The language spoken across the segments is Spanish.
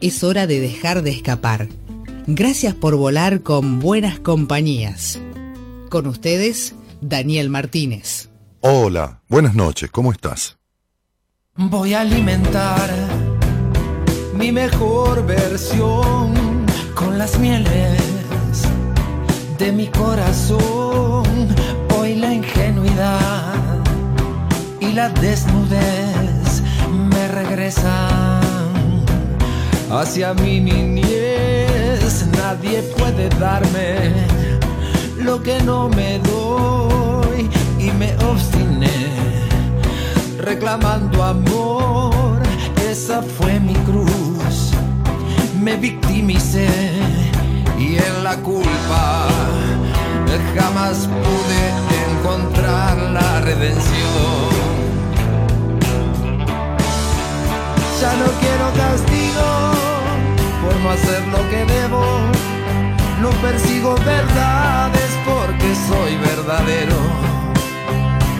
es hora de dejar de escapar. Gracias por volar con buenas compañías. Con ustedes, Daniel Martínez. Hola, buenas noches, ¿cómo estás? Voy a alimentar mi mejor versión con las mieles de mi corazón. Hoy la ingenuidad y la desnudez me regresan hacia mi niñez. Nadie puede darme lo que no me doy y me obstiné reclamando amor. Esa fue mi cruz. Me victimicé y en la culpa jamás pude encontrar la redención. Ya no quiero castigo por no hacer lo que debo. No persigo verdades porque soy verdadero.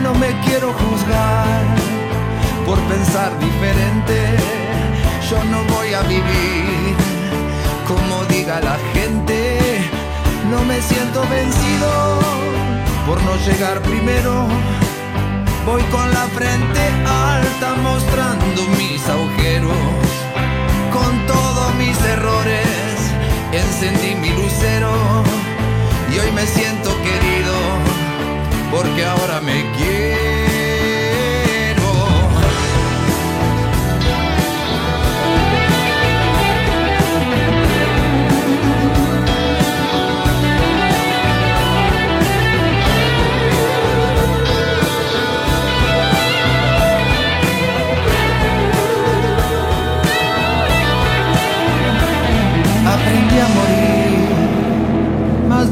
No me quiero juzgar por pensar diferente. Yo no voy a vivir como diga la gente. No me siento vencido por no llegar primero. Voy con la frente alta mostrando mis agujeros con todos mis errores encendí mi lucero y hoy me siento querido porque ahora me quiero.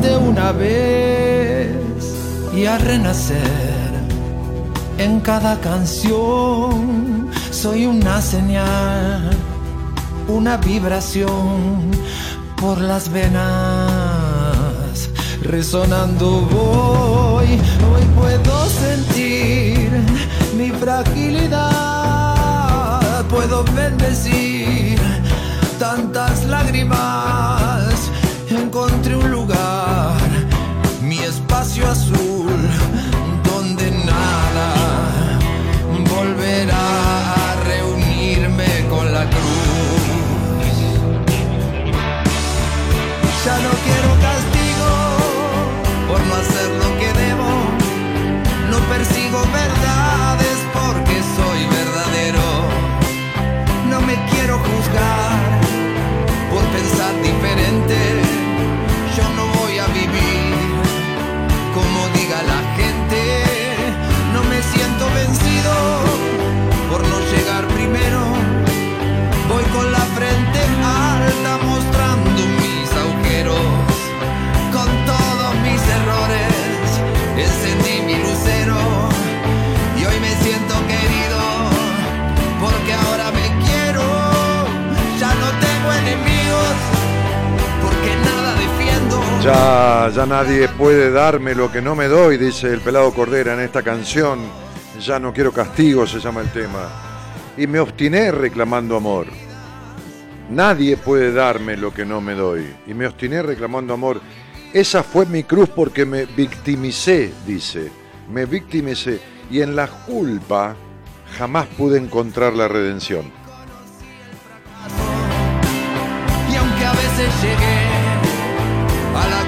Una vez y a renacer en cada canción. Soy una señal, una vibración por las venas. Resonando voy, hoy puedo sentir mi fragilidad. Puedo bendecir tantas lágrimas. Encontré un espacio azul donde nada volverá a reunirme con la cruz. Ya no quiero Ya, nadie puede darme lo que no me doy, dice el pelado Cordera en esta canción. Ya no quiero castigo, se llama el tema. Y me obstiné reclamando amor. Nadie puede darme lo que no me doy. Y me obstiné reclamando amor. Esa fue mi cruz porque me victimicé, dice. Me victimicé. Y en la culpa jamás pude encontrar la redención. Y aunque a veces llegué a la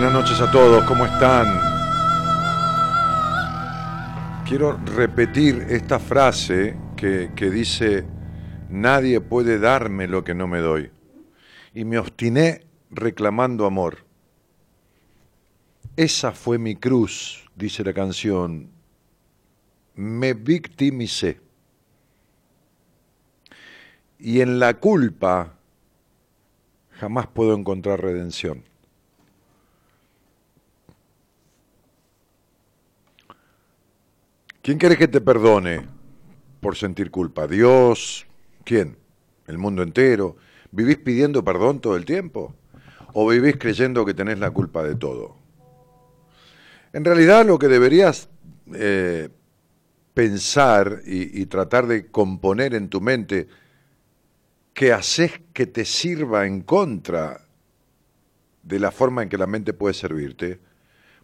Buenas noches a todos, ¿cómo están? Quiero repetir esta frase que, que, dice, nadie puede darme lo que no me doy. Y me obstiné reclamando amor. Esa fue mi cruz, dice la canción. Me victimicé. Y en la culpa jamás puedo encontrar redención. ¿Quién quiere que te perdone por sentir culpa? ¿Dios? ¿Quién? ¿El mundo entero? ¿Vivís pidiendo perdón todo el tiempo? ¿O vivís creyendo que tenés la culpa de todo? En realidad lo que deberías eh, pensar y, y tratar de componer en tu mente que haces que te sirva en contra de la forma en que la mente puede servirte,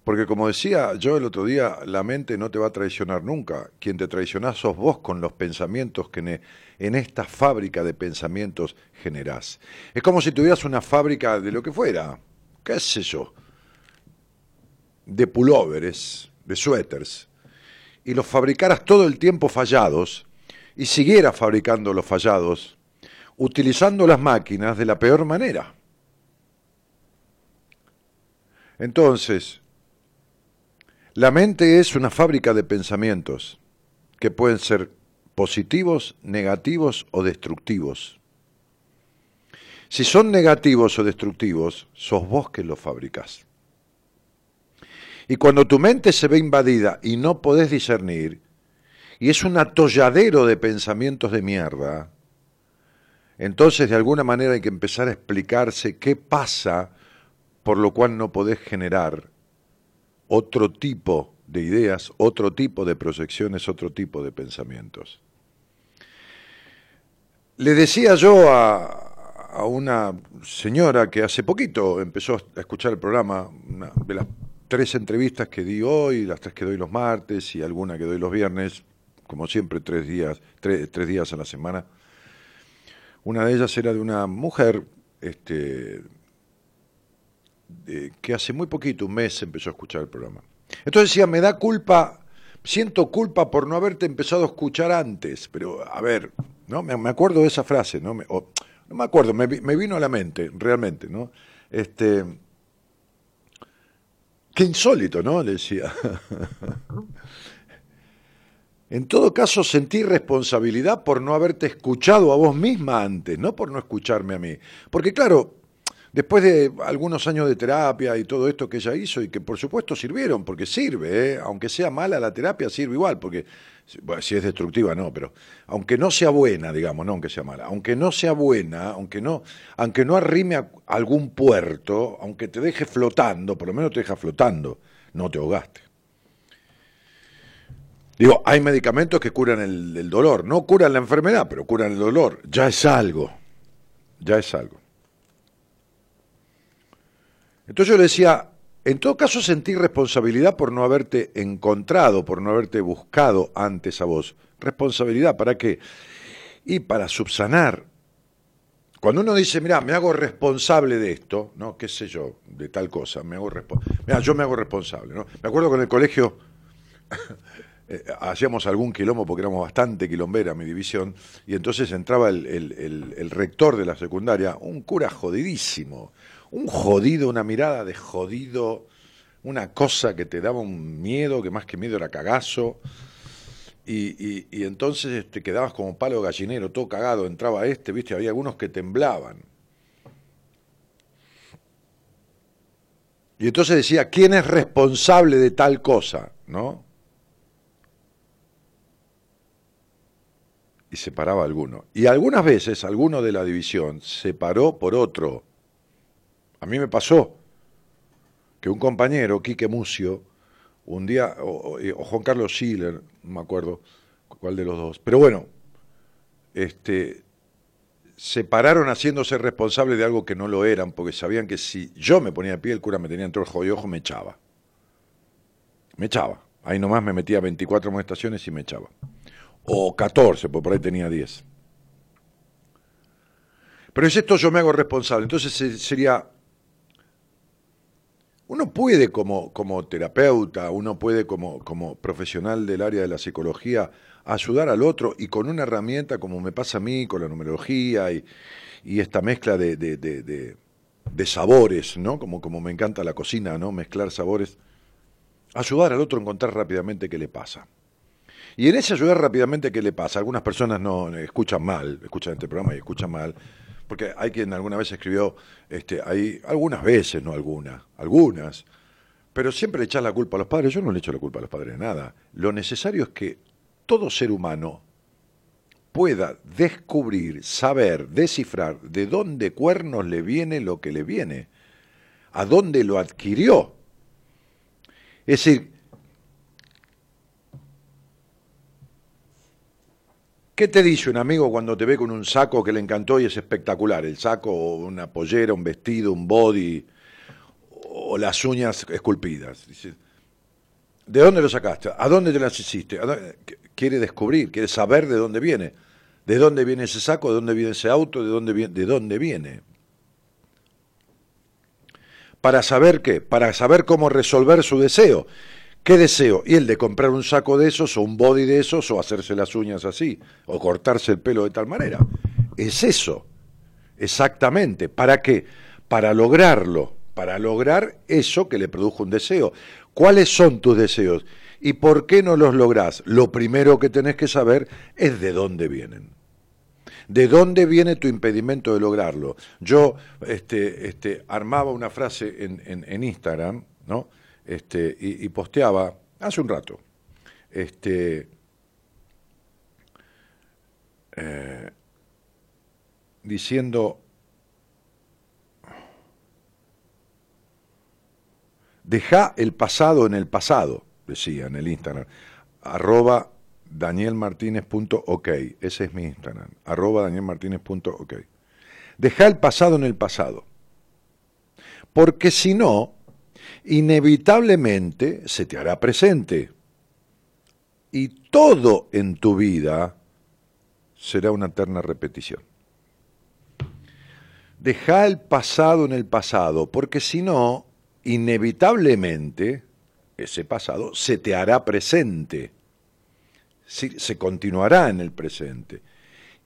porque como decía yo el otro día, la mente no te va a traicionar nunca. Quien te traiciona sos vos con los pensamientos que en esta fábrica de pensamientos generás. Es como si tuvieras una fábrica de lo que fuera, qué sé yo, de pulóveres, de suéteres, y los fabricaras todo el tiempo fallados, y siguieras fabricando los fallados, utilizando las máquinas de la peor manera. Entonces, la mente es una fábrica de pensamientos que pueden ser positivos, negativos o destructivos. Si son negativos o destructivos, sos vos que los fabricás. Y cuando tu mente se ve invadida y no podés discernir, y es un atolladero de pensamientos de mierda, entonces de alguna manera hay que empezar a explicarse qué pasa por lo cual no podés generar otro tipo de ideas, otro tipo de proyecciones, otro tipo de pensamientos. Le decía yo a, a una señora que hace poquito empezó a escuchar el programa, de las tres entrevistas que di hoy, las tres que doy los martes y alguna que doy los viernes, como siempre tres días, tres, tres días a la semana. Una de ellas era de una mujer este, que hace muy poquito, un mes, empezó a escuchar el programa. Entonces decía, me da culpa, siento culpa por no haberte empezado a escuchar antes, pero a ver, ¿no? Me, acuerdo de esa frase, ¿no? Me, no me acuerdo, me, me, vino a la mente, realmente, ¿no? Este, qué insólito, ¿no? Le decía. En todo caso, sentí responsabilidad por no haberte escuchado a vos misma antes, no por no escucharme a mí. Porque claro, después de algunos años de terapia y todo esto que ella hizo y que por supuesto sirvieron, porque sirve, ¿eh? aunque sea mala la terapia, sirve igual, porque si es destructiva no, pero aunque no sea buena, digamos, no aunque sea mala, aunque no sea buena, aunque no, aunque no arrime a algún puerto, aunque te deje flotando, por lo menos te deja flotando, no te ahogaste. Digo, hay medicamentos que curan el dolor, no curan la enfermedad, pero curan el dolor, ya es algo, ya es algo. Entonces yo le decía, en todo caso sentí responsabilidad por no haberte encontrado, por no haberte buscado antes a vos. ¿Responsabilidad para qué? Y para subsanar. Cuando uno dice, mira, me hago responsable de esto, ¿no? ¿Qué sé yo? De tal cosa, me hago Mira, yo me hago responsable, ¿no? Me acuerdo con el colegio eh, hacíamos algún quilombo porque éramos bastante quilombera mi división, y entonces entraba el, el, el rector de la secundaria, un cura jodidísimo, un jodido, una mirada de jodido, una cosa que te daba un miedo, que más que miedo era cagazo. Y, y, entonces te quedabas como palo gallinero, todo cagado, entraba este, viste, había algunos que temblaban. Y entonces decía, ¿quién es responsable de tal cosa? ¿No? Y separaba a alguno. Y algunas veces alguno de la división se paró por otro a mí me pasó que un compañero, Quique Mucio, un día, o, Juan Carlos Schiller, no me acuerdo cuál de los dos, pero bueno, este, se pararon haciéndose responsables de algo que no lo eran, porque sabían que si yo me ponía de pie, el cura me tenía en todo el jodido ojo, me echaba. Me echaba. Ahí nomás me metía 24 amonestaciones y me echaba. O 14, porque por ahí tenía 10. Pero es esto yo me hago responsable. Entonces sería uno puede como, como terapeuta, uno puede como, como profesional del área de la psicología ayudar al otro y con una herramienta como me pasa a mí, con la numerología y, y esta mezcla de, de, de, sabores, ¿no? Como, como me encanta la cocina, ¿no? Mezclar sabores, ayudar al otro a encontrar rápidamente qué le pasa. Y en ese ayudar rápidamente qué le pasa, algunas personas no escuchan mal, escuchan este programa y escuchan mal, porque hay quien alguna vez escribió, este, hay algunas veces, no algunas, algunas, pero siempre le echas la culpa a los padres. Yo no le echo la culpa a los padres de nada. Lo necesario es que todo ser humano pueda descubrir, saber, descifrar de dónde cuernos le viene lo que le viene, a dónde lo adquirió. Es decir, ¿Qué te dice un amigo cuando te ve con un saco que le encantó y es espectacular? El saco, una pollera, un vestido, un body, o las uñas esculpidas. ¿de dónde lo sacaste? ¿A dónde te las hiciste? Quiere descubrir, quiere saber de dónde viene. ¿De dónde viene ese saco? ¿De dónde viene ese auto? ¿De dónde viene? ¿De dónde viene? ¿Para saber qué? Para saber cómo resolver su deseo. ¿Qué deseo? Y el de comprar un saco de esos o un body de esos o hacerse las uñas así o cortarse el pelo de tal manera. Es eso, exactamente. ¿Para qué? Para lograrlo, para lograr eso que le produjo un deseo. ¿Cuáles son tus deseos? ¿Y por qué no los lográs? Lo primero que tenés que saber es de dónde vienen. ¿De dónde viene tu impedimento de lograrlo? Yo este, este, armaba una frase en, en, en Instagram, ¿no? Este, y, posteaba hace un rato, este, eh, diciendo, deja el pasado en el pasado, decía en el Instagram, arroba danielmartinez.ok, ese es mi Instagram, arroba danielmartinez.ok. Deja el pasado en el pasado, porque si no, inevitablemente se te hará presente. Y todo en tu vida será una eterna repetición. Deja el pasado en el pasado, porque si no, inevitablemente ese pasado se te hará presente, se continuará en el presente.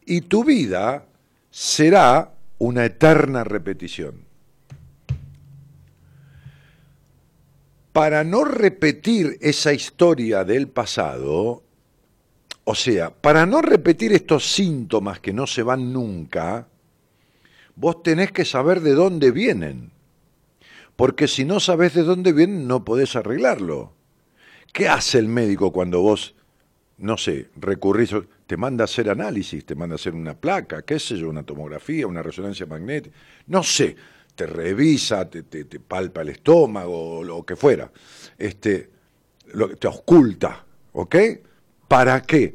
Y tu vida será una eterna repetición. Para no repetir esa historia del pasado, o sea, para no repetir estos síntomas que no se van nunca, vos tenés que saber de dónde vienen. Porque si no sabés de dónde vienen, no podés arreglarlo. ¿Qué hace el médico cuando vos, no sé, recurrís, te manda a hacer análisis, te manda a hacer una placa, qué sé yo, una tomografía, una resonancia magnética? No sé te revisa, te, te, palpa el estómago, o lo que fuera, este, lo, te oculta, ¿ok? ¿Para qué?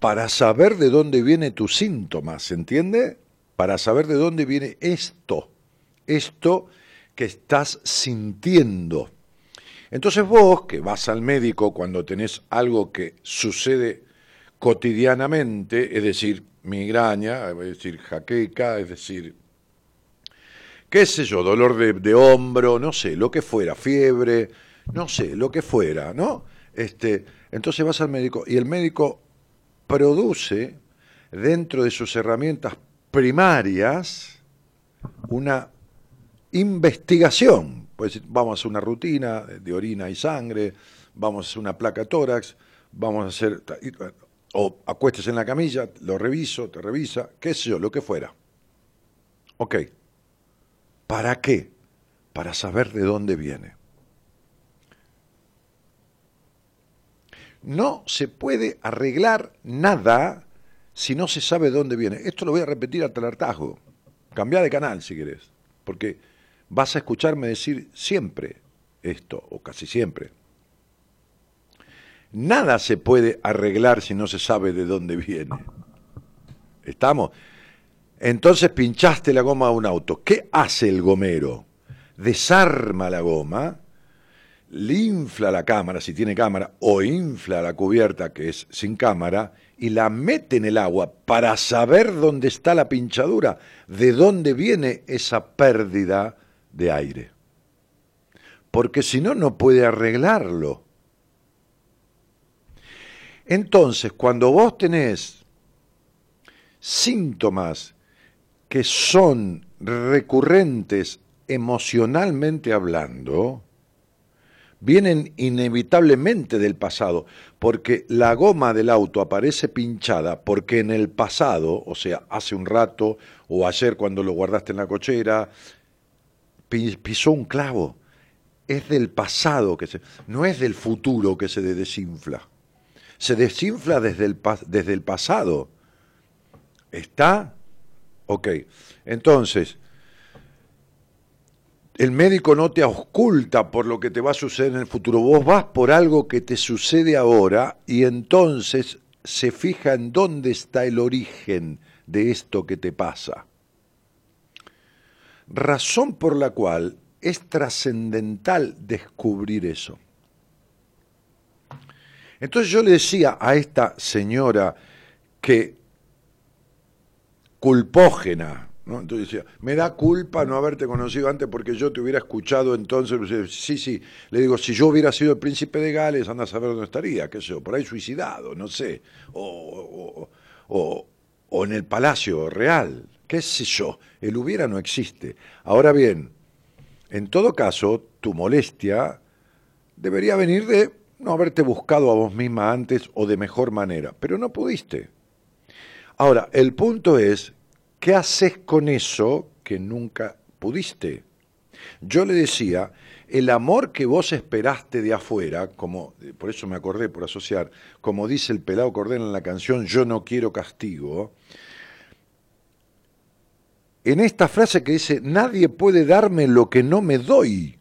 Para saber de dónde viene tu síntoma, ¿se entiende? Para saber de dónde viene esto, esto que estás sintiendo. Entonces vos, que vas al médico cuando tenés algo que sucede cotidianamente, es decir, migraña, es decir, jaqueca, es decir, qué sé yo, dolor de, hombro, no sé, lo que fuera, fiebre, no sé, lo que fuera, ¿no? Este, entonces vas al médico y el médico produce dentro de sus herramientas primarias una investigación. Pues vamos a hacer una rutina de orina y sangre, vamos a hacer una placa tórax, vamos a hacer, o acuestes en la camilla, lo reviso, te revisa, qué sé yo, lo que fuera. Ok. ¿Para qué? Para saber de dónde viene. No se puede arreglar nada si no se sabe de dónde viene. Esto lo voy a repetir hasta el hartazgo. Cambia de canal si querés, porque vas a escucharme decir siempre esto, o casi siempre. Nada se puede arreglar si no se sabe de dónde viene. ¿Estamos? Entonces pinchaste la goma a un auto. ¿Qué hace el gomero? Desarma la goma, le infla la cámara, si tiene cámara, o infla la cubierta, que es sin cámara, y la mete en el agua para saber dónde está la pinchadura, de dónde viene esa pérdida de aire. porque si no, no puede arreglarlo. Entonces, cuando vos tenés síntomas que son recurrentes emocionalmente hablando, vienen inevitablemente del pasado, porque la goma del auto aparece pinchada porque en el pasado, o sea, hace un rato o ayer cuando lo guardaste en la cochera, pisó un clavo. Es del pasado que se, no es del futuro que se desinfla. Se desinfla desde el, desde el pasado. ¿Está? Ok. Entonces, el médico no te ausculta por lo que te va a suceder en el futuro, vos vas por algo que te sucede ahora y entonces se fija en dónde está el origen de esto que te pasa. Razón por la cual es trascendental descubrir eso. Entonces yo le decía a esta señora que culpógena, entonces decía, me da culpa no haberte conocido antes porque yo te hubiera escuchado entonces. Sí, sí. Le digo, si yo hubiera sido el príncipe de Gales, anda a saber dónde estaría, qué sé yo, por ahí suicidado, no sé. O, o, o en el palacio real, qué sé yo. El hubiera no existe. Ahora bien, en todo caso, tu molestia debería venir de no haberte buscado a vos misma antes o de mejor manera, pero no pudiste. Ahora, el punto es ¿Qué haces con eso que nunca pudiste? Yo le decía, el amor que vos esperaste de afuera, como por eso me acordé por asociar, como dice el pelado Cordero en la canción Yo no quiero castigo, en esta frase que dice, nadie puede darme lo que no me doy.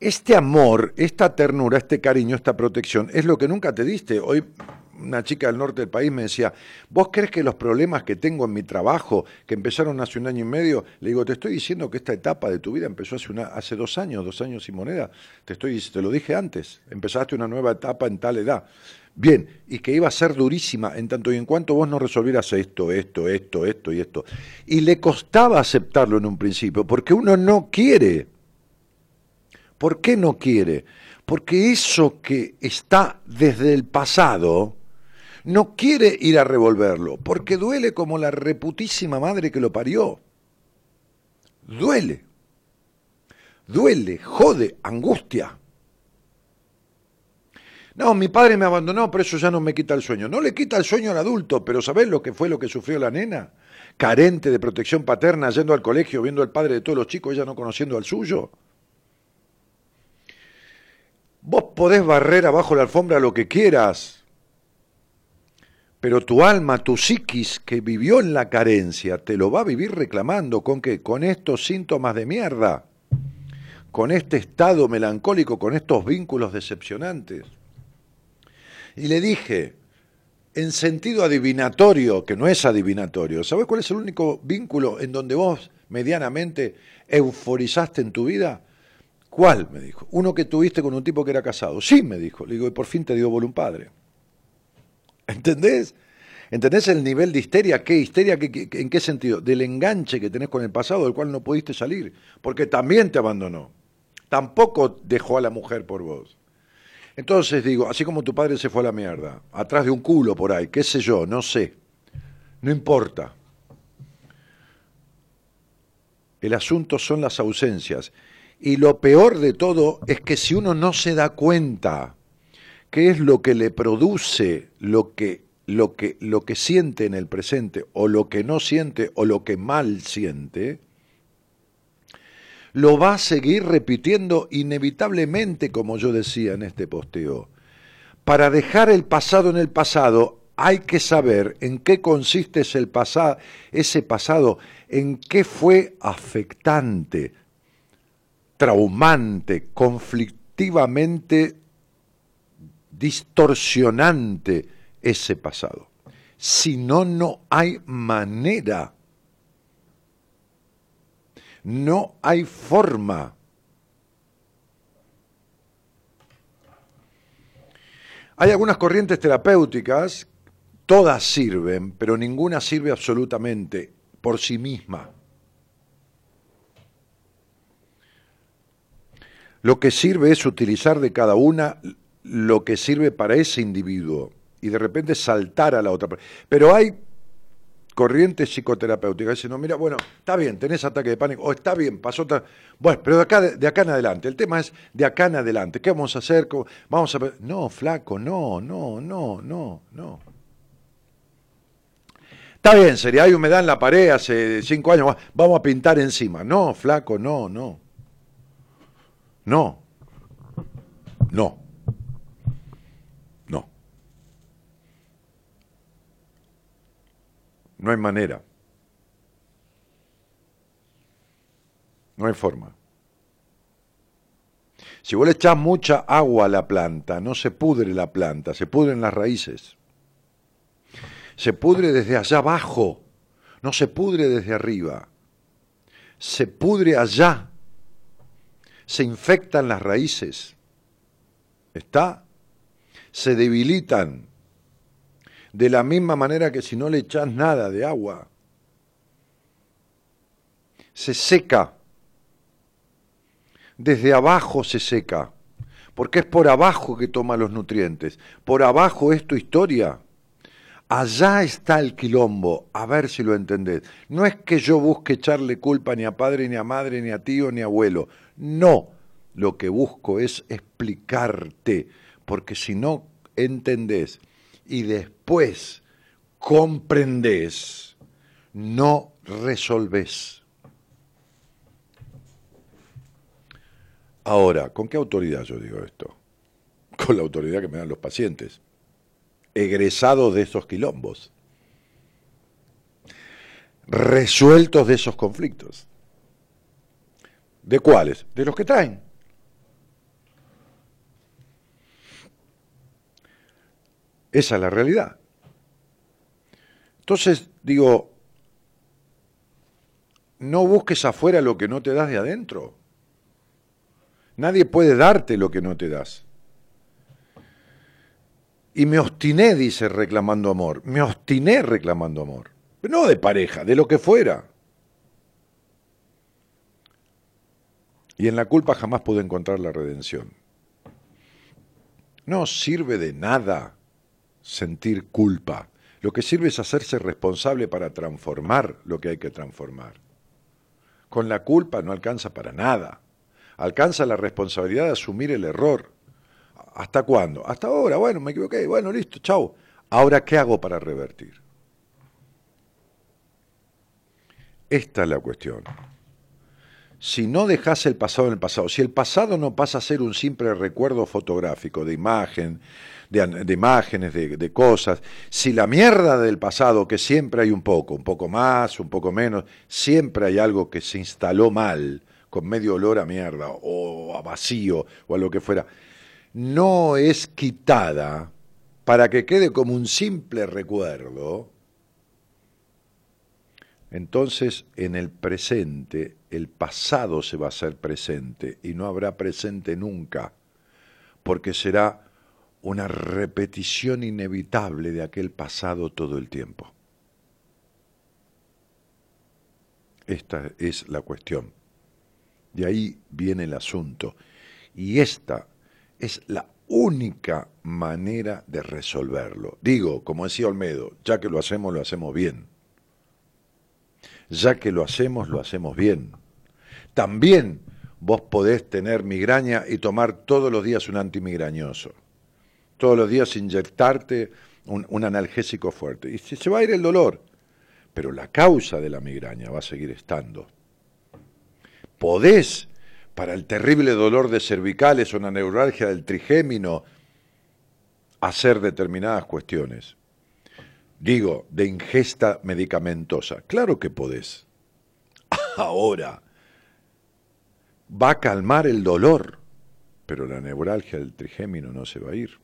Este amor, esta ternura, este cariño, esta protección, es lo que nunca te diste. Hoy una chica del norte del país me decía, ¿vos crees que los problemas que tengo en mi trabajo, que empezaron hace un año y medio, le digo, te estoy diciendo que esta etapa de tu vida empezó hace, una, hace dos años, dos años y moneda, te, estoy, te lo dije antes, empezaste una nueva etapa en tal edad. Bien, y que iba a ser durísima en tanto y en cuanto vos no resolvieras esto, esto, esto, esto y esto. Y le costaba aceptarlo en un principio, porque uno no quiere. ¿Por qué no quiere? Porque eso que está desde el pasado, no quiere ir a revolverlo, porque duele como la reputísima madre que lo parió. Duele. Duele, jode, angustia. No, mi padre me abandonó, pero eso ya no me quita el sueño. No le quita el sueño al adulto, pero ¿sabés lo que fue lo que sufrió la nena? Carente de protección paterna, yendo al colegio, viendo al padre de todos los chicos, ella no conociendo al suyo. Vos podés barrer abajo la alfombra lo que quieras, pero tu alma, tu psiquis que vivió en la carencia, te lo va a vivir reclamando con qué? Con estos síntomas de mierda, con este estado melancólico, con estos vínculos decepcionantes. Y le dije, en sentido adivinatorio, que no es adivinatorio, ¿sabes cuál es el único vínculo en donde vos medianamente euforizaste en tu vida? ¿Cuál? me dijo. Uno que tuviste con un tipo que era casado. Sí, me dijo. Le digo, y por fin te dio un padre. ¿Entendés? ¿Entendés el nivel de histeria? ¿Qué histeria? ¿En qué sentido? Del enganche que tenés con el pasado del cual no pudiste salir, porque también te abandonó. Tampoco dejó a la mujer por vos. Entonces digo, así como tu padre se fue a la mierda, atrás de un culo por ahí, qué sé yo, no sé, no importa. El asunto son las ausencias. Y lo peor de todo es que si uno no se da cuenta qué es lo que le produce lo que, lo que, lo que siente en el presente, o lo que no siente, o lo que mal siente, lo va a seguir repitiendo inevitablemente, como yo decía en este posteo. Para dejar el pasado en el pasado, hay que saber en qué consiste ese pasado, en qué fue afectante, traumante, conflictivamente distorsionante ese pasado. Si no, no hay manera. No hay forma. Hay algunas corrientes terapéuticas, todas sirven, pero ninguna sirve absolutamente por sí misma. Lo que sirve es utilizar de cada una lo que sirve para ese individuo y de repente saltar a la otra. Pero hay corrientes psicoterapéuticas. Dicen, no, mira, bueno, está bien, tenés ataque de pánico, o está bien, pasó otra. Bueno, pero de acá, de acá en adelante. El tema es de acá en adelante. ¿Qué vamos a hacer? Vamos a. No, flaco, no, no, no, no, no. Está bien, sería, hay humedad en la pared hace cinco años, vamos a pintar encima. No, flaco, no, no. No. No. No. No hay manera. No hay forma. Si vos le echás mucha agua a la planta, no se pudre la planta, se pudren las raíces. Se pudre desde allá abajo, no se pudre desde arriba. Se pudre allá. Se infectan las raíces. ¿Está? Se debilitan. De la misma manera que si no le echas nada de agua. Se seca. Desde abajo se seca. Porque es por abajo que toma los nutrientes. Por abajo es tu historia. Allá está el quilombo, a ver si lo entendés. No es que yo busque echarle culpa ni a padre, ni a madre, ni a tío, ni a abuelo. No, lo que busco es explicarte, porque si no entendés y después comprendés, no resolvés. Ahora, ¿con qué autoridad yo digo esto? Con la autoridad que me dan los pacientes egresados de esos quilombos, resueltos de esos conflictos. ¿De cuáles? De los que traen. Esa es la realidad. Entonces, digo, no busques afuera lo que no te das de adentro. Nadie puede darte lo que no te das. Y me obstiné, dice, reclamando amor. Me obstiné reclamando amor. No de pareja, de lo que fuera. Y en la culpa jamás pude encontrar la redención. No sirve de nada sentir culpa. Lo que sirve es hacerse responsable para transformar lo que hay que transformar. Con la culpa no alcanza para nada. Alcanza la responsabilidad de asumir el error ¿Hasta cuándo? Hasta ahora, bueno, me equivoqué, bueno, listo, chau. Ahora, ¿qué hago para revertir? Esta es la cuestión. Si no dejas el pasado en el pasado, si el pasado no pasa a ser un simple recuerdo fotográfico de imagen, de, imágenes, de, de, cosas, si la mierda del pasado, que siempre hay un poco, un poco más, un poco menos, siempre hay algo que se instaló mal, con medio olor a mierda, o a vacío, o a lo que fuera, no es quitada para que quede como un simple recuerdo, entonces en el presente el pasado se va a hacer presente y no habrá presente nunca, porque será una repetición inevitable de aquel pasado todo el tiempo. Esta es la cuestión. De ahí viene el asunto. Y esta es la única manera de resolverlo. Digo, como decía Olmedo, ya que lo hacemos, lo hacemos bien. Ya que lo hacemos, lo hacemos bien. También vos podés tener migraña y tomar todos los días un antimigrañoso. Todos los días inyectarte un, analgésico fuerte. Y se va a ir el dolor, pero la causa de la migraña va a seguir estando. Podés para el terrible dolor de cervicales o una neuralgia del trigémino, hacer determinadas cuestiones. Digo, de ingesta medicamentosa. Claro que podés. Ahora, va a calmar el dolor, pero la neuralgia del trigémino no se va a ir.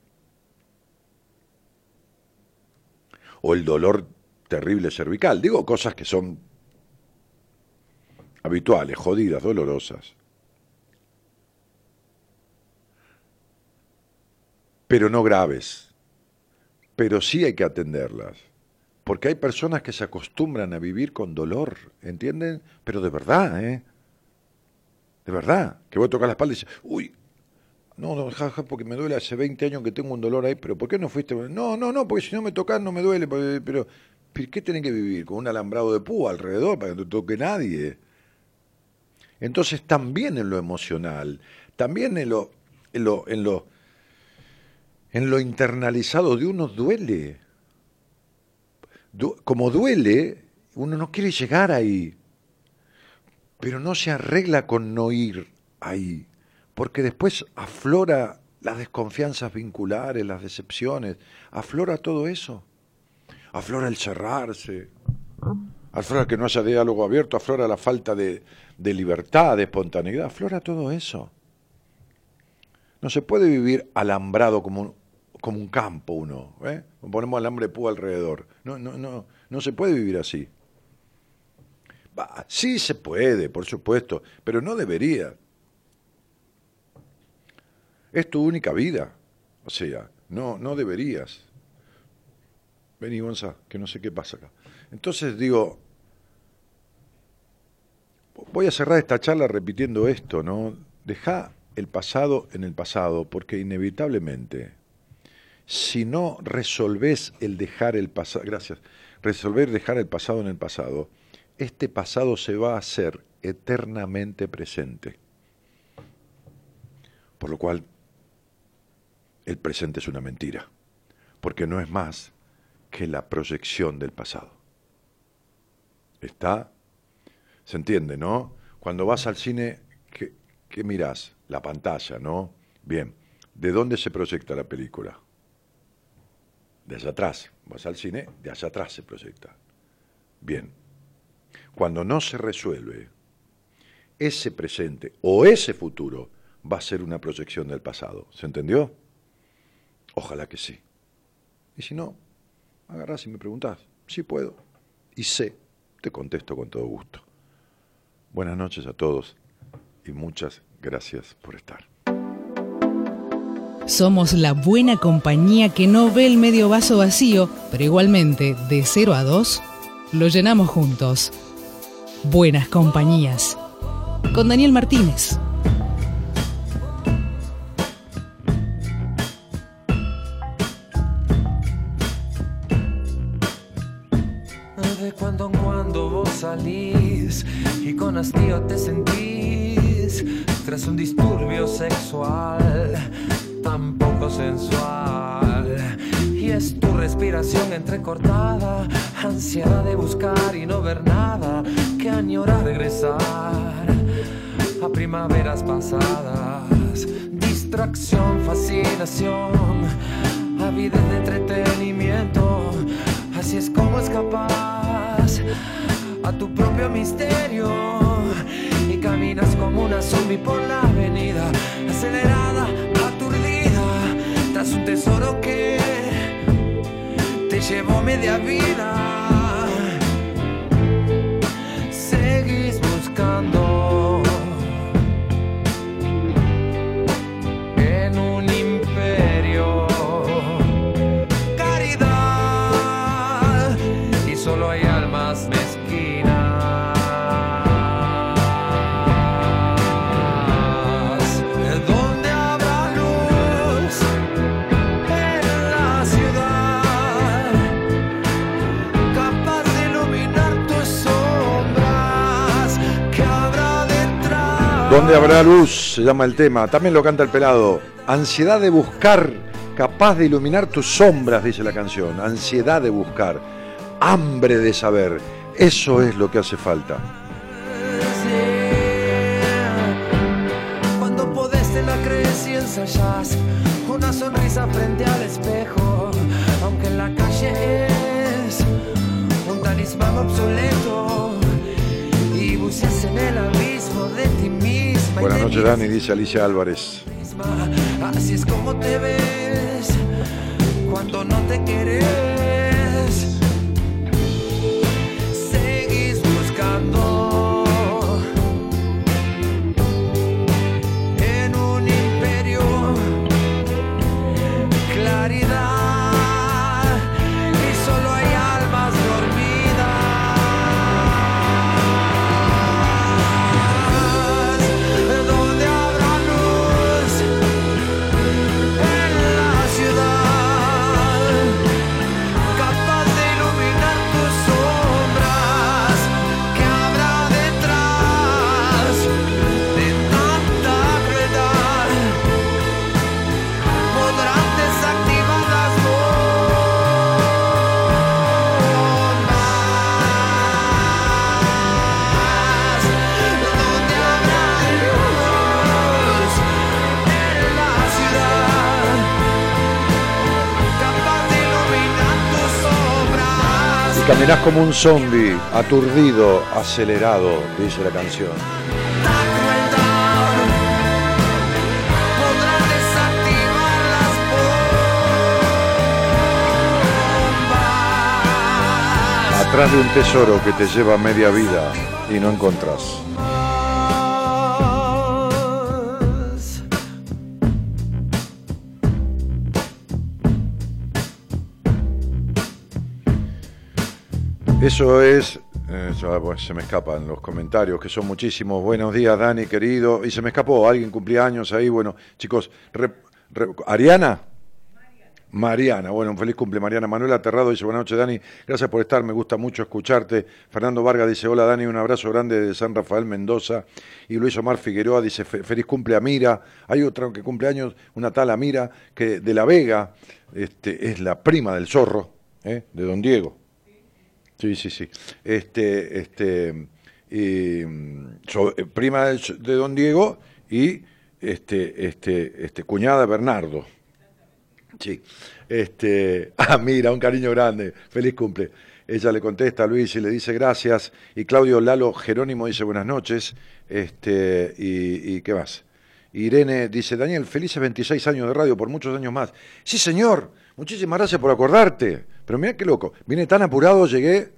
O el dolor terrible cervical. Digo cosas que son habituales, jodidas, dolorosas. pero no graves. Pero sí hay que atenderlas. Porque hay personas que se acostumbran a vivir con dolor, ¿entienden? Pero de verdad, ¿eh? De verdad, que voy a tocar la espalda y dice, uy, no, no, jaja, porque me duele hace 20 años que tengo un dolor ahí, pero ¿por qué no fuiste? No, no, no, porque si no me tocas no me duele, porque- pero, ¿qué tienen que vivir? ¿Con un alambrado de púa alrededor para que no te toque nadie? Entonces también en lo emocional, también en lo, en lo, en lo, en lo internalizado de uno duele. Du- como duele, uno no quiere llegar ahí, pero no se arregla con no ir ahí, porque después aflora las desconfianzas vinculares, las decepciones, aflora todo eso, aflora el cerrarse, aflora que no haya diálogo abierto, aflora la falta de, de libertad, de espontaneidad, aflora todo eso. No se puede vivir alambrado como un, como un campo uno, ¿eh? Ponemos alambre de púa alrededor. No, no, no, no se puede vivir así. Sí se puede, por supuesto, pero no debería. Es tu única vida. O sea, no, no deberías. Vení, Gonza, que no sé qué pasa acá. Entonces digo, voy a cerrar esta charla repitiendo esto, ¿no? Deja el pasado en el pasado, porque inevitablemente, si no resolvés el dejar el pasado, gracias, resolver dejar el pasado en el pasado, este pasado se va a hacer eternamente presente. Por lo cual, el presente es una mentira, porque no es más que la proyección del pasado. ¿Está? ¿Se entiende, no? Cuando vas al cine, ¿qué, qué mirás? La pantalla, ¿no? Bien, ¿de dónde se proyecta la película? De allá atrás. Vas al cine, de allá atrás se proyecta. Bien. Cuando no se resuelve, ese presente o ese futuro va a ser una proyección del pasado. ¿Se entendió? Ojalá que sí. Y si no, agarrás y me preguntás. Sí puedo. Y sé, te contesto con todo gusto. Buenas noches a todos y muchas gracias por estar. Somos la buena compañía que no ve el medio vaso vacío, pero igualmente, de 0 a 2, lo llenamos juntos. Buenas compañías. Con Daniel Martínez. Entrecortada, ansiedad de buscar y no ver nada, que añora regresar a primaveras pasadas. Distracción, fascinación, avidez de entretenimiento. Así es como escapas a tu propio misterio y caminas como una zombie por la avenida, acelerada, aturdida, tras un tesoro que llevó media vida. ¿Dónde habrá luz? Se llama el tema. También lo canta el pelado. Ansiedad de buscar, capaz de iluminar tus sombras, dice la canción. Ansiedad de buscar, hambre de saber. Eso es lo que hace falta. Cuando podés te la crees y una sonrisa frente al espejo, aunque en la calle es un talismán obsoleto Buenas noches, Dani, dice Alicia Álvarez. misma. Así es como te ves cuando no te querés. Y caminás como un zombie, aturdido, acelerado, dice la canción. Atrás de un tesoro que te lleva media vida y no encontrás. Eso es, eh, bueno, se me escapan los comentarios, que son muchísimos. Buenos días, Dani, querido. Y se me escapó, alguien cumplía años ahí. Bueno, chicos, ¿Ariana? Mariana, bueno, un feliz cumple, Mariana. Manuel Aterrado dice, buenas noches, Dani, gracias por estar, me gusta mucho escucharte. Fernando Vargas dice, hola, Dani, un abrazo grande de San Rafael Mendoza. Y Luis Omar Figueroa dice, "Fe- feliz cumple, Amira. Hay otra que cumple años, una tal Amira, que de La Vega, este, es la prima del zorro, ¿eh? de Don Diego. Sí, sí, sí. Este, este, y, eh, prima de, Don Diego y este, este, este, cuñada Bernardo. Sí. Este, ah, mira, un cariño grande. Feliz cumple. Ella le contesta a Luis y le dice gracias. Y Claudio Lalo Jerónimo dice buenas noches. Este, y, y qué más. Irene dice, Daniel, felices 26 años de radio, por muchos años más. Sí, señor, muchísimas gracias por acordarte. Pero mira qué loco, vine tan apurado, llegué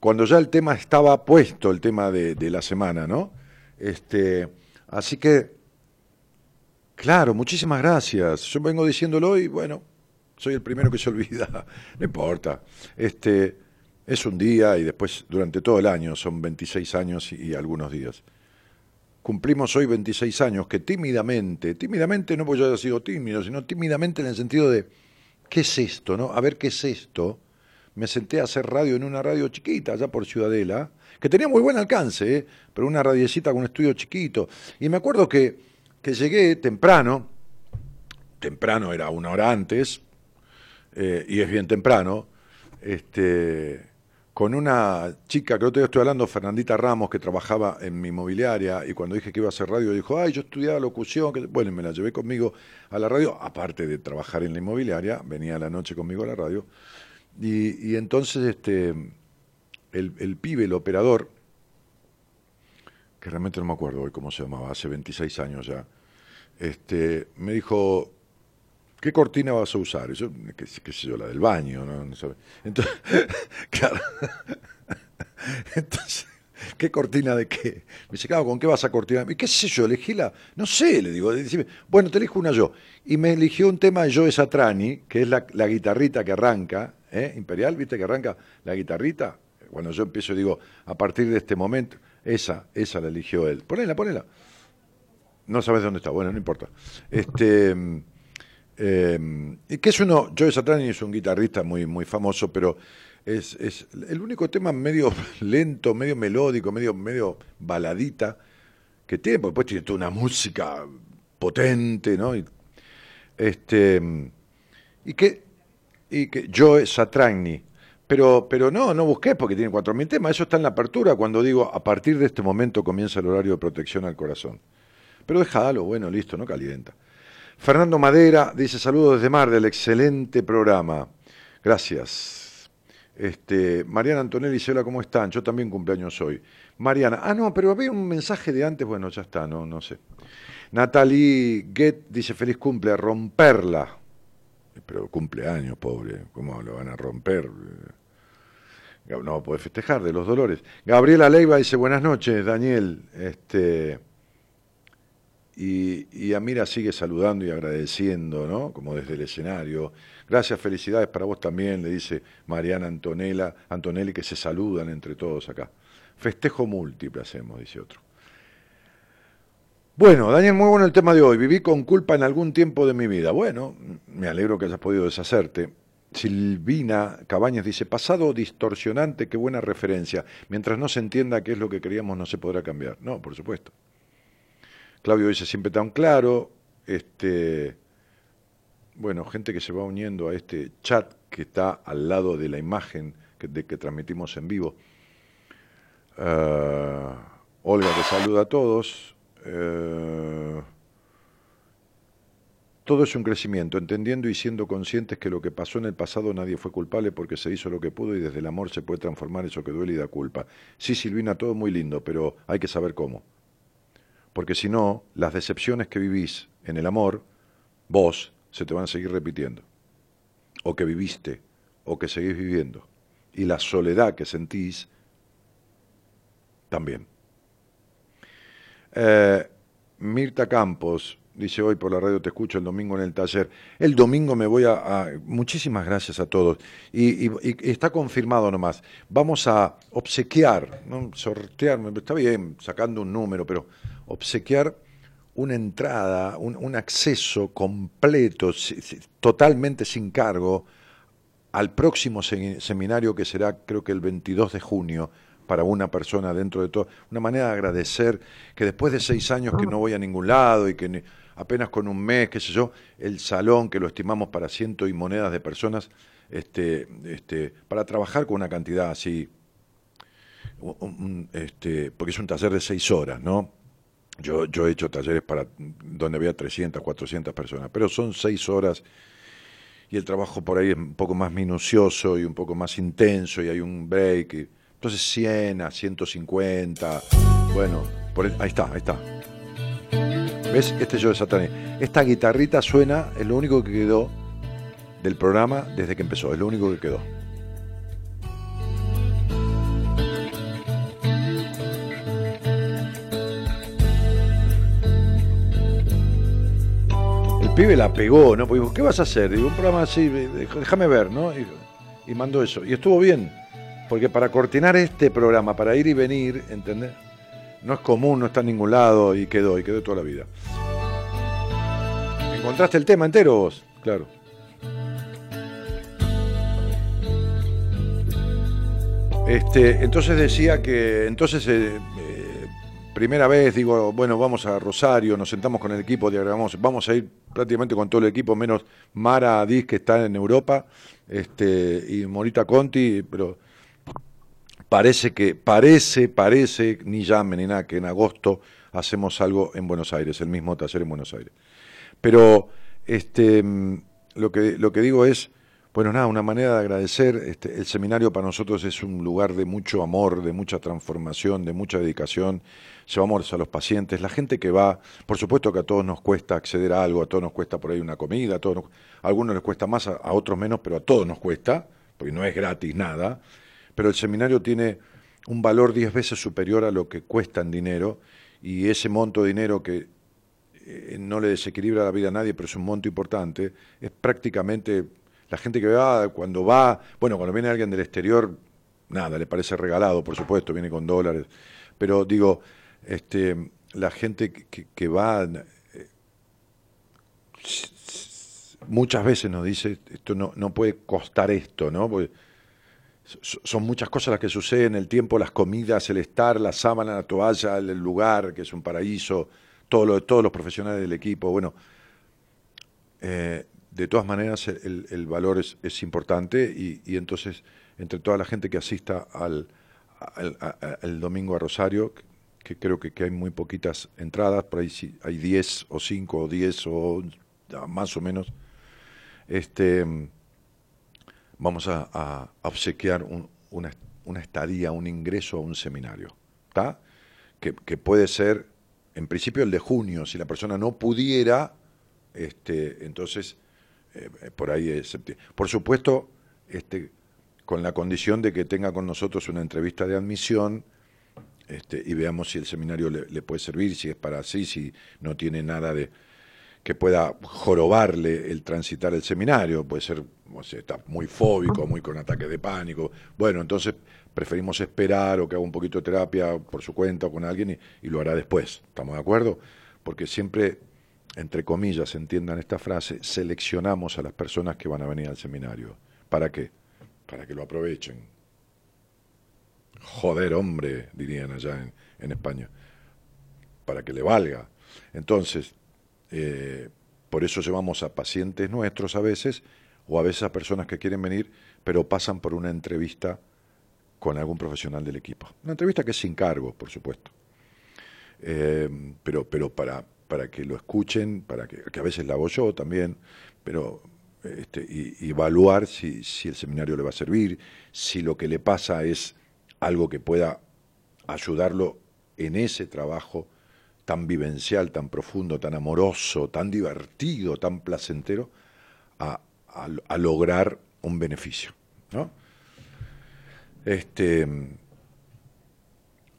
cuando ya el tema estaba puesto, el tema de, de la semana, ¿no? Este, así que, claro, muchísimas gracias. Yo vengo diciéndolo y bueno, soy el primero que se olvida. No importa. Este, es un día y después durante todo el año son 26 años y, y algunos días. Cumplimos hoy 26 años que tímidamente, tímidamente no porque yo haya sido tímido, sino tímidamente en el sentido de, ¿qué es esto? No? A ver, ¿qué es esto? Me senté a hacer radio en una radio chiquita, allá por Ciudadela, que tenía muy buen alcance, ¿eh? pero una radiecita con un estudio chiquito. Y me acuerdo que, que llegué temprano, temprano era una hora antes, eh, y es bien temprano, este, con una chica que otro día estoy hablando, Fernandita Ramos, que trabajaba en mi inmobiliaria, y cuando dije que iba a hacer radio, dijo, ay, yo estudiaba locución, que... bueno, y me la llevé conmigo a la radio, aparte de trabajar en la inmobiliaria, venía la noche conmigo a la radio, y, y entonces este, el, el pibe, el operador, que realmente no me acuerdo hoy cómo se llamaba, hace 26 años ya, este, me dijo, ¿qué cortina vas a usar? Y qué, sé yo, la del baño, ¿no? Entonces, claro. Entonces, ¿qué cortina de qué? Me dice, claro, ¿con qué vas a cortinar? ¿Y qué sé yo? Elegí la, no sé, le digo, bueno, te elijo una yo. Y me eligió un tema de Joe Satrani, que es la, la guitarrita que arranca, ¿eh? Imperial, ¿viste que arranca la guitarrita? Cuando yo empiezo, digo, a partir de este momento, esa, esa la eligió él. Ponela, ponela. No sabes dónde está, bueno, no importa. Este, eh, y que es uno, Joe Satrani es un guitarrista muy, muy famoso, pero es, es el único tema medio lento, medio melódico, medio, medio baladita que tiene, porque después tiene toda una música potente, ¿no? Y, este, y que, y que Joe Satrani, pero, pero no, no busqué porque tiene 4.000 temas, eso está en la apertura cuando digo, a partir de este momento comienza el horario de protección al corazón. Pero déjalo, bueno, listo, no calienta. Fernando Madera dice saludos desde Mar del excelente programa. Gracias. Este, Mariana Antonelli dice, hola, ¿cómo están? Yo también cumpleaños hoy. Mariana, ah, no, pero había un mensaje de antes, bueno, ya está, no, no sé. Natalie Get dice, feliz cumple, romperla. Pero cumpleaños, pobre, ¿cómo lo van a romper? No puede festejar de los dolores. Gabriela Leiva dice, buenas noches, Daniel. Este, y, y Amira sigue saludando y agradeciendo, ¿no? Como desde el escenario. Gracias, felicidades para vos también, le dice Mariana Antonella, Antonelli, que se saludan entre todos acá. Festejo múltiple hacemos, dice otro. Bueno, Daniel, muy bueno el tema de hoy. Viví con culpa en algún tiempo de mi vida. Bueno, me alegro que hayas podido deshacerte. Silvina Cabañas dice, pasado distorsionante, qué buena referencia. Mientras no se entienda qué es lo que queríamos, no se podrá cambiar. No, por supuesto. Claudio dice, siempre tan claro. Este, bueno, gente que se va uniendo a este chat que está al lado de la imagen que, de que transmitimos en vivo. Uh, Olga te saluda a todos. Uh, Todo es un crecimiento, entendiendo y siendo conscientes que lo que pasó en el pasado nadie fue culpable porque se hizo lo que pudo y desde el amor se puede transformar eso que duele y da culpa. Sí, Silvina, todo muy lindo, pero hay que saber cómo. Porque si no, las decepciones que vivís en el amor, vos, se te van a seguir repitiendo. O que viviste, o que seguís viviendo. Y la soledad que sentís, también. Eh, Mirta Campos, dice hoy por la radio te escucho el domingo en el taller. El domingo me voy a... muchísimas gracias a todos. Y, está confirmado nomás. Vamos a obsequiar, ¿no? sortear, está bien, sacando un número, pero obsequiar una entrada, un, acceso completo, totalmente sin cargo, al próximo seminario que será creo que el 22 de junio para una persona dentro de todo. Una manera de agradecer que después de seis años que no voy a ningún lado y que apenas con un mes, qué sé yo, el salón que lo estimamos para ciento y monedas de personas, este, este, para trabajar con una cantidad así, este, porque es un taller de seis horas, ¿no? Yo, yo he hecho talleres para donde había 300, 400 personas, pero son seis horas y el trabajo por ahí es un poco más minucioso y un poco más intenso y hay un break. Entonces 100 a 150, bueno, por, ahí está, ahí está. ¿Ves? Este yo de Satanás. Esta guitarrita suena, es lo único que quedó del programa desde que empezó, es lo único que quedó. Pibe la pegó, ¿no? Porque dijo, ¿qué vas a hacer? Digo, un programa así, déjame ver, ¿no? Y, y mandó eso. Y estuvo bien. Porque para coordinar este programa, para ir y venir, ¿entendés? No es común, no está en ningún lado y quedó, y quedó toda la vida. ¿Encontraste el tema entero vos? Claro. Este, entonces decía que, entonces, eh, primera vez digo, bueno, vamos a Rosario, nos sentamos con el equipo, diagramamos, vamos a ir prácticamente con todo el equipo, menos Mara Diz que está en Europa, este, y Morita Conti, pero Parece que, parece, parece, ni llame ni nada, que en agosto hacemos algo en Buenos Aires, el mismo taller en Buenos Aires. Pero este, lo, que, lo que digo es, bueno, nada, una manera de agradecer. Este, el seminario para nosotros es un lugar de mucho amor, de mucha transformación, de mucha dedicación. Llevamos a los pacientes, la gente que va, por supuesto que a todos nos cuesta acceder a algo, a todos nos cuesta por ahí una comida, a, todos a algunos les cuesta más, a otros menos, pero a todos nos cuesta, porque no es gratis nada. Pero el seminario tiene un valor diez veces superior a lo que cuesta en dinero y ese monto de dinero que eh, no le desequilibra la vida a nadie, pero es un monto importante, es prácticamente la gente que va, cuando va, bueno, cuando viene alguien del exterior, nada, le parece regalado, por supuesto, viene con dólares, pero digo, este, la gente que, va, eh, muchas veces nos dice, esto no, no puede costar esto, ¿no? son muchas cosas las que suceden, el tiempo, las comidas, el estar, la sábana, la toalla, el lugar, que es un paraíso, todo lo, todos los profesionales del equipo. Bueno, eh, de todas maneras el, valor es, importante y, entonces entre toda la gente que asista al, al, domingo a Rosario, que creo que, hay muy poquitas entradas, por ahí sí, hay 10 o 5 o 10 o más o menos, este vamos a, obsequiar una, estadía, un ingreso a un seminario, ¿está? Que, puede ser, en principio, el de junio. Si la persona no pudiera, este, entonces, eh, por ahí es septiembre. Por supuesto, este, con la condición de que tenga con nosotros una entrevista de admisión este, y veamos si el seminario le, puede servir, si es para así, si no tiene nada de que pueda jorobarle el transitar el seminario, puede ser, o sea, está muy fóbico, muy con ataques de pánico. Bueno, entonces preferimos esperar o que haga un poquito de terapia por su cuenta o con alguien y, lo hará después. ¿Estamos de acuerdo? Porque siempre, entre comillas, entiendan esta frase, seleccionamos a las personas que van a venir al seminario. ¿Para qué? Para que lo aprovechen. Joder, hombre, dirían allá en, en España. Para que le valga. Entonces, eh, por eso llevamos a pacientes nuestros a veces, o a veces a personas que quieren venir, pero pasan por una entrevista con algún profesional del equipo. Una entrevista que es sin cargo, por supuesto. Eh, pero, pero para, para que lo escuchen, para que, que a veces la hago yo también, pero este, y, y evaluar si, si el seminario le va a servir, si lo que le pasa es algo que pueda ayudarlo en ese trabajo tan vivencial, tan profundo, tan amoroso, tan divertido, tan placentero, a, a- lograr un beneficio. ¿no? Este,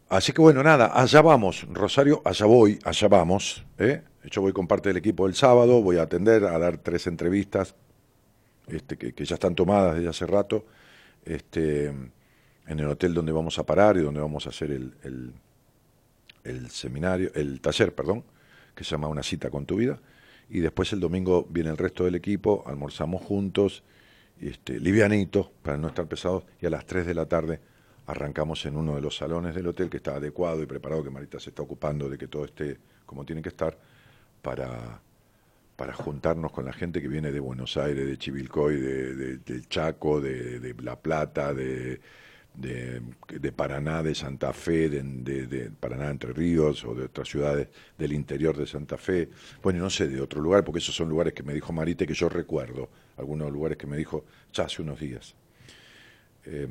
así que bueno, nada, allá vamos, Rosario, allá voy, allá vamos. ¿eh? Yo voy con parte del equipo el sábado, voy a atender, a dar tres entrevistas este, que, que ya están tomadas desde hace rato, este, en el hotel donde vamos a parar y donde vamos a hacer el, el- seminario, el taller, perdón, que se llama Una cita con tu vida. Y después el domingo viene el resto del equipo, almorzamos juntos, este, livianitos, para no estar pesados, y a las 3 de la tarde arrancamos en uno de los salones del hotel que está adecuado y preparado, que Marita se está ocupando de que todo esté como tiene que estar, para, para juntarnos con la gente que viene de Buenos Aires, de Chivilcoy, de, de- del Chaco, de La Plata, de, de, Paraná, de Santa Fe, de, Paraná, Entre Ríos o de otras ciudades del interior de Santa Fe. Bueno, no sé, de otro lugar, porque esos son lugares que me dijo Marita y que yo recuerdo, algunos lugares que me dijo ya hace unos días. Eh,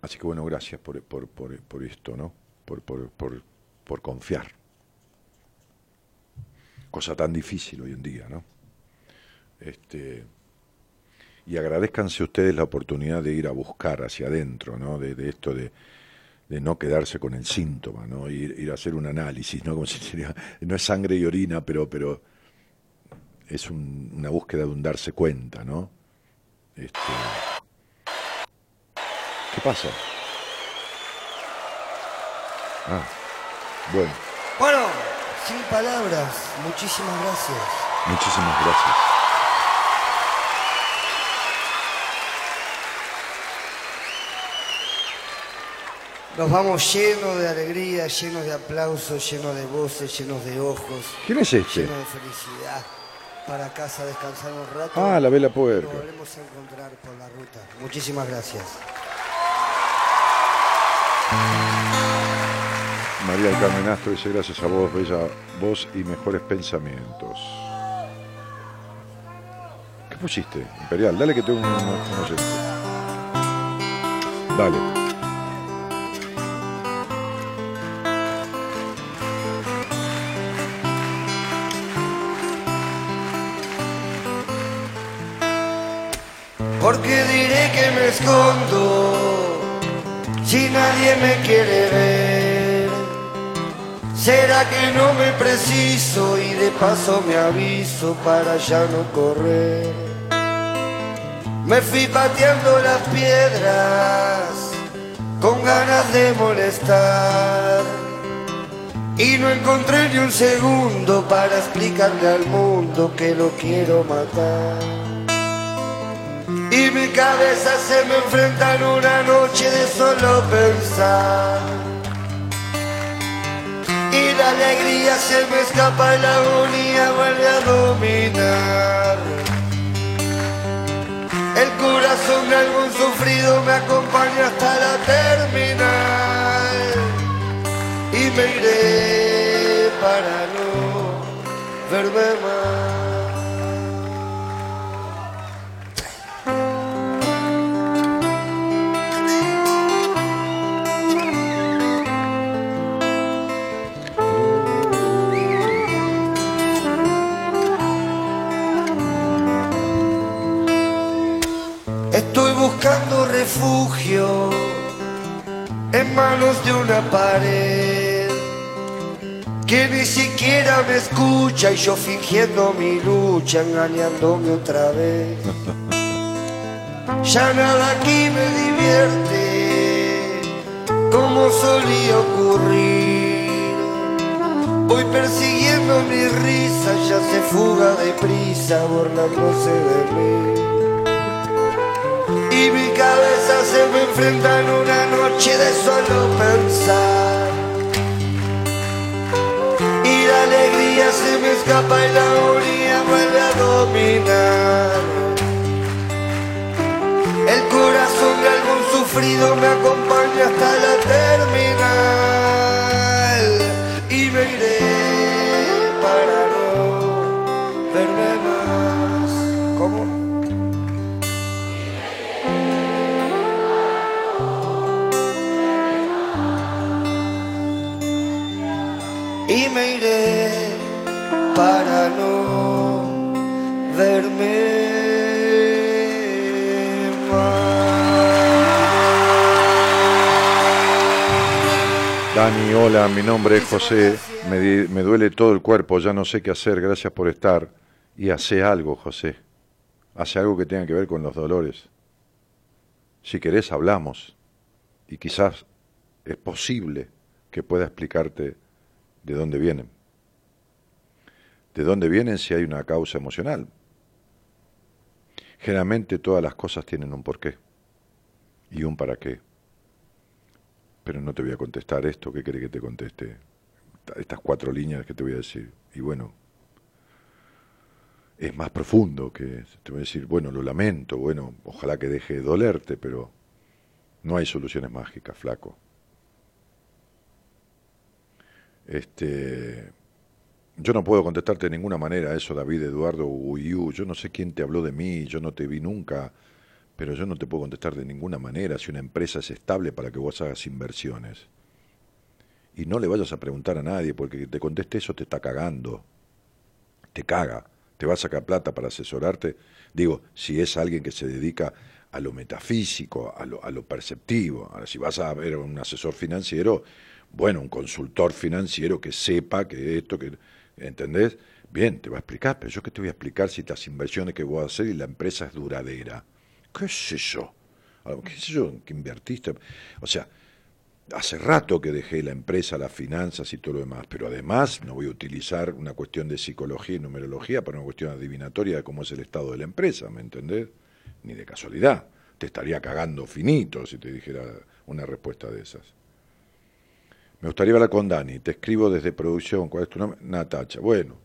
así que bueno, gracias por, por, por, por esto, ¿no? Por, por confiar. Cosa tan difícil hoy en día, ¿no? Este, y agradezcanse ustedes la oportunidad de ir a buscar hacia adentro, ¿no? De, de esto de, de no quedarse con el síntoma, ¿no? Ir, ir a hacer un análisis, ¿no? Como si sería, no es sangre y orina, pero, pero es un- una búsqueda de un darse cuenta, ¿no? Este, ¿Qué pasa? Ah, bueno, Bueno, sin palabras, muchísimas gracias. muchísimas gracias. Nos vamos llenos de alegría, llenos de aplausos, llenos de voces, llenos de ojos, ¿Quién es este? llenos de felicidad. Para casa descansar un rato. Ah, la vela Nos puerca. volvemos a encontrar por la ruta. Muchísimas gracias. María del Carmen Astro dice gracias a vos, bella voz y mejores pensamientos. ¿Qué pusiste? Imperial, dale que tengo un, un-. Dale. Porque diré que me escondo si nadie me quiere ver. ¿Será que no me preciso y de paso me aviso para ya no correr? Me fui pateando las piedras con ganas de molestar. Y no encontré ni un segundo para explicarle al mundo que lo quiero matar. Y mi cabeza se me enfrenta en una noche de solo pensar. Y la alegría se me escapa y la agonía vuelve a dominar. El corazón de algún sufrido me acompaña hasta la terminal. Y me iré para no verme más. Buscando refugio en manos de una pared que ni siquiera me escucha y yo fingiendo mi lucha, engañándome otra vez. Ya nada aquí me divierte como solía ocurrir. Voy persiguiendo mi risa, ya se fuga deprisa, burlándose de mí. Y mi cabeza se me enfrenta en una noche de solo pensar. Y la alegría se me escapa y la agonía vuelve a dominar. El corazón de algún sufrido me acompaña hasta la terminal. Verme Dani, hola, mi nombre es José, me, me duele todo el cuerpo, ya no sé qué hacer, gracias por estar. Y hace algo, José, hace algo que tenga que ver con los dolores. Si querés, hablamos. Y quizás es posible que pueda explicarte de dónde vienen. De dónde vienen si hay una causa emocional. Generalmente todas las cosas tienen un porqué y un para qué. Pero no te voy a contestar esto, ¿qué querés que te conteste? Estas cuatro líneas que te voy a decir. Y bueno, es más profundo que te voy a decir, bueno, lo lamento, bueno, ojalá que deje de dolerte, pero no hay soluciones mágicas, flaco. Este, yo no puedo contestarte de ninguna manera eso, David Eduardo Uyu. Yo no sé quién te habló de mí, yo no te vi nunca, pero yo no te puedo contestar de ninguna manera si una empresa es estable para que vos hagas inversiones. Y no le vayas a preguntar a nadie, porque que te conteste eso te está cagando. Te caga. Te va a sacar plata para asesorarte. Digo, si es alguien que se dedica a lo metafísico, a lo, a lo perceptivo. Ahora, si vas a ver un asesor financiero, bueno, un consultor financiero que sepa que esto, que ¿entendés? Bien, te va a explicar, pero yo qué te voy a explicar si las inversiones que voy a hacer y la empresa es duradera. ¿Qué sé yo? Algo, ¿Qué sé yo? ¿Qué invertiste? O sea, hace rato que dejé la empresa, las finanzas y todo lo demás, pero además no voy a utilizar una cuestión de psicología y numerología para una cuestión adivinatoria de cómo es el estado de la empresa, ¿me entendés? Ni de casualidad. Te estaría cagando finito si te dijera una respuesta de esas. Me gustaría hablar con Dani. Te escribo desde producción. ¿Cuál es tu nombre? Natacha. Bueno,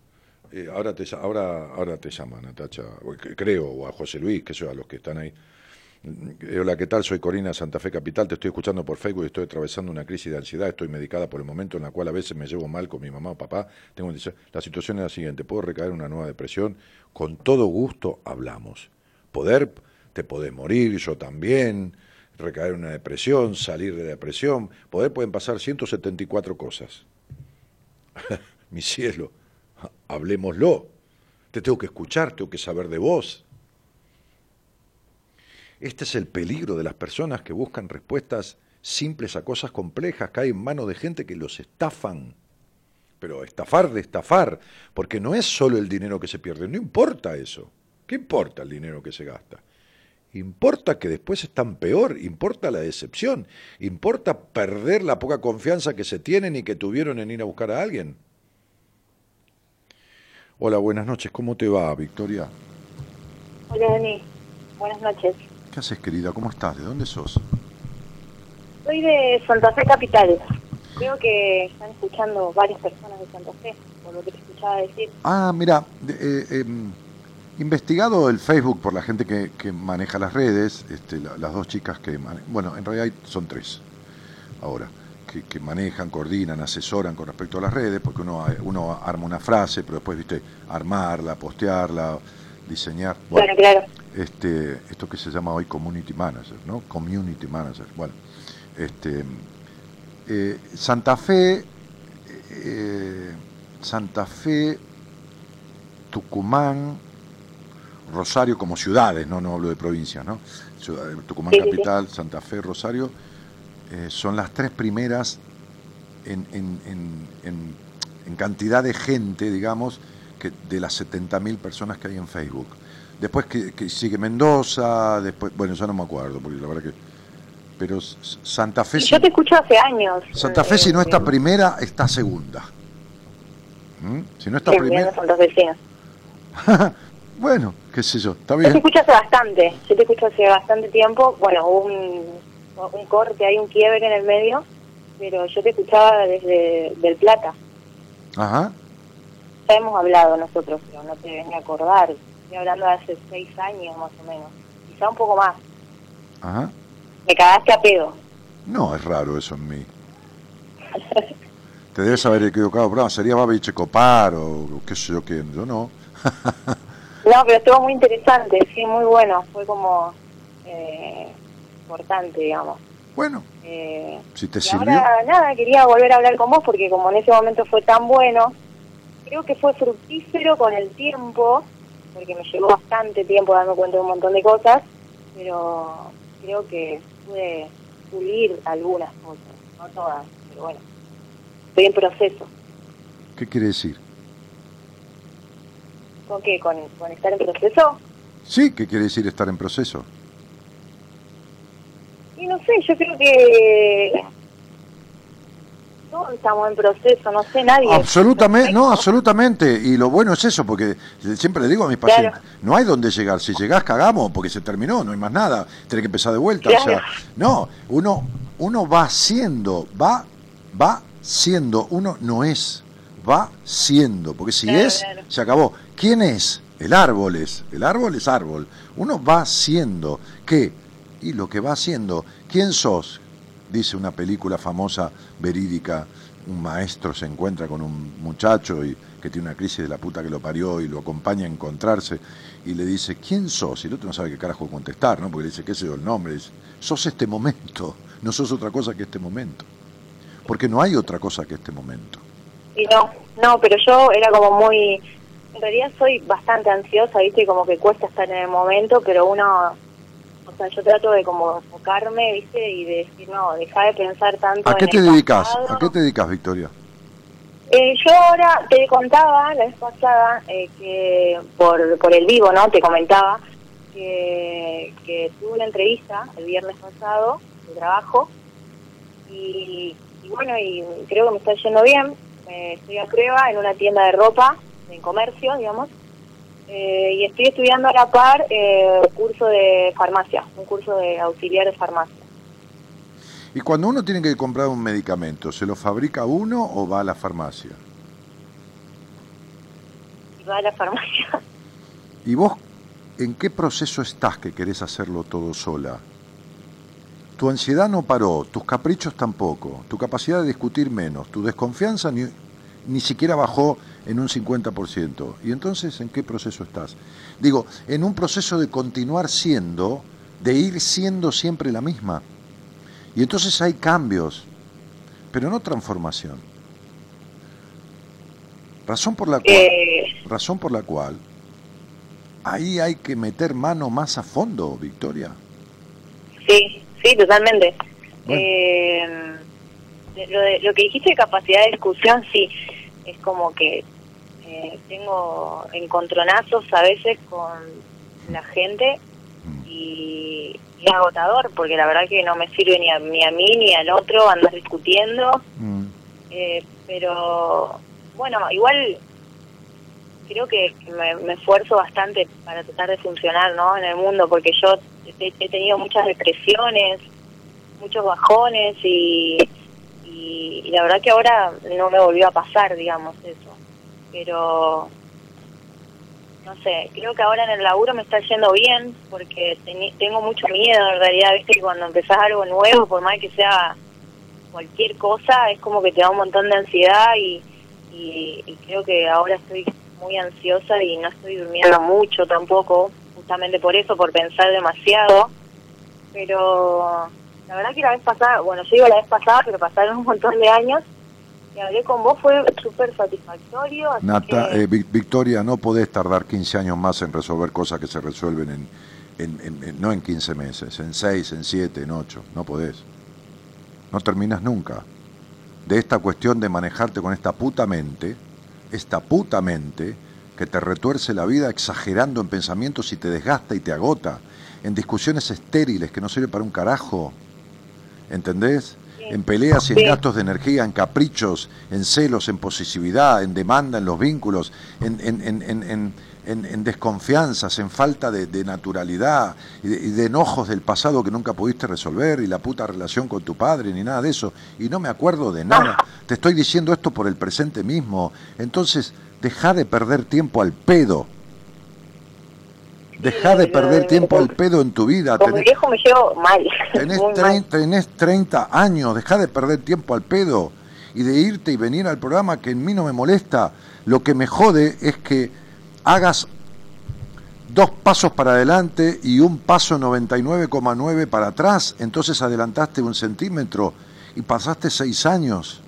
eh, ahora, te, ahora, ahora te llama Natacha, creo, o a José Luis, que yo, a los que están ahí. Eh, Hola, ¿qué tal? Soy Corina Santa Fe Capital. Te estoy escuchando por Facebook y estoy atravesando una crisis de ansiedad. Estoy medicada por el momento en la cual a veces me llevo mal con mi mamá o papá. Tengo la situación es la siguiente: puedo recaer en una nueva depresión. Con todo gusto hablamos. Poder, te podés morir, yo también. Recaer en una depresión, salir de la depresión. Poder pueden pasar 174 cosas. mi cielo, hablemoslo. Te tengo que escuchar, tengo que saber de vos. Este es el peligro de las personas que buscan respuestas simples a cosas complejas, caen en manos de gente que los estafan. Pero estafar de estafar, porque no es solo el dinero que se pierde, no importa eso. ¿Qué importa el dinero que se gasta? Importa que después están peor, importa la decepción, importa perder la poca confianza que se tienen y que tuvieron en ir a buscar a alguien. Hola, buenas noches, ¿cómo te va, Victoria? Hola Dani, buenas noches. ¿Qué haces, querida? ¿Cómo estás? ¿De dónde sos? Soy de Santa Fe Capital. Creo que están escuchando varias personas de Santa Fe, por lo que te escuchaba decir. Ah, mira, eh, em, investigado el Facebook por la gente que, que maneja las redes, este, la- las dos chicas que, bueno, en realidad son tres ahora, que, que manejan, coordinan, asesoran con respecto a las redes, porque uno, uno arma una frase, pero después, viste, armarla, postearla, diseñar. Bueno, Claro, claro. este, esto que se llama hoy community manager, ¿no? Community manager. Bueno, este, eh, Santa Fe, eh, Santa Fe, Tucumán, Rosario como ciudades, no, no hablo de provincias, ¿no? Tucumán Sí, sí, sí. capital, Santa Fe, Rosario, eh, son las tres primeras en, en- en- en- cantidad de gente, digamos, que de las 70.000 personas que hay en Facebook. Después que, que sigue Mendoza, después, bueno, ya no me acuerdo, porque la verdad que... Pero Santa Fe, Y yo te escucho hace años. Santa Fe si no Eh, está eh, primera, está segunda. ¿Mm? Si no está primera... Santa Fecina. bueno, qué sé yo, está Yo te bien. escucho hace bastante, yo te escucho hace bastante tiempo. Bueno, hubo un, un corte, hay un quiebre en el medio, pero yo te escuchaba desde Del Plata. Ajá. Ya hemos hablado nosotros, pero no te venía a acordar. Estoy hablando de hace seis años más o menos, quizá un poco más. Ajá. Me cagaste a pedo. No, es raro eso en mí. Te debes haber equivocado, pero sería Babi Checopar o qué sé yo quién, yo no. No, pero estuvo muy interesante, sí, muy bueno. Fue como eh, importante, digamos. Bueno, Eh, si te sirvió. ahora, nada, quería volver a hablar con vos porque como en ese momento fue tan bueno, creo que fue fructífero con el tiempo porque me llevó bastante tiempo darme cuenta de un montón de cosas, pero creo que pude pulir algunas cosas, no todas, pero bueno, estoy en proceso. ¿Qué quiere decir? ¿Con qué? ¿Con, con estar en proceso? Sí, ¿qué quiere decir estar en proceso? Y no sé, yo creo que todos estamos en proceso, no sé, nadie. Absolutamente, no, absolutamente. Y lo bueno es eso, porque siempre le digo a mis pacientes, Claro. no hay dónde llegar. Si llegás, cagamos, porque se terminó, no hay más nada. Tenés que empezar de vuelta. O sea, Claro. no, uno, uno va siendo, va, va siendo, uno no es, va siendo. Porque si Claro, es, claro. se acabó. ¿Quién es? El árbol es, el árbol es árbol. Uno va siendo, ¿qué? Y lo que va haciendo, ¿quién sos? Dice una película famosa, verídica, un maestro se encuentra con un muchacho y que tiene una crisis de la puta que lo parió y lo acompaña a encontrarse y le dice, ¿quién sos? Y el otro no sabe qué carajo contestar, ¿no? Porque le dice, ¿qué sé yo el nombre? Dice, sos este momento, no sos otra cosa que este momento. Porque no hay otra cosa que este momento. Y no, no, pero yo era como muy... En realidad soy bastante ansiosa, ¿viste? Como que cuesta estar en el momento, pero uno... O sea, yo trato de como enfocarme, ¿viste? Y de decir, no, deja de pensar tanto ¿A qué en te dedicas? pasado. ¿A qué te dedicas, Victoria? Eh, yo ahora te contaba la vez pasada eh, que por, por el vivo, ¿no? Te comentaba que, que tuve una entrevista el viernes pasado de trabajo y, y bueno, y creo que me está yendo bien. Eh, estoy a prueba en una tienda de ropa, en comercio, digamos, eh, y estoy estudiando a la par eh, curso de farmacia, un curso de auxiliar de farmacia. Y cuando uno tiene que comprar un medicamento, ¿se lo fabrica uno o va a la farmacia? Va a la farmacia. ¿Y vos en qué proceso estás que querés hacerlo todo sola? Tu ansiedad no paró, tus caprichos tampoco, tu capacidad de discutir menos, tu desconfianza ni, ni siquiera bajó en un 50%. ¿Y entonces en qué proceso estás? Digo, en un proceso de continuar siendo, de ir siendo siempre la misma. Y entonces hay cambios, pero no transformación. Razón por la cual Eh, razón por la cual ahí hay que meter mano más a fondo, Victoria. Sí, sí, totalmente. Bueno. Eh, lo, de- lo que dijiste de capacidad de discusión, sí, es como que eh, tengo encontronazos a veces con la gente y, y es agotador, porque la verdad que no me sirve ni a, ni a mí ni al otro andar discutiendo, Mm, eh, pero bueno, igual creo que que me, me esfuerzo bastante para tratar de funcionar ¿no? en el mundo, porque yo he, tenido muchas depresiones, muchos bajones y, y, la verdad que ahora no me volvió a pasar, digamos, eso. Pero, no sé, creo que ahora en el laburo me está yendo bien, porque tengo mucho miedo en realidad, viste, que cuando empezás algo nuevo, por más que sea cualquier cosa, es como que te da un montón de ansiedad y, y creo que ahora estoy muy ansiosa y no estoy durmiendo mucho tampoco, justamente por eso, por pensar demasiado. Pero la verdad que la vez pasada, bueno, yo digo la vez pasada, pero pasaron un montón de años y hablé con vos, fue súper satisfactorio. así Nata, que- eh, Vic- Victoria, no podés tardar 15 años más en resolver cosas que se resuelven en, en- en- en- no en 15 meses, en 6, en 7, en 8. No podés. No terminas nunca. De esta cuestión de manejarte con esta puta mente, esta puta mente que te retuerce la vida exagerando en pensamientos y te desgasta y te agota, en discusiones estériles que no sirven para un carajo. ¿Entendés? En peleas y en gastos de energía, en caprichos, en celos, en posesividad, en demanda, en los vínculos, en, en- en- en- desconfianzas, en falta de, de naturalidad y de, y de enojos del pasado que nunca pudiste resolver y la puta relación con tu padre ni nada de eso. Y no me acuerdo de nada. Te estoy diciendo esto por el presente mismo. Entonces, deja de perder tiempo al pedo. Deja de perder tiempo al pedo en tu vida. Con mi Tenés- viejo me llevo mal. Tenés, mal. tenés 30 años, dejá de perder tiempo al pedo y de irte y venir al programa que en mí no me molesta. Lo que me jode es que hagas dos pasos para adelante y un paso 99,9 para atrás, entonces adelantaste un centímetro y pasaste seis años.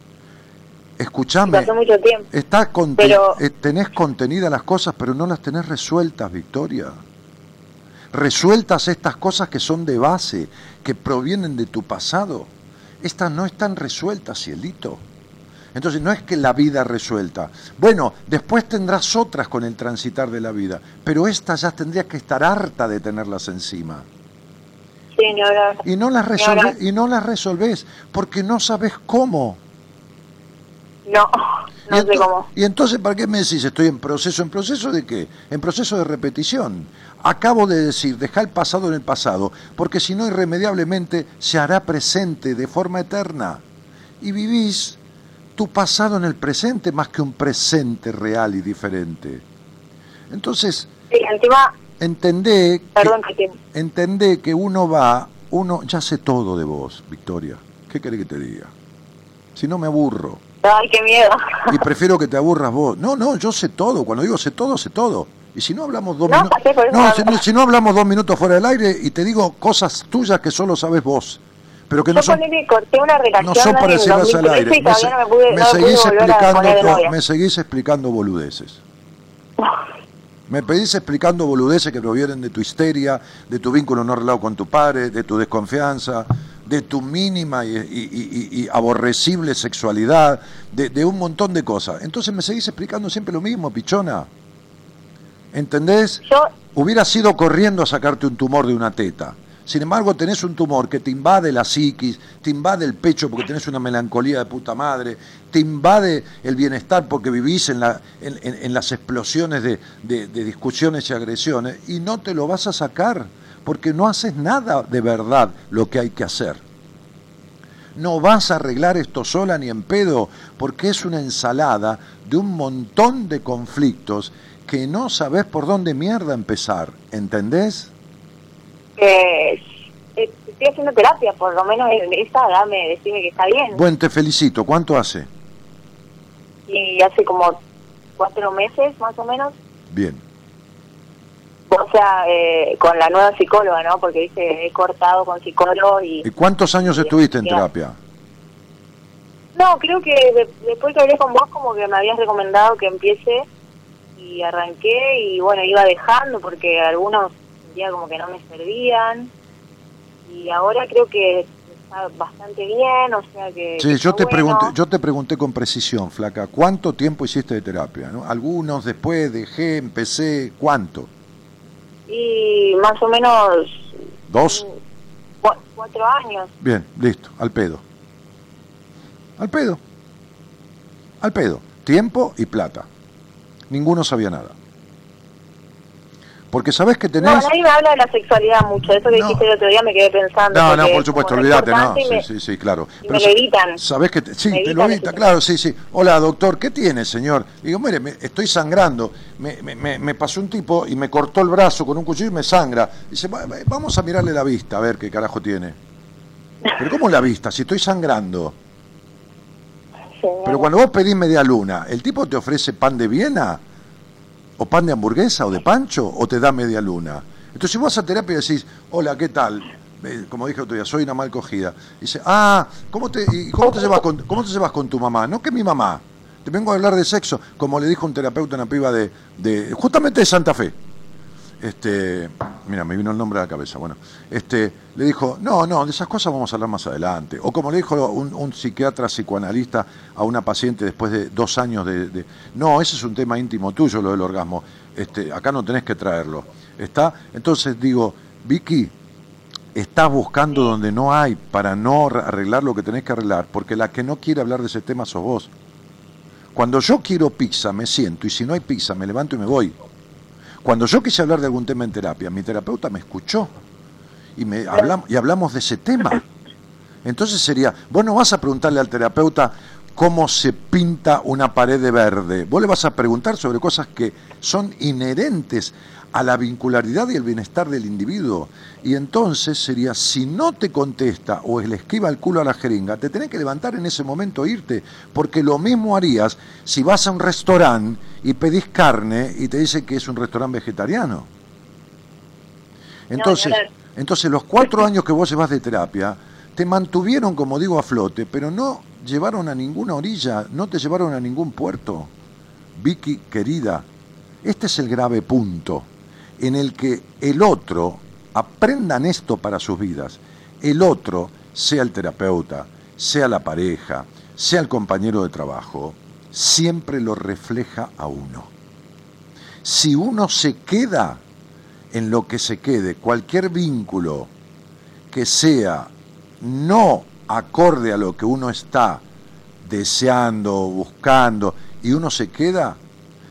escuchame, mucho tiempo. está Pero- eh, tenés contenidas las cosas, pero no las tenés resueltas, Victoria. Resueltas estas cosas que son de base, que provienen de tu pasado. Estas no están resueltas, cielito. Entonces no es que la vida resuelta. Bueno, después tendrás otras con el transitar de la vida, pero estas ya tendrías que estar harta de tenerlas encima. Sí, ni hablar. Y no las hablar. y no las resolvés porque no sabes cómo. No, no y, sé cómo. y entonces, ¿para qué me decís? Estoy en proceso. ¿En proceso de qué? En proceso de repetición. Acabo de decir, deja el pasado en el pasado, porque si no, irremediablemente se hará presente de forma eterna. Y vivís tu pasado en el presente más que un presente real y diferente. Entonces, Sí, encima, entendé que, perdón que te... entendé que uno va, uno ya sé todo de vos, Victoria. ¿Qué querés que te diga? Si no me aburro. Ay, qué miedo. Y prefiero que te aburras vos. No, no, yo sé todo. Cuando digo sé todo, sé todo. Y si no hablamos dos No, minutos. si, no- si no hablamos dos minutos fuera del aire y te digo cosas tuyas que solo sabes vos. Pero que no Yo son, corté una relación no son para decirlas al 2013 aire. se- no me pude, me no me pude seguís a explicando, me seguís boludeces. Me pedís explicando boludeces que provienen de tu histeria, de tu vínculo no arreglado con tu padre, de tu desconfianza, de tu mínima y, y- y- y aborrecible sexualidad, de, de un montón de cosas. Entonces me seguís explicando siempre lo mismo, pichona. ¿Entendés? Yo, Hubieras ido corriendo a sacarte un tumor de una teta. Sin embargo, tenés un tumor que te invade la psiquis, te invade el pecho porque tenés una melancolía de puta madre, te invade el bienestar porque vivís en, la- en- las explosiones de discusiones y agresiones y no te lo vas a sacar porque no haces nada de verdad lo que hay que hacer. No vas a arreglar esto sola ni en pedo, porque es una ensalada de un montón de conflictos que no sabes por dónde mierda empezar, ¿entendés? Eh, eh, estoy haciendo terapia, por lo menos en esa, dame, decime que está bien. Bueno, te felicito. ¿Cuánto hace? Y hace como cuatro meses, más o menos. Bien. O sea, eh, con la nueva psicóloga, ¿no? Porque dice, he cortado con psicólogo y... ¿Y cuántos años estuviste en terapia? No, creo que de- después que hablé con vos, como que me habías recomendado que empiece y arranqué y bueno, iba dejando porque algunos sentía como que no me servían y ahora creo que está bastante bien, o sea que... Sí, que yo te bueno. pregunté, yo te pregunté con precisión, flaca, ¿cuánto tiempo hiciste de terapia? no? Algunos, después, dejé, empecé, ¿cuánto? Y más o menos ¿Dos? cu- cuatro años. Bien, listo, al pedo. Al pedo. Al pedo. Tiempo y plata. Ninguno sabía nada. Porque sabés que tenés... No, nadie me habla de la sexualidad mucho, eso que No. dijiste el otro día me quedé pensando. No, no, por supuesto, olvídate, no. y me- sí, sí, claro. y me lo evitan. Sabés que te- sí, Me te lo evitan claro, sí, sí. Hola, doctor, ¿qué tiene, señor? Digo, mire, me- estoy sangrando. Me, me- me- me pasó un tipo y me cortó el brazo con un cuchillo y me sangra. Dice, "Va- va- vamos a mirarle la vista, a ver qué carajo tiene. Pero ¿cómo la vista? Si estoy sangrando. Pero cuando vos pedís media luna, ¿el tipo te ofrece pan de Viena? ¿O pan de hamburguesa? ¿O de pancho? ¿O te da media luna? Entonces, si vos vas a terapia y decís, hola, ¿qué tal? Eh, Como dije otro día, soy una mal cogida. Dice, ah, ¿cómo te, y cómo te, llevas con, ¿cómo te llevas con tu mamá? No que mi mamá. Te vengo a hablar de sexo, como le dijo un terapeuta a una piba de, de justamente de Santa Fe. Este, mira, me vino el nombre a la cabeza. Bueno, este, le dijo, no, no, de esas cosas vamos a hablar más adelante. O como le dijo un, psiquiatra psicoanalista a una paciente después de dos años de, de- no, ese es un tema íntimo tuyo, lo del orgasmo. Este, acá no tenés que traerlo. Está, entonces digo, Vicky, estás buscando donde no hay para no ar- arreglar lo que tenés que arreglar, porque la que no quiere hablar de ese tema sos vos. Cuando yo quiero pizza, me siento, y si no hay pizza, me levanto y me voy. Cuando yo quise hablar de algún tema en terapia, mi terapeuta me escuchó y, me hablam- y hablamos de ese tema. Entonces sería, vos no vas a preguntarle al terapeuta cómo se pinta una pared de verde, vos le vas a preguntar sobre cosas que son inherentes a la vincularidad y el bienestar del individuo. Y entonces sería, si no te contesta o le esquiva el culo a la jeringa, te tenés que levantar en ese momento e irte, porque lo mismo harías si vas a un restaurante y pedís carne y te dice que es un restaurante vegetariano. Entonces, entonces los cuatro años que vos llevas de terapia te mantuvieron, como digo, a flote, pero no llevaron a ninguna orilla, no te llevaron a ningún puerto. Vicky, querida, este es el grave punto en el que el otro, aprendan esto para sus vidas, el otro, sea el terapeuta, sea la pareja, sea el compañero de trabajo, siempre lo refleja a uno. Si uno se queda en lo que se quede, cualquier vínculo que sea no acorde a lo que uno está deseando, buscando, y uno se queda,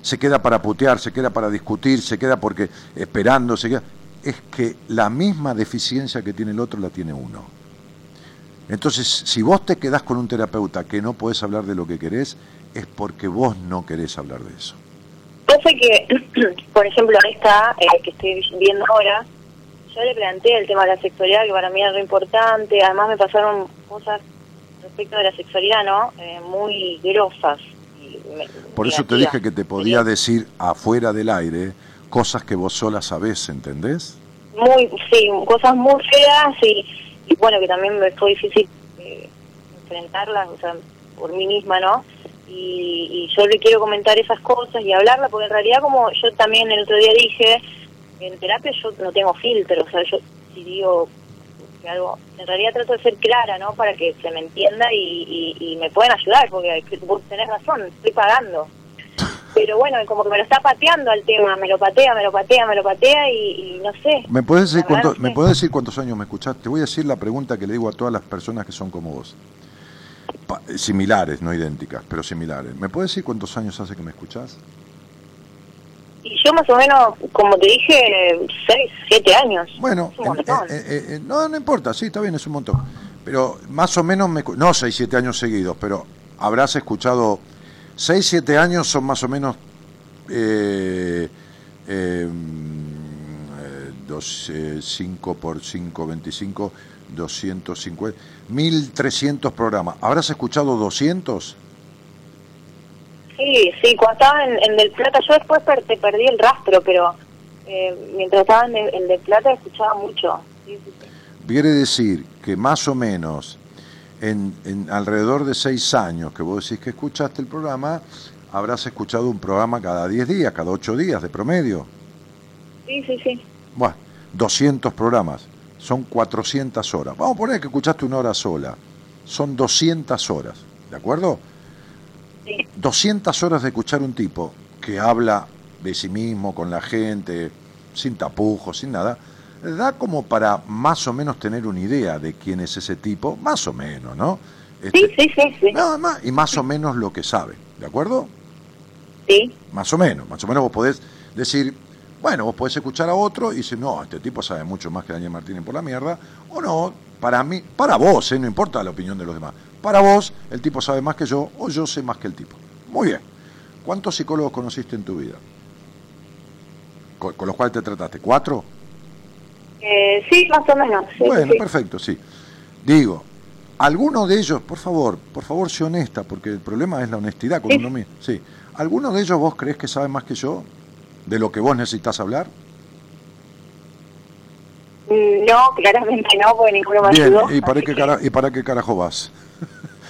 se queda para putear, se queda para discutir, se queda porque esperando, se queda, es que la misma deficiencia que tiene el otro la tiene uno. Entonces, si vos te quedás con un terapeuta que no podés hablar de lo que querés, es porque vos no querés hablar de eso. Sé que, por ejemplo, esta eh, que estoy viendo ahora, yo le planteé el tema de la sexualidad, que para mí era lo importante. Además, me pasaron cosas respecto de la sexualidad, ¿no? Eh, muy grosas. Por eso te dije que te podía decir afuera del aire cosas que vos sola sabés, ¿entendés? Muy, sí, cosas muy feas y, y bueno, que también me fue difícil eh, enfrentarlas, o sea, por mí misma, ¿no? Y, y, yo le quiero comentar esas cosas y hablarla, porque en realidad, como yo también el otro día dije, en terapia yo no tengo filtro, o sea, yo si digo que algo, en realidad trato de ser clara, ¿no? Para que se me entienda y, y, me puedan ayudar, porque vos tenés razón, estoy pagando. Pero bueno, como que me lo está pateando al tema, me lo patea, me lo patea, me lo patea y, no sé. ¿Me puedes, decir cuánto, ¿Me puedes decir cuántos años me escuchaste? Te voy a decir la pregunta que le digo a todas las personas que son como vos. similares, no idénticas, pero similares. ¿Me puedes decir cuántos años hace que me escuchás? Y yo más o menos, como te dije, 6, 7 años. Bueno, eh, eh, no, no importa, sí, está bien, es un montón. Pero más o menos, me, no 6, 7 años seguidos, pero habrás escuchado 6, 7 años son más o menos eh, eh, 5 por 5, 25, 250, 1300 programas. ¿Habrás escuchado 200? Sí, sí, cuando estaba en, Del Plata, yo después te perdí el rastro, pero eh, mientras estaba en, el, Del Plata escuchaba mucho. Quiere decir que más o menos en, en, alrededor de seis años que vos decís que escuchaste el programa, habrás escuchado un programa cada diez días, cada ocho días de promedio. Sí, sí, sí. Bueno, 200 programas, son 400 horas. Vamos a poner que escuchaste una hora sola, son 200 horas, ¿de acuerdo? 200 horas de escuchar un tipo que habla de sí mismo, con la gente, sin tapujos, sin nada, da como para más o menos tener una idea de quién es ese tipo, más o menos, ¿no? Este, sí, sí, sí, sí. Nada más, y más o menos lo que sabe, ¿de acuerdo? Sí. Más o menos, más o menos vos podés decir, bueno, vos podés escuchar a otro y decir, no, este tipo sabe mucho más que Daniel Martínez por la mierda, o no, para mí, para vos, ¿eh? no importa la opinión de los demás, para vos, el tipo sabe más que yo o yo sé más que el tipo. Muy bien. ¿Cuántos psicólogos conociste en tu vida? ¿Con, los cuales te trataste? ¿Cuatro? Eh, sí, más o menos. bueno, perfecto, sí. Digo, ¿alguno de ellos, por favor, por favor, sé honesta, porque el problema es la honestidad con uno mismo. Sí. ¿Alguno de ellos vos crees que sabe más que yo de lo que vos necesitas hablar? Mm, no, claramente no, porque ninguno me Bien, ¿y para, qué ¿y para qué carajo vas?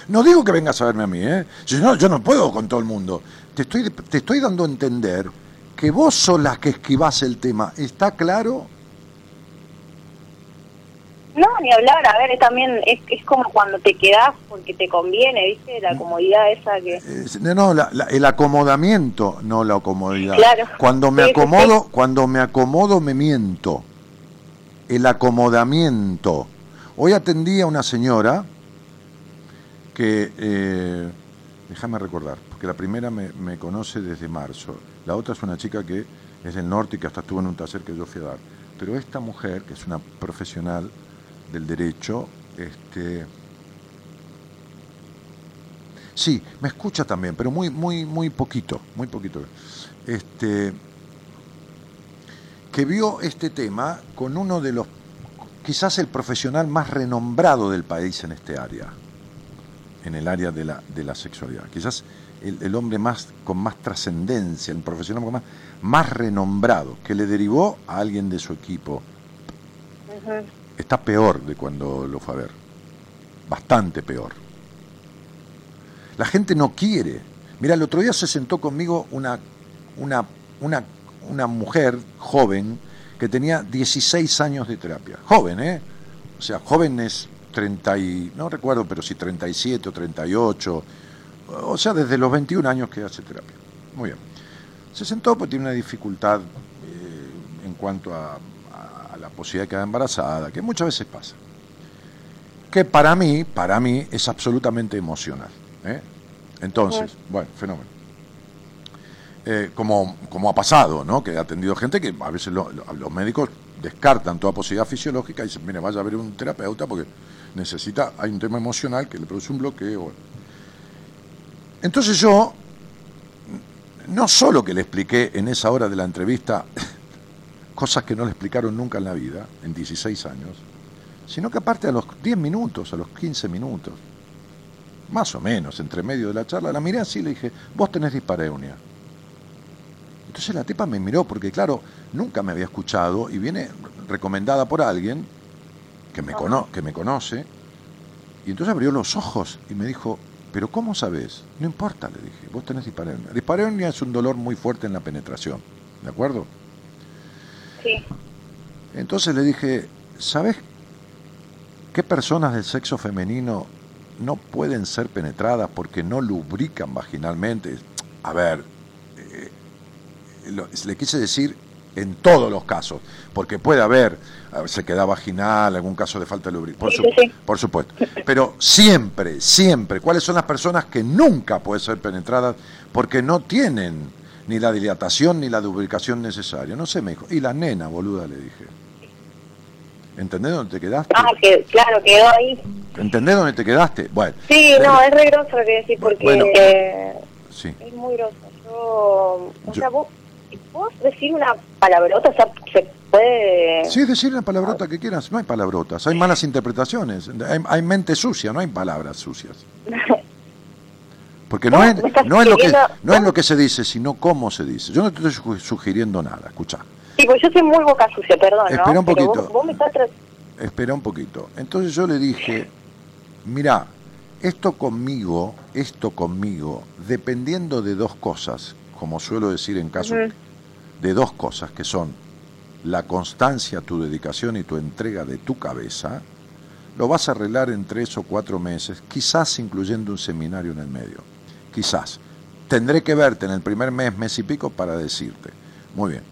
No digo que vengas a verme a mí, ¿eh? Yo no, yo no puedo con todo el mundo. Te estoy, te estoy dando a entender que vos sos la que esquivás el tema. ¿Está claro? No, ni hablar, a ver, también es, es como cuando te quedás porque te conviene, ¿viste? La comodidad esa que... no, el acomodamiento, no la comodidad. Claro. Cuando me acomodo, cuando me acomodo me miento. El acomodamiento. Hoy atendí a una señora que, eh, déjame recordar, porque la primera me, conoce desde marzo, la otra es una chica que es del norte y que hasta estuvo en un taller que yo fui a dar. Pero esta mujer, que es una profesional del derecho, este, sí, me escucha también, pero muy, muy, muy poquito, muy poquito. Este, que vio este tema con uno de los, quizás el profesional más renombrado del país en este área en el área de la, de la sexualidad. Quizás el, hombre más con más trascendencia, el profesional más, más renombrado, que le derivó a alguien de su equipo. Está peor de cuando lo fue a ver. Bastante peor. La gente no quiere. Mira, el otro día se sentó conmigo una, una, una, una mujer joven que tenía 16 años de terapia. Joven, ¿eh? O sea, joven es 30 y, no recuerdo, pero si 37 o 38, o sea, desde los 21 años que hace terapia. Muy bien. Se sentó porque tiene una dificultad eh, en cuanto a, a la posibilidad de quedar embarazada, que muchas veces pasa. Que para mí, para mí, es absolutamente emocional. ¿eh? Entonces, bueno, fenómeno. Eh, como, como ha pasado, ¿no? Que ha atendido gente que a veces lo- lo- los médicos descartan toda posibilidad fisiológica y dicen, mire, vaya a ver un terapeuta porque necesita, hay un tema emocional que le produce un bloqueo. Entonces yo, no solo que le expliqué en esa hora de la entrevista cosas que no le explicaron nunca en la vida, en 16 años, sino que aparte a los 10 minutos, a los 15 minutos, más o menos, entre medio de la charla, la miré así y le dije, vos tenés dispareunia. Entonces la tipa me miró porque, claro, nunca me había escuchado y viene recomendada por alguien que me, cono que me conoce. Y entonces abrió los ojos y me dijo, ¿pero cómo sabes? No importa, le dije, vos tenés dispareunia. Dispareunia es un dolor muy fuerte en la penetración, ¿de acuerdo? Sí. Entonces le dije, ¿sabes qué personas del sexo femenino no pueden ser penetradas porque no lubrican vaginalmente? A ver, eh, lo- le quise decir en todos los casos, porque puede haber sequedad vaginal, algún caso de falta de lubricación, por, su- supuesto. Pero siempre, siempre, ¿cuáles son las personas que nunca pueden ser penetradas porque no tienen ni la dilatación ni la lubricación necesaria? No sé, me dijo. Y la nena, boluda, le dije. ¿Entendés dónde te quedaste? Ah, que claro, quedó ahí. ¿Entendés dónde te quedaste? Bueno. Sí, no, es re grosso lo que decís porque Bueno. eh, Sí. es muy grosso. Yo, o Yo- sea, vos, vos decir una palabrota, o sea, se puede... Sí, decir la palabrota que quieras. No hay palabrotas, hay malas interpretaciones. Hay, hay mente sucia, no hay palabras sucias. Porque no es, no es lo que no es lo que se dice, sino cómo se dice. Yo no te estoy su- sugiriendo nada, escucha. Sí, pues yo soy muy boca sucia, perdón, ¿no? Espera un poquito. Vos, vos me estás... tra- Espera un poquito. Entonces yo le dije, mira, esto conmigo, esto conmigo, dependiendo de dos cosas, como suelo decir en caso de dos cosas que son la constancia, tu dedicación y tu entrega de tu cabeza, lo vas a arreglar en tres o cuatro meses, quizás incluyendo un seminario en el medio. Quizás. Tendré que verte en el primer mes, mes y pico para decirte. Muy bien.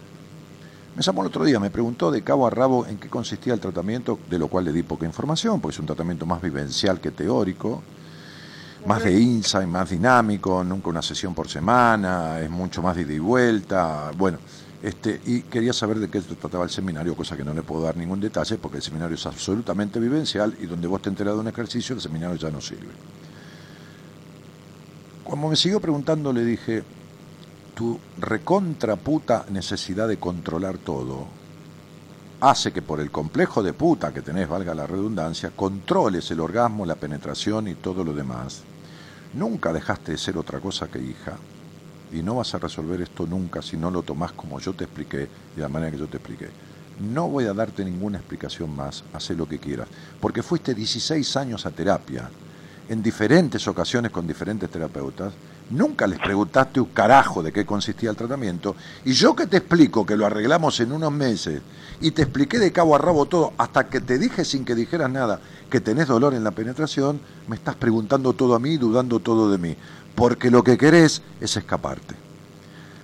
Me llamó el otro día, me preguntó de cabo a rabo en qué consistía el tratamiento, de lo cual le di poca información, porque es un tratamiento más vivencial que teórico, más de insight, más dinámico, nunca una sesión por semana, es mucho más de ida y vuelta, bueno, este, y quería saber de qué se trataba el seminario, cosa que no le puedo dar ningún detalle, porque el seminario es absolutamente vivencial y donde vos te enteras de un ejercicio, el seminario ya no sirve. Cuando me siguió preguntando, le dije, tu recontra puta necesidad de controlar todo hace que por el complejo de puta que tenés, valga la redundancia, controles el orgasmo, la penetración y todo lo demás. Nunca dejaste de ser otra cosa que hija. Y no vas a resolver esto nunca si no lo tomás como yo te expliqué, de la manera que yo te expliqué. No voy a darte ninguna explicación más, haz lo que quieras. Porque fuiste 16 años a terapia, en diferentes ocasiones con diferentes terapeutas, nunca les preguntaste un carajo de qué consistía el tratamiento, y yo que te explico que lo arreglamos en unos meses, y te expliqué de cabo a rabo todo, hasta que te dije sin que dijeras nada que tenés dolor en la penetración, me estás preguntando todo a mí, dudando todo de mí, porque lo que querés es escaparte.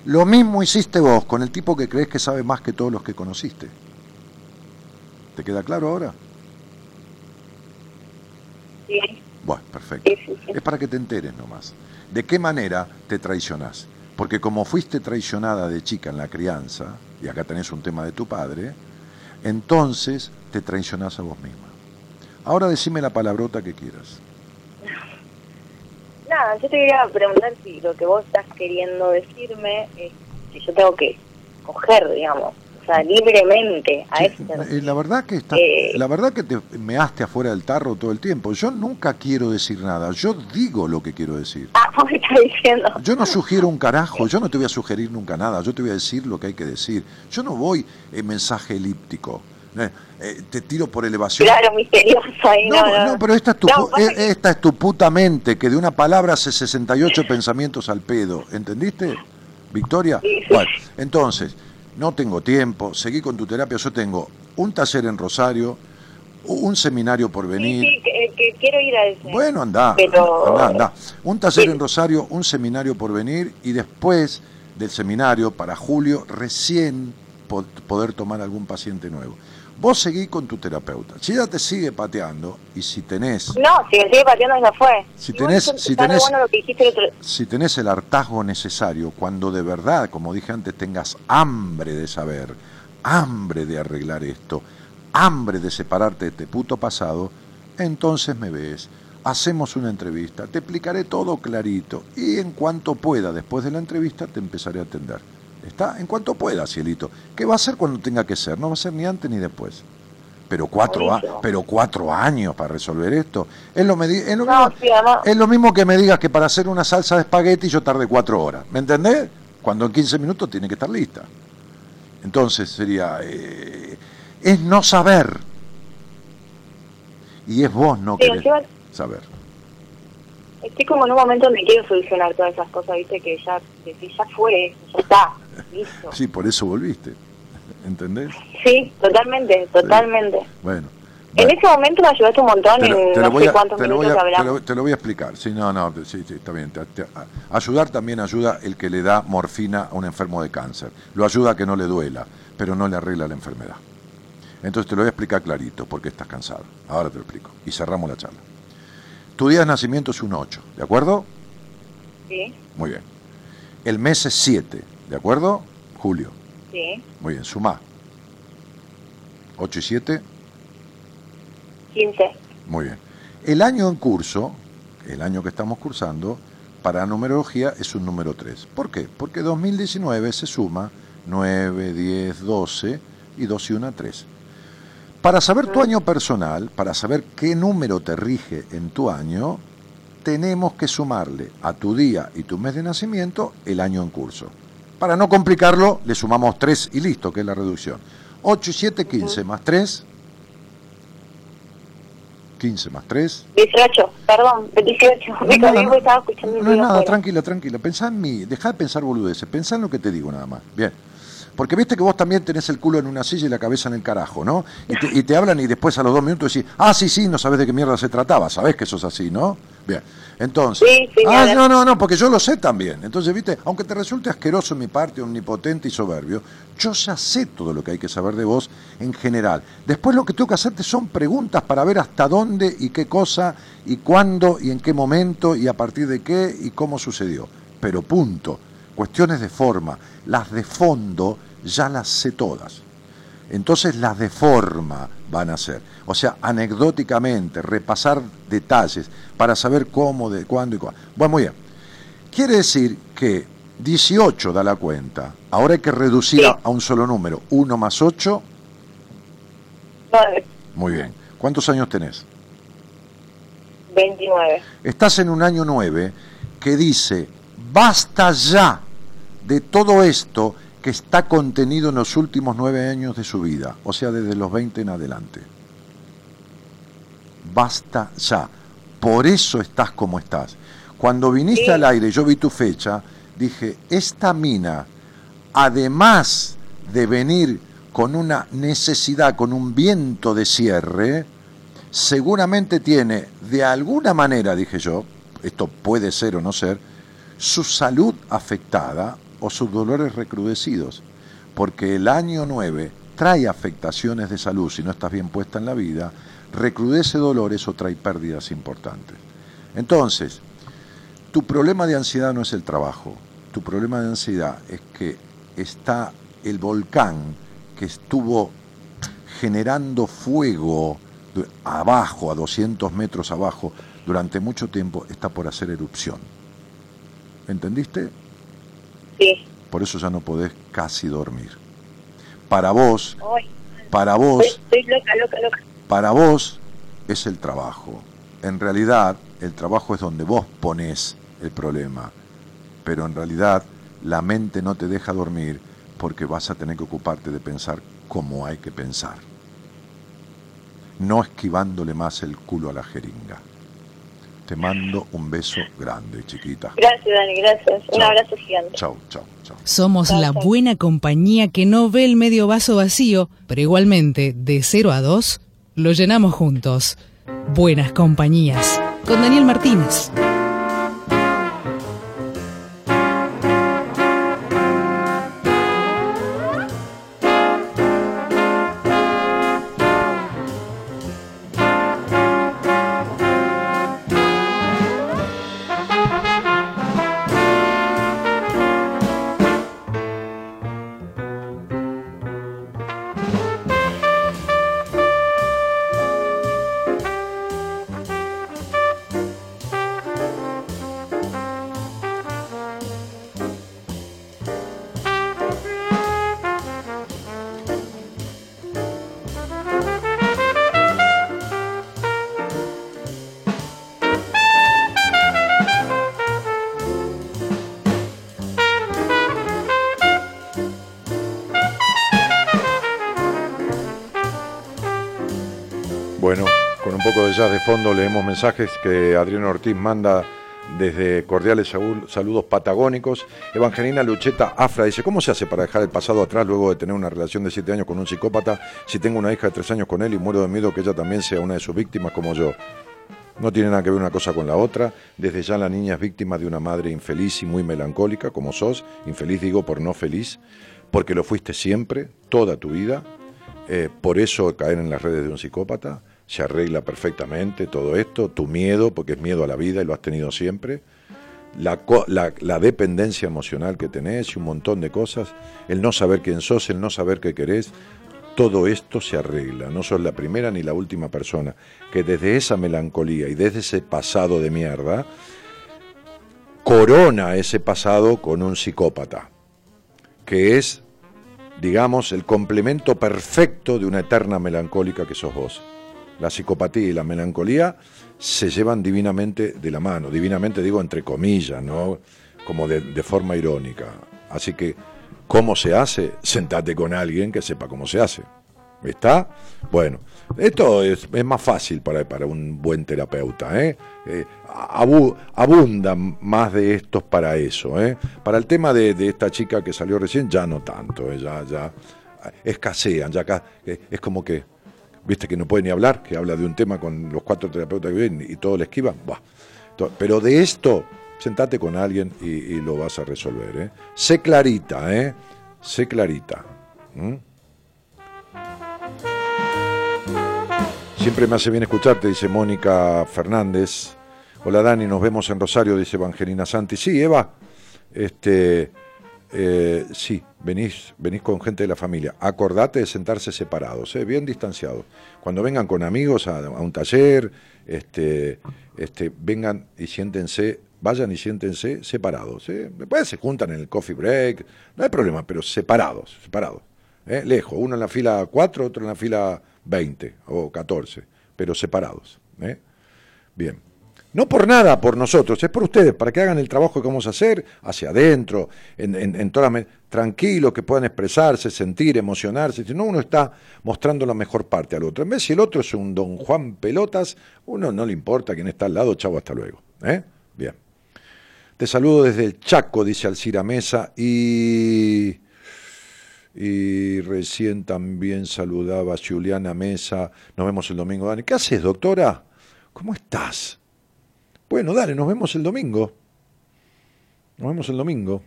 Lo mismo hiciste vos con el tipo que crees que sabe más que todos los que conociste. ¿Te queda claro ahora? Sí, Bueno, perfecto. sí, sí, sí. Es para que te enteres nomás. ¿De qué manera te traicionás? Porque como fuiste traicionada de chica en la crianza, y acá tenés un tema de tu padre, entonces te traicionás a vos misma. Ahora decime la palabrota que quieras. Nada, yo te quería preguntar si lo que vos estás queriendo decirme es si yo tengo que coger, digamos, o sea, libremente a Sí, este. eh, la verdad que está, Eh. la verdad que te measte afuera del tarro todo el tiempo. Yo nunca quiero decir nada. Yo digo lo que quiero decir. Ah, vos me estás diciendo. Yo no sugiero un carajo, yo no te voy a sugerir nunca nada, yo te voy a decir lo que hay que decir. Yo no voy en mensaje elíptico. Eh, eh, te tiro por elevación. Claro, misterioso ahí, No, no, no, pero esta es, tu, No, eh, esta es tu puta mente, que de una palabra hace 68 pensamientos al pedo. ¿Entendiste, Victoria? Sí, sí. Bueno, entonces, no tengo tiempo, seguí con tu terapia. Yo tengo un taller en Rosario, un seminario por Sí, venir. sí, que, que quiero ir a ese. Bueno, anda, Pero- anda, anda. Un taller Sí. en Rosario, un seminario por venir y después del seminario, para julio, recién po- poder tomar algún paciente nuevo. Vos seguí con tu terapeuta. Si ella te sigue pateando y si tenés, No, si me sigue pateando no fue. Si tenés- si tenés- bueno el otro... si tenés el hartazgo necesario, cuando de verdad, como dije antes, tengas hambre de saber, hambre de arreglar esto, hambre de separarte de este puto pasado, entonces me ves, hacemos una entrevista, te explicaré todo clarito y en cuanto pueda, después de la entrevista, te empezaré a atender. ¿Está? En cuanto pueda, cielito. ¿Qué va a ser cuando tenga que ser? No va a ser ni antes ni después. Pero cuatro, a- pero cuatro años para resolver esto. Es lo, medi- es lo No, mismo, sí, además- es lo mismo que me digas que para hacer una salsa de espagueti yo tardé cuatro horas. ¿Me entendés? Cuando en 15 minutos tiene que estar lista. Entonces sería... eh, es no saber. Y es vos no Sí, querés saber. Estoy como en un momento donde quiero solucionar todas esas cosas, viste, que ya, que ya fue, ya está, listo. Sí, por eso volviste. ¿Entendés? Sí, totalmente, totalmente. Bueno. En ese momento me ayudaste un montón Te lo, en te lo no voy sé a, cuántos te lo voy minutos a- te lo- te lo voy a explicar. Sí, no, no, sí, sí, está bien. Te- te- a- ayudar también ayuda el que le da morfina a un enfermo de cáncer. Lo ayuda a que no le duela, pero no le arregla la enfermedad. Entonces te lo voy a explicar clarito porque estás cansado. Ahora te lo explico. Y cerramos la charla. Tu día de nacimiento es un 8, ¿de acuerdo? Sí, Muy bien. El mes es 7, ¿de acuerdo? Julio. sí, Muy bien, sumá. 8 y 7, 15. Muy bien. El año en curso, el año que estamos cursando, para numerología es un número 3. ¿Por qué? Porque 2019 se suma 9, 10, 12 y 2 y 1, 3. Para saber tu año personal, para saber qué número te rige en tu año, tenemos que sumarle a tu día y tu mes de nacimiento el año en curso. Para no complicarlo, le sumamos 3 y listo, que es la reducción. 8 y 7, 15 más 3. 15 más 3. 18, perdón, 18. Me No, cambié no, porque estaba escuchando no es nada, tranquila, tranquila. Pensá en mí, dejá de pensar boludeces, pensá en lo que te digo nada más. Bien. Porque viste que vos también tenés el culo en una silla y la cabeza en el carajo, ¿no? Y te, y te hablan y después a los dos minutos decís, ah, sí, sí, no sabés de qué mierda se trataba, sabés que eso es así, ¿no? Bien. Entonces, Sí, ah, no, no, no, porque yo lo sé también. Entonces, viste, aunque te resulte asqueroso en mi parte, omnipotente y soberbio, yo ya sé todo lo que hay que saber de vos en general. Después lo que tengo que hacerte son preguntas para ver hasta dónde y qué cosa y cuándo y en qué momento y a partir de qué y cómo sucedió. Pero punto. Cuestiones de forma. Las de fondo ya las sé todas. Entonces las de forma van a ser. O sea, anecdóticamente, repasar detalles para saber cómo, de cuándo y cuándo. Bueno, muy bien. Quiere decir que 18 da la cuenta. Ahora hay que reducir Sí. a, un solo número. 1 más 8. Nueve, Muy bien. ¿Cuántos años tenés? 29. Estás en un año 9 que dice, basta ya de todo esto que está contenido en los últimos nueve años de su vida, o sea, desde los 20 en adelante. Basta ya. Por eso estás como estás. Cuando viniste Sí. al aire, yo vi tu fecha, dije, esta mina, además de venir con una necesidad, con un viento de cierre, seguramente tiene, de alguna manera, dije yo, esto puede ser o no ser, su salud afectada o sus dolores recrudecidos, porque el año 9 trae afectaciones de salud si no estás bien puesta en la vida, recrudece dolores o trae pérdidas importantes. Entonces, tu problema de ansiedad no es el trabajo, tu problema de ansiedad es que está el volcán que estuvo generando fuego abajo, a 200 metros abajo, durante mucho tiempo, está por hacer erupción. ¿Entendiste? Sí. Por eso ya no podés casi dormir. Para vos, Ay, para vos, estoy, estoy loca, loca, loca. para vos es el trabajo. En realidad, el trabajo es donde vos ponés el problema. Pero en realidad, la mente no te deja dormir porque vas a tener que ocuparte de pensar como hay que pensar. no esquivándole más el culo a la jeringa. Te mando un beso grande, chiquita. Gracias, Dani, gracias. Un abrazo gigante. Chau, chau, chau. Somos Chao, la chao. buena compañía que no ve el medio vaso vacío, pero igualmente, de 0 a 2, lo llenamos juntos. Buenas compañías. Con Daniel Martínez. Fondo leemos mensajes que Adriano Ortiz manda desde cordiales saludos patagónicos. Evangelina Lucheta Afra dice, ¿cómo se hace para dejar el pasado atrás luego de tener una relación de siete años con un psicópata si tengo una hija de tres años con él y muero de miedo que ella también sea una de sus víctimas como yo? No tiene nada que ver una cosa con la otra. Desde ya la niña es víctima de una madre infeliz y muy melancólica, como sos. Infeliz digo por no feliz, porque lo fuiste siempre, toda tu vida. Eh, por eso caer en las redes de un psicópata se arregla perfectamente todo esto. Tu miedo, porque es miedo a la vida y lo has tenido siempre. La, la- la dependencia emocional que tenés y un montón de cosas. El no saber quién sos, el no saber qué querés. Todo esto se arregla. No sos la primera ni la última persona que desde esa melancolía y desde ese pasado de mierda corona ese pasado con un psicópata, que es, digamos, el complemento perfecto de una eterna melancólica que sos vos. La psicopatía y la melancolía se llevan divinamente de la mano, divinamente digo entre comillas, ¿no? Como de, forma irónica. Así que, ¿cómo se hace? Sentate con alguien que sepa cómo se hace. ¿Está? Bueno, esto es, es más fácil para, para un buen terapeuta. ¿eh? Eh, abu- abundan más de estos para eso. ¿eh? Para el tema de, de esta chica que salió recién, ya no tanto. Ya, ya escasean. Ya es como que, viste que no puede ni hablar, que habla de un tema con los cuatro terapeutas que vienen y todo le esquivan. Buah. To- Pero de esto, sentate con alguien y, lo vas a resolver. ¿eh? Sé clarita, ¿eh? Sé clarita. Siempre me hace bien escucharte, dice Mónica Fernández. Hola Dani, nos vemos en Rosario, dice Evangelina Santi. Sí, Eva, este, eh, sí, venís, venís con gente de la familia. Acordate de sentarse separados, eh, bien distanciados. Cuando vengan con amigos a, un taller, este, este, vengan y siéntense, vayan y siéntense separados. Eh. Después se juntan en el coffee break, no hay problema, pero separados, separados. Eh, lejos, uno en la fila 4, otro en la fila 20 o 14, pero separados. ¿eh? Bien. No por nada, por nosotros, es por ustedes, para que hagan el trabajo que vamos a hacer hacia adentro, en, en, en tranquilos, que puedan expresarse, sentir, emocionarse. Si no, uno está mostrando la mejor parte al otro. En vez si el otro es un don Juan Pelotas, uno no le importa quién está al lado, chavo, hasta luego. ¿eh? Bien. Te saludo desde el Chaco, dice Alcira Mesa, y y recién también saludaba a Juliana Mesa. Nos vemos el domingo, Dani. ¿Qué haces, doctora? ¿Cómo estás? Bueno, dale, nos vemos el domingo. Nos vemos el domingo.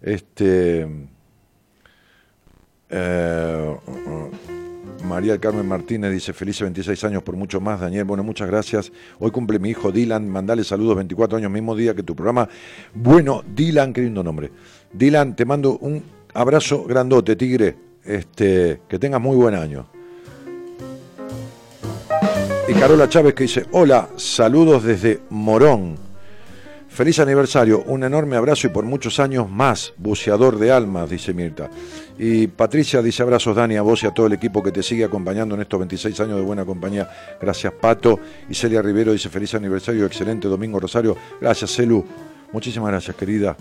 Este. eh, María Carmen Martínez dice: Felices 26 años por mucho más, Daniel. Bueno, muchas gracias. Hoy cumple mi hijo Dylan. Mandale saludos, 24 años, mismo día que tu programa. Bueno, Dylan, qué lindo nombre. Dylan, te mando un abrazo grandote, tigre. Este, que tengas muy buen año. Y Carola Chávez que dice, hola, saludos desde Morón. Feliz aniversario, un enorme abrazo y por muchos años más, buceador de almas, dice Mirta. Y Patricia dice abrazos Dani a vos y a todo el equipo que te sigue acompañando en estos 26 años de buena compañía. Gracias Pato. Y Celia Rivero dice feliz aniversario, excelente domingo Rosario. Gracias Celu. Muchísimas gracias querida.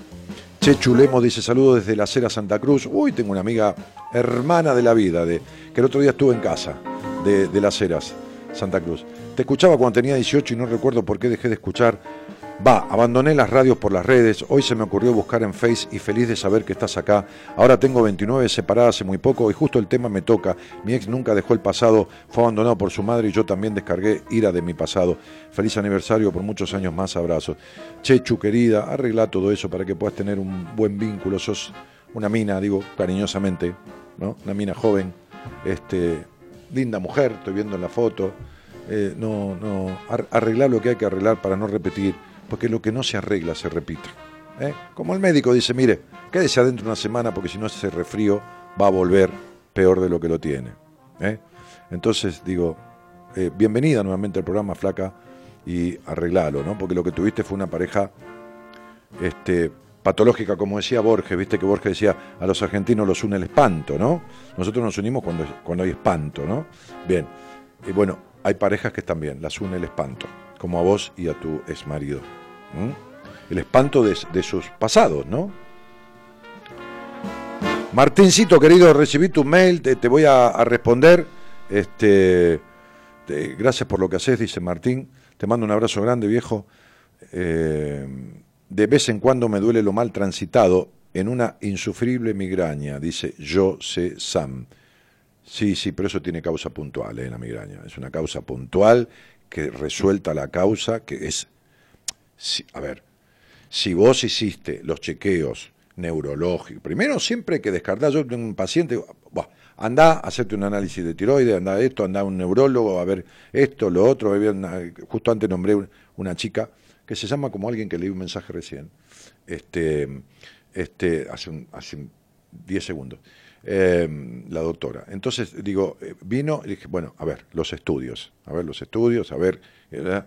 Che Chulemo dice saludos desde la Cera Santa Cruz. Uy, tengo una amiga hermana de la vida, de, que el otro día estuvo en casa. de, de Las Heras, Santa Cruz. Te escuchaba cuando tenía 18 y no recuerdo por qué dejé de escuchar. Va, abandoné las radios por las redes, hoy se me ocurrió buscar en Face y feliz de saber que estás acá. Ahora tengo 29 separada hace muy poco y justo el tema me toca. Mi ex nunca dejó el pasado, fue abandonado por su madre y yo también descargué ira de mi pasado. Feliz aniversario por muchos años más, abrazos. Chechu, querida, arregla todo eso para que puedas tener un buen vínculo. Sos una mina, digo cariñosamente, ¿no? Una mina joven, este, linda mujer, estoy viendo en la foto. Eh, no, no, ar- arreglar lo que hay que arreglar para no repetir, porque lo que no se arregla se repite. ¿eh? Como el médico dice, mire, quédese adentro una semana porque si no ese resfrío va a volver peor de lo que lo tiene. ¿eh? Entonces digo, bienvenida nuevamente al programa Flaca y arreglalo, ¿no? Porque lo que tuviste fue una pareja este, patológica, como decía Borges, viste que Borges decía, a los argentinos los une el espanto, ¿no? Nosotros nos unimos cuando, cuando hay espanto, ¿no? Bien, y bueno, hay parejas que están bien, las une el espanto, como a vos y a tu exmarido. ¿m? El espanto de, de sus pasados, ¿no? Martincito, querido, recibí tu mail, te, voy a, responder. Este, te- gracias por lo que haces, dice Martín. Te mando un abrazo grande, viejo. Eh, de vez en cuando me duele lo mal transitado en una insufrible migraña, dice yo sé Sam. Sí, sí, pero eso tiene causa puntual, eh, la migraña. Es una causa puntual que resuelta la causa, que es... a ver, si vos hiciste los chequeos neurológicos, primero siempre que descartar, yo tengo un paciente, buah, anda a hacerte un análisis de tiroides, anda esto, anda un neurólogo, a ver esto, lo otro, justo antes nombré un- una chica que se llama como alguien que leí un mensaje recién, este, este, hace, un, hace un 10 segundos, eh, la doctora. Entonces, digo, eh, vino y dije, bueno, a ver, los estudios, a ver los estudios, a ver, eh,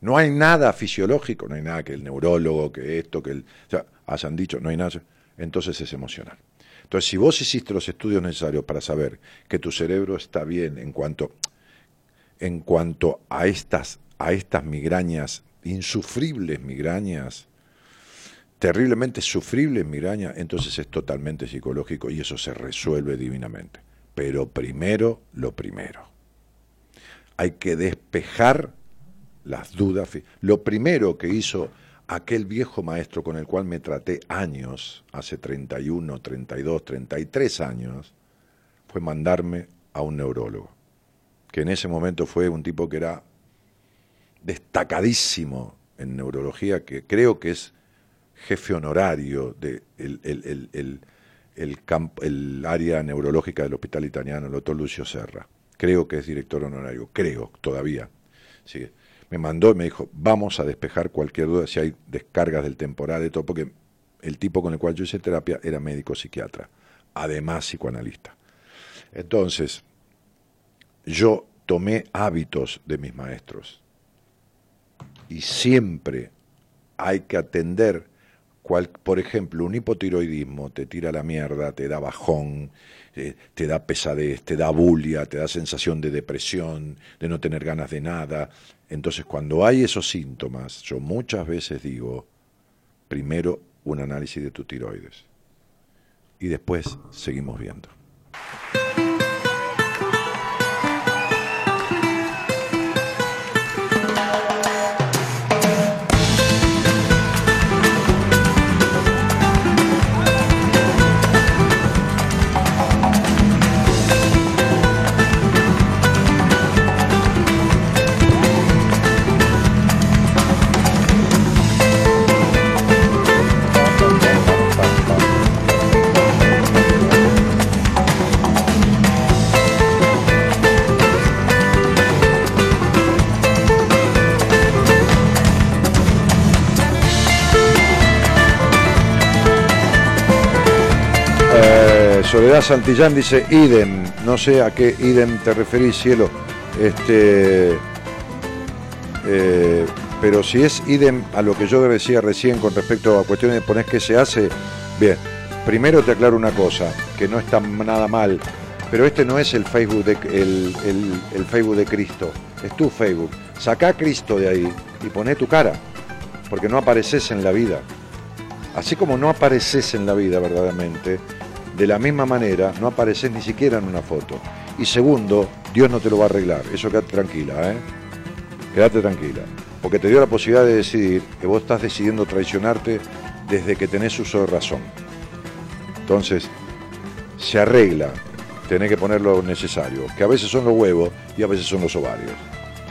no hay nada fisiológico, no hay nada que el neurólogo, que esto, que el, o sea, hayan dicho, no hay nada, entonces es emocional. Entonces, si vos hiciste los estudios necesarios para saber que tu cerebro está bien en cuanto, en cuanto a estas, a estas migrañas, insufribles migrañas, terriblemente sufribles migrañas, entonces es totalmente psicológico y eso se resuelve divinamente. Pero primero, lo primero. Hay que despejar las dudas. Lo primero que hizo aquel viejo maestro con el cual me traté años, hace 31, 32, 33 años, fue mandarme a un neurólogo, que en ese momento fue un tipo que era destacadísimo en neurología, que creo que es jefe honorario del de el, el, el, el área neurológica del Hospital Italiano, el doctor Lucio Serra. Creo que es director honorario, creo, todavía. Sí. Me mandó y me dijo, vamos a despejar cualquier duda si hay descargas del temporal, de todo, porque el tipo con el cual yo hice terapia era médico psiquiatra, además psicoanalista. Entonces, yo tomé hábitos de mis maestros y siempre hay que atender, cual, por ejemplo, un hipotiroidismo te tira la mierda, te da bajón, eh, te da pesadez, te da bulia, te da sensación de depresión, de no tener ganas de nada. Entonces, cuando hay esos síntomas, yo muchas veces digo, primero un análisis de tu tiroides y después seguimos viendo. Soledad Santillán dice idem, no sé a qué idem te referís, cielo. Este, eh, pero si es idem a lo que yo decía recién con respecto a cuestiones de poner qué se hace, bien, primero te aclaro una cosa, que no está nada mal, pero este no es el Facebook de, el, el- Facebook de Cristo, es tu Facebook. Sacá a Cristo de ahí y poné tu cara, porque no apareces en la vida. Así como no apareces en la vida verdaderamente, de la misma manera no apareces ni siquiera en una foto. Y segundo, Dios no te lo va a arreglar. Eso quédate tranquila, ¿eh? Quédate tranquila. Porque te dio la posibilidad de decidir que vos estás decidiendo traicionarte desde que tenés uso de razón. Entonces, se arregla. Tenés que poner lo necesario. Que a veces son los huevos y a veces son los ovarios.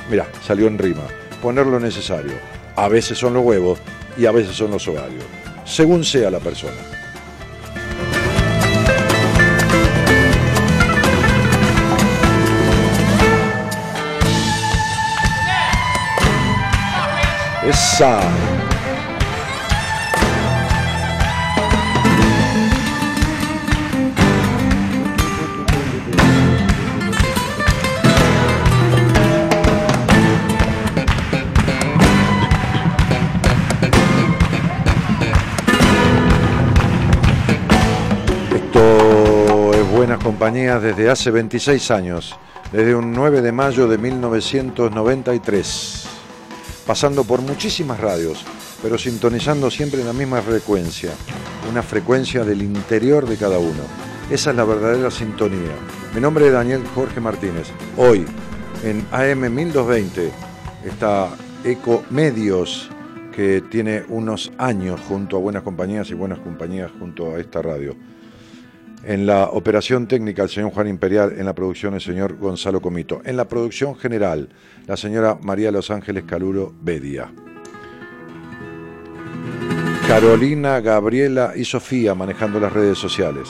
Mirá, salió en rima. Poner lo necesario. A veces son los huevos y a veces son los ovarios. Según sea la persona. Esto es Buenas Compañías desde hace 26 años, desde un 9 de mayo de 1993 pasando por muchísimas radios, pero sintonizando siempre la misma frecuencia, una frecuencia del interior de cada uno. Esa es la verdadera sintonía. Mi nombre es Daniel Jorge Martínez. Hoy, en AM 1220, está Eco Medios, que tiene unos años junto a Buenas Compañías y Buenas Compañías junto a esta radio. En la operación técnica, el señor Juan Imperial. En la producción, el señor Gonzalo Comito. En la producción general, la señora María Los Ángeles Caluro Bedia. Carolina, Gabriela y Sofía manejando las redes sociales.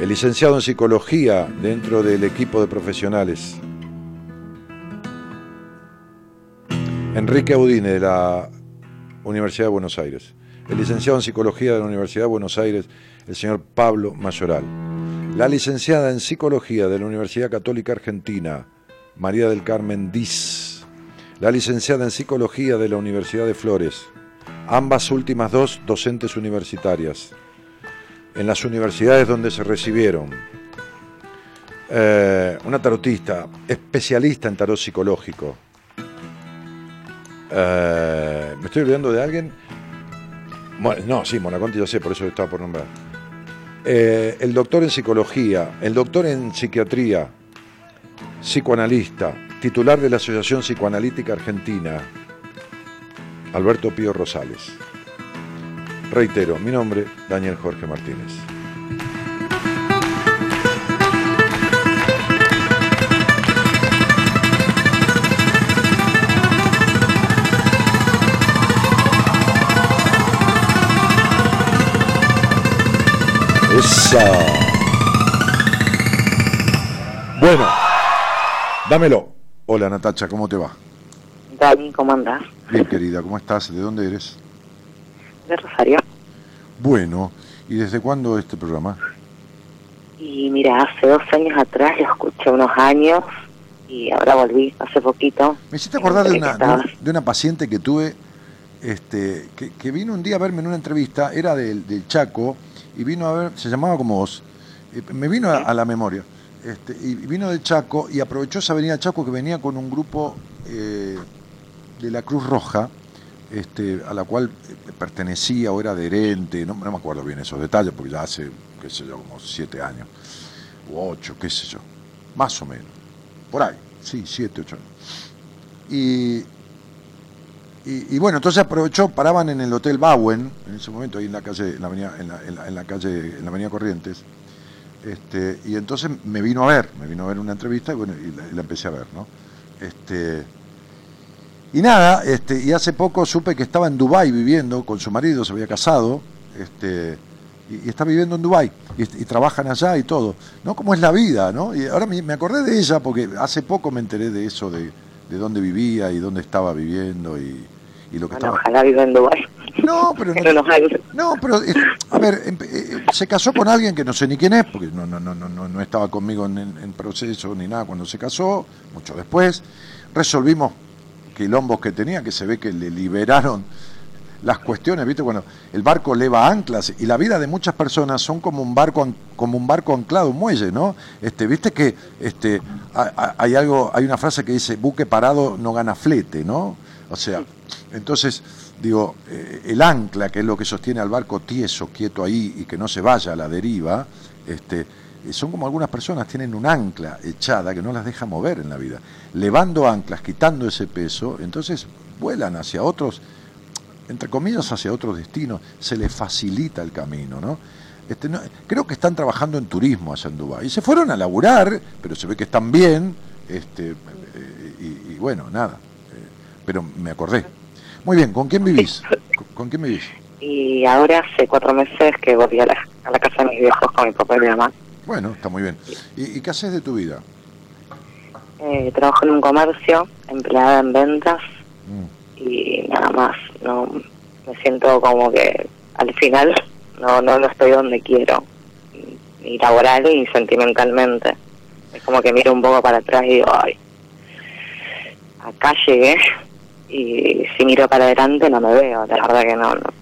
El licenciado en psicología dentro del equipo de profesionales. Enrique Audine de la Universidad de Buenos Aires. El licenciado en psicología de la Universidad de Buenos Aires, el señor Pablo Mayoral. La licenciada en psicología de la Universidad Católica Argentina, María del Carmen Diz. La licenciada en psicología de la Universidad de Flores. Ambas últimas dos docentes universitarias. En las universidades donde se recibieron. Eh, una tarotista, especialista en tarot psicológico. Eh, ¿Me estoy olvidando de alguien? Bueno, no, sí, Monaconti yo sé, por eso estaba por nombrar. Eh, el doctor en psicología, el doctor en psiquiatría, psicoanalista, titular de la Asociación Psicoanalítica Argentina, Alberto Pío Rosales. Reitero, mi nombre, Daniel Jorge Martínez. Bueno, dámelo. Hola Natacha, ¿cómo te va? Dani, ¿cómo andás? Bien, querida, ¿cómo estás? ¿De dónde eres? De Rosario. Bueno, ¿y desde cuándo este programa? Y mira, hace dos años atrás lo escuché unos años y ahora volví hace poquito. Me hiciste acordar de una, de una- de una paciente que tuve, este, que, que vino un día a verme en una entrevista, era del, del Chaco, y vino a ver, se llamaba como vos, me vino a, a la memoria, este, y vino del Chaco y aprovechó esa avenida Chaco que venía con un grupo eh, de la Cruz Roja, este, a la cual eh, pertenecía o era adherente, no, no me acuerdo bien esos detalles, porque ya hace, qué sé yo, como siete años, o ocho, qué sé yo, más o menos, por ahí, sí, siete, ocho años. Y, y, bueno, entonces aprovechó, paraban en el Hotel Bauen, en ese momento ahí en la calle, en la avenida, en la, calle, en la avenida Corrientes, este, y entonces me vino a ver, me vino a ver una entrevista y bueno, y la, empecé a ver, ¿no? Este, y nada, este, y hace poco supe que estaba en Dubái viviendo con su marido, se había casado, este, y, está viviendo en Dubái y, y trabajan allá y todo, ¿no? Cómo es la vida, ¿no? Y ahora me, me acordé de ella porque hace poco me enteré de eso, de, de dónde vivía y dónde estaba viviendo y, y lo que Bueno, estaba. ojalá viva en Dubái. No, pero no no, pero eh, a ver, em- eh, se casó con alguien que no sé ni quién es, porque no, no, no, no, no, estaba conmigo en proceso ni nada cuando se casó, mucho después. Resolvimos quilombos que tenía, que se ve que le liberaron las cuestiones, ¿viste? Cuando el barco leva anclas y la vida de muchas personas son como un barco como un barco anclado un muelle, ¿no? Este, ¿viste que este ha- ha- hay algo, hay una frase que dice buque parado no gana flete, ¿no? O sea, entonces digo, eh, el ancla, que es lo que sostiene al barco tieso, quieto ahí y que no se vaya a la deriva, este eh, son como algunas personas, tienen un ancla echada que no las deja mover en la vida. Levando anclas, quitando ese peso, entonces vuelan hacia otros, entre comillas, hacia otros destinos, se les facilita el camino, ¿no? Este, creo que están trabajando en turismo allá en Dubái. Y se fueron a laburar, pero se ve que están bien, este, eh, y, bueno, nada. Eh, pero me acordé. Muy bien, ¿con quién vivís? ¿Con, quién vivís? Y ahora hace cuatro meses que volví a la, casa de mis viejos con mi papá y mi mamá. Bueno, está muy bien. ¿Y, qué haces de tu vida? Eh, trabajo en un comercio, empleada en ventas mm. Y nada más. No me siento como que al final no no no estoy donde quiero, ni laboral ni sentimentalmente. Es como que miro un poco para atrás y digo, ay, acá llegué y si miro para adelante no me veo, la verdad que no, no,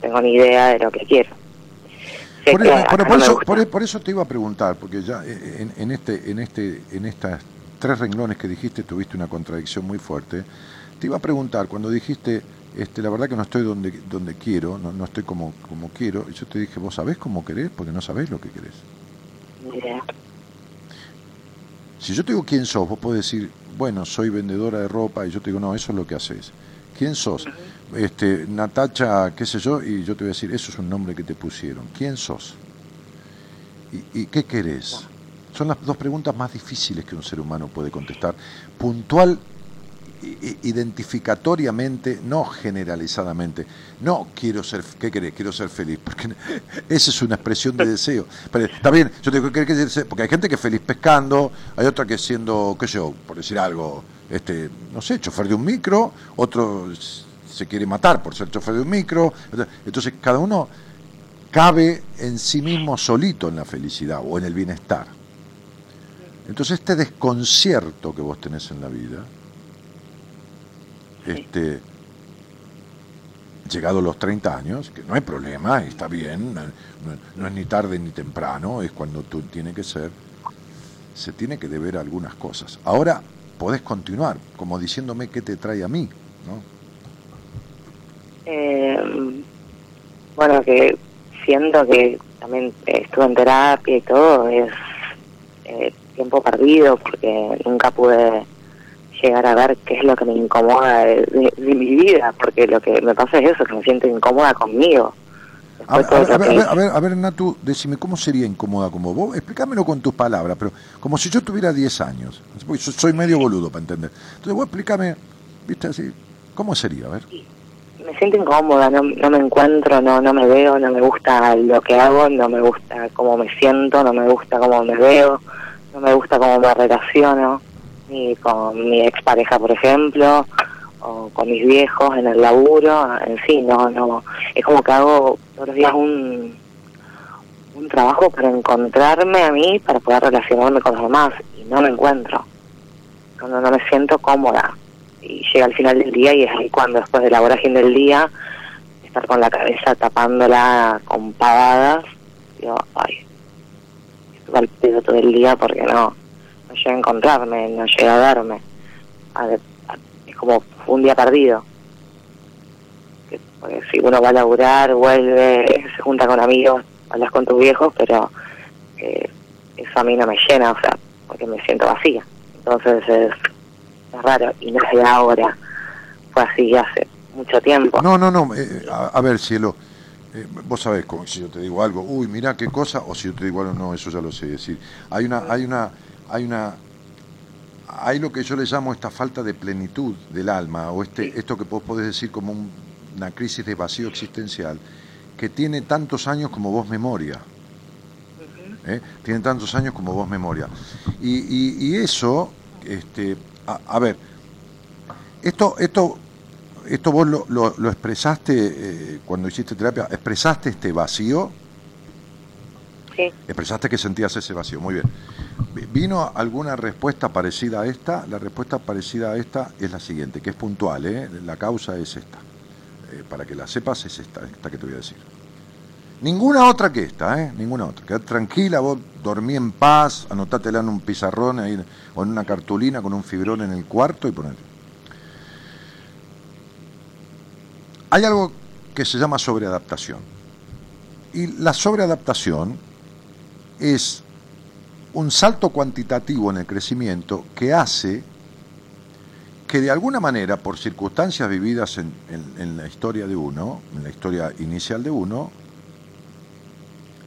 tengo ni idea de lo que quiero. Por, eso, por, eso, te iba a preguntar, porque ya en, en, este, en, este, en estas tres renglones que dijiste tuviste una contradicción muy fuerte. Te iba a preguntar, cuando dijiste este, la verdad que no estoy donde, donde quiero, no, no estoy como, como quiero. Y yo te dije, ¿vos sabés cómo querés? Porque no sabés lo que querés. Si yo te digo quién sos, vos podés decir, bueno, soy vendedora de ropa, y yo te digo, no, eso es lo que haces. ¿Quién sos? Este, Natacha, qué sé yo, y yo te voy a decir, eso es un nombre que te pusieron. ¿Quién sos? ¿Y, y qué querés? Son las dos preguntas más difíciles que un ser humano puede contestar. Puntual identificatoriamente, no generalizadamente. No quiero ser, ¿qué querés? Quiero ser feliz, porque esa es una expresión de deseo. Pero está bien, yo tengo que decir, porque hay gente que es feliz pescando, hay otra que siendo, qué sé yo, por decir algo, este, no sé, chofer de un micro, otro se quiere matar por ser chofer de un micro. Entonces, cada uno cabe en sí mismo solito en la felicidad o en el bienestar. Entonces, este desconcierto que vos tenés en la vida, este, llegado los 30 años, que no hay problema, está bien, no, es ni tarde ni temprano, es cuando tú tiene que ser, se tiene que deber algunas cosas. Ahora podés continuar, como diciéndome qué te trae a mí, ¿no? Eh, bueno, que siento que también estuve en terapia y todo, es eh, tiempo perdido porque nunca pude llegar a ver qué es lo que me incomoda de, mi vida, porque lo que me pasa es eso, que me siento incómoda conmigo. A ver, a, ver, a, ver, Natu, decime, ¿cómo sería incómoda como vos? Explícamelo con tus palabras, pero como si yo tuviera 10 años. Porque yo soy medio boludo para entender. Entonces vos explícame, viste así, ¿cómo sería? A ver. Me siento incómoda, no, no me encuentro, no, no me veo, no me gusta lo que hago, no me gusta cómo me siento, no me gusta cómo me veo, no me gusta cómo me relaciono ni con mi expareja, por ejemplo, o con mis viejos en el laburo, en fin, no, no, es como que hago todos los días un, un trabajo para encontrarme a mí, para poder relacionarme con los demás, y no me encuentro, cuando no me siento cómoda, y llega al final del día y es ahí cuando después de la vorágine del día, estar con la cabeza tapándola con pavadas, digo, ay, estuve al pedo todo el día porque no, llega a encontrarme, no llega a verme. es como un día perdido. Porque si uno va a laburar, vuelve, se junta con amigos, hablas con tus viejos, pero eh, eso a mí no me llena, o sea, porque me siento vacía. Entonces es, raro, y no es de ahora, fue así hace mucho tiempo. No, no, no, eh, a, ver, cielo. Eh, vos sabés, como si yo te digo algo, uy, mira qué cosa, o si yo te digo algo, no, eso ya lo sé decir. Hay una, hay una, hay una hay lo que yo le llamo esta falta de plenitud del alma o este esto que vos podés decir como una crisis de vacío existencial que tiene tantos años como vos memoria. ¿eh? tiene tantos años como vos memoria. Y, eso este a, ver esto esto esto vos lo, lo, expresaste eh, cuando hiciste terapia expresaste este vacío sí. expresaste que sentías ese vacío muy bien ¿Vino alguna respuesta parecida a esta? La respuesta parecida a esta es la siguiente, que es puntual, ¿eh? la causa es esta. Eh, para que la sepas es esta, esta que te voy a decir. Ninguna otra que esta, ¿eh? Ninguna otra. Quedate tranquila, vos dormí en paz, anotátela en un pizarrón ahí, o en una cartulina con un fibrón en el cuarto y ponete. Hay algo que se llama sobreadaptación. Y la sobreadaptación es un salto cuantitativo en el crecimiento que hace que de alguna manera, por circunstancias vividas en, la historia de uno, en la historia inicial de uno,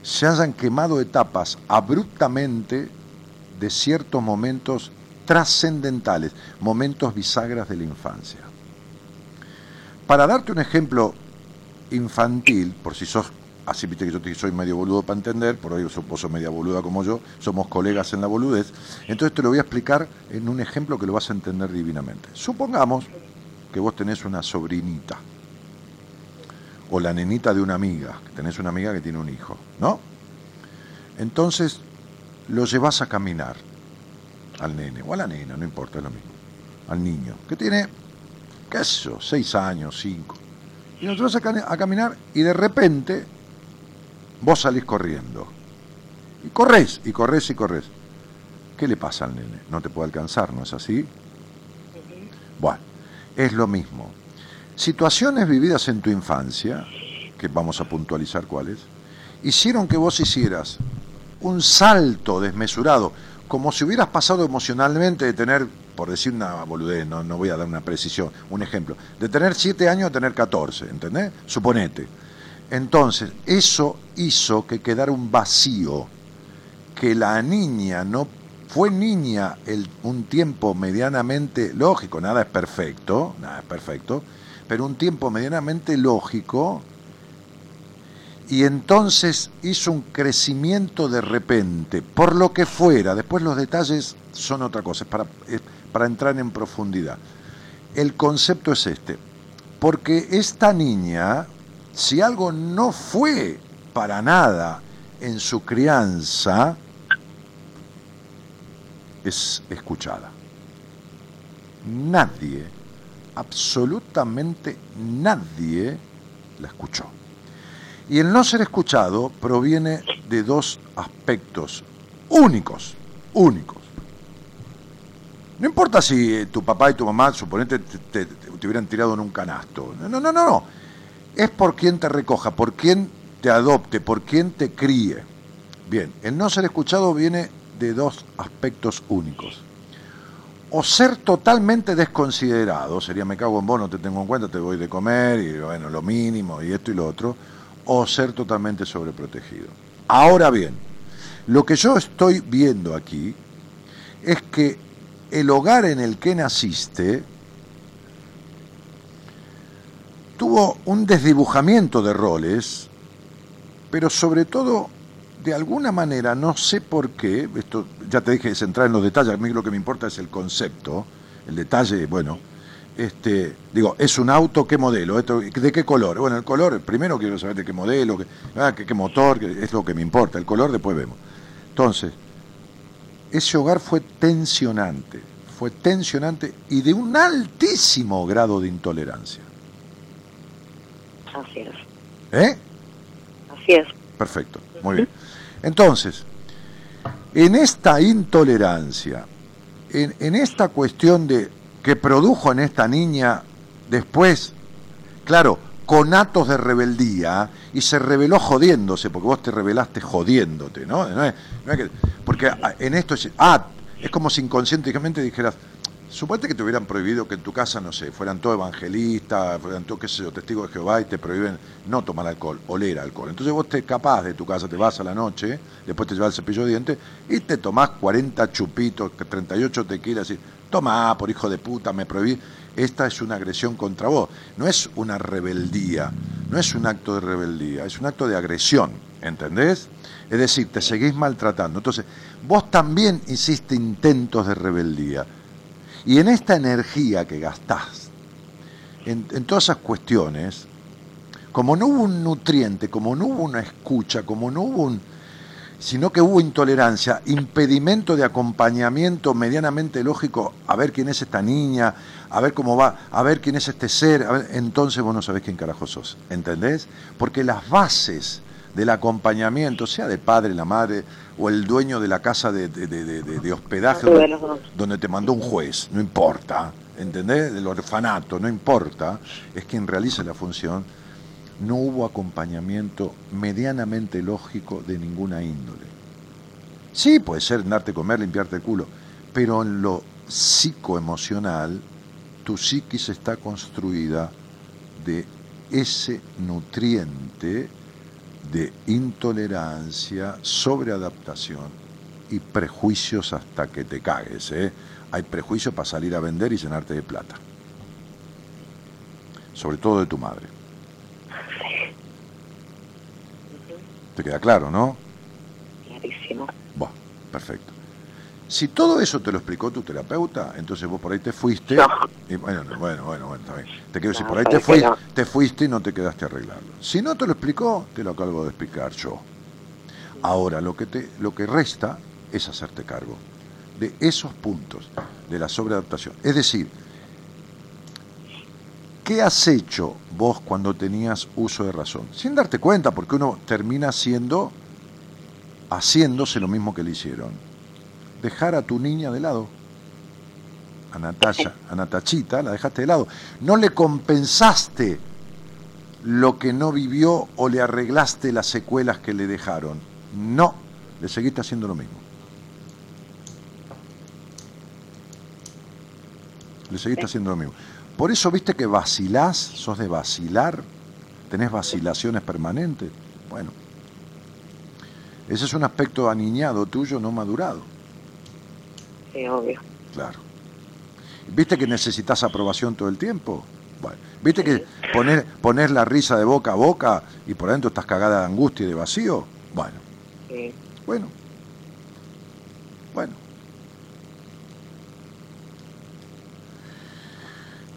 se hayan quemado etapas abruptamente de ciertos momentos trascendentales, momentos bisagras de la infancia. Para darte un ejemplo infantil, por si sos, así viste que yo te soy medio boludo para entender, por hoy vos sos media boluda como yo, somos colegas en la boludez, entonces te lo voy a explicar en un ejemplo que lo vas a entender divinamente. Supongamos que vos tenés una sobrinita, o la nenita de una amiga, tenés una amiga que tiene un hijo, ¿no? Entonces lo llevas a caminar al nene, o a la nena, no importa, es lo mismo, al niño, que tiene, qué sé yo, seis años, cinco, y lo llevas a caminar y de repente vos salís corriendo, y corres, y corres, y corres. ¿Qué le pasa al nene? No te puede alcanzar, ¿no es así? Bueno, es lo mismo. Situaciones vividas en tu infancia, que vamos a puntualizar cuáles, hicieron que vos hicieras un salto desmesurado, como si hubieras pasado emocionalmente de tener, por decir una boludez, no, no voy a dar una precisión, un ejemplo, de tener 7 años a tener 14, ¿entendés? Suponete. Entonces, eso hizo que quedara un vacío, que la niña no fue niña un tiempo medianamente lógico, nada es perfecto, nada es perfecto, pero un tiempo medianamente lógico y entonces hizo un crecimiento de repente, por lo que fuera, después los detalles son otra cosa, para, es para entrar en profundidad. El concepto es este, porque esta niña, si algo no fue para nada en su crianza, es escuchada. Nadie, absolutamente nadie la escuchó. Y el no ser escuchado proviene de dos aspectos únicos, únicos. No importa si tu papá y tu mamá, suponete, te, te- te hubieran tirado en un canasto. No, no, no, no. Es por quien te recoja, por quien te adopte, por quien te críe. Bien, el no ser escuchado viene de dos aspectos únicos. O ser totalmente desconsiderado, sería me cago en vos, no te tengo en cuenta, te voy de comer y bueno, lo mínimo y esto y lo otro, o ser totalmente sobreprotegido. Ahora bien, lo que yo estoy viendo aquí es que el hogar en el que naciste tuvo un desdibujamiento de roles, pero sobre todo, de alguna manera, no sé por qué, esto ya te dije, es entrar en los detalles, a mí lo que me importa es el concepto, el detalle, bueno, este, digo, es un auto, ¿qué modelo? Esto, ¿De qué color? Bueno, el color, primero quiero saber de qué modelo, qué, ah, qué, motor, es lo que me importa, el color después vemos. Entonces, ese hogar fue tensionante, fue tensionante y de un altísimo grado de intolerancia. Así es. ¿Eh? Así es. Perfecto, muy bien. Entonces, en esta intolerancia, en, en esta cuestión de que produjo en esta niña después, claro, conatos de rebeldía, y se rebeló jodiéndose, porque vos te rebelaste jodiéndote, ¿no? No es- no es que- porque ah, en esto es, ah, es como si inconscientemente dijeras, suponete que te hubieran prohibido que en tu casa, no sé, fueran todos evangelistas, fueran todos, qué sé yo, testigos de Jehová y te prohíben no tomar alcohol, oler alcohol. Entonces vos te escapás de tu casa, te vas a la noche, después te llevas el cepillo de dientes y te tomás 40 chupitos, 38 tequilas y tomá, por hijo de puta, me prohibí. Esta es una agresión contra vos, no es una rebeldía, no es un acto de rebeldía, es un acto de agresión, ¿entendés? Es decir, te seguís maltratando. Entonces, vos también hiciste intentos de rebeldía. Y en esta energía que gastás, en, todas esas cuestiones, como no hubo un nutriente, como no hubo una escucha, como no hubo un... sino que hubo intolerancia, impedimento de acompañamiento medianamente lógico, a ver quién es esta niña, a ver cómo va, a ver quién es este ser, entonces vos no sabés quién carajo sos, ¿entendés? Porque las bases del acompañamiento, sea del padre, la madre, o el dueño de la casa de, de- de- de- de- de hospedaje donde te mandó un juez, no importa, ¿entendés? Del orfanato, no importa, es quien realiza la función, no hubo acompañamiento medianamente lógico de ninguna índole. Sí, puede ser darte comer, limpiarte el culo, pero en lo psicoemocional, tu psiquis está construida de ese nutriente de intolerancia, sobreadaptación y prejuicios hasta que te cagues. ¿eh? Hay prejuicios para salir a vender y llenarte de plata. Sobre todo de tu madre. ¿Te queda claro, no? Clarísimo. Bueno, perfecto. Si todo eso te lo explicó tu terapeuta, entonces vos por ahí te fuiste. No. y bueno, no, bueno, bueno, bueno, está bien. Te quiero decir, No, por ahí te, fuiste, no. te fuiste y no te quedaste a arreglarlo. Si no te lo explicó, te lo acabo de explicar yo. Ahora, lo que, te, lo que resta es hacerte cargo de esos puntos de la sobreadaptación. Es decir, ¿qué has hecho vos cuando tenías uso de razón? Sin darte cuenta, porque uno termina haciendo, haciéndose lo mismo que le hicieron. Dejar a tu niña de lado. A Natasha, a Natachita, la dejaste de lado. No le compensaste lo que no vivió o le arreglaste las secuelas que le dejaron. No, le seguiste haciendo lo mismo. Le seguiste haciendo lo mismo. Por eso viste que vacilás, sos de vacilar, tenés vacilaciones permanentes. Bueno, ese es un aspecto aniñado tuyo, no madurado. Sí, obvio. Claro. ¿Viste que necesitas aprobación todo el tiempo? Bueno, ¿viste que poner, poner la risa de boca a boca y por adentro estás cagada de angustia y de vacío? Bueno, Sí. bueno. Bueno.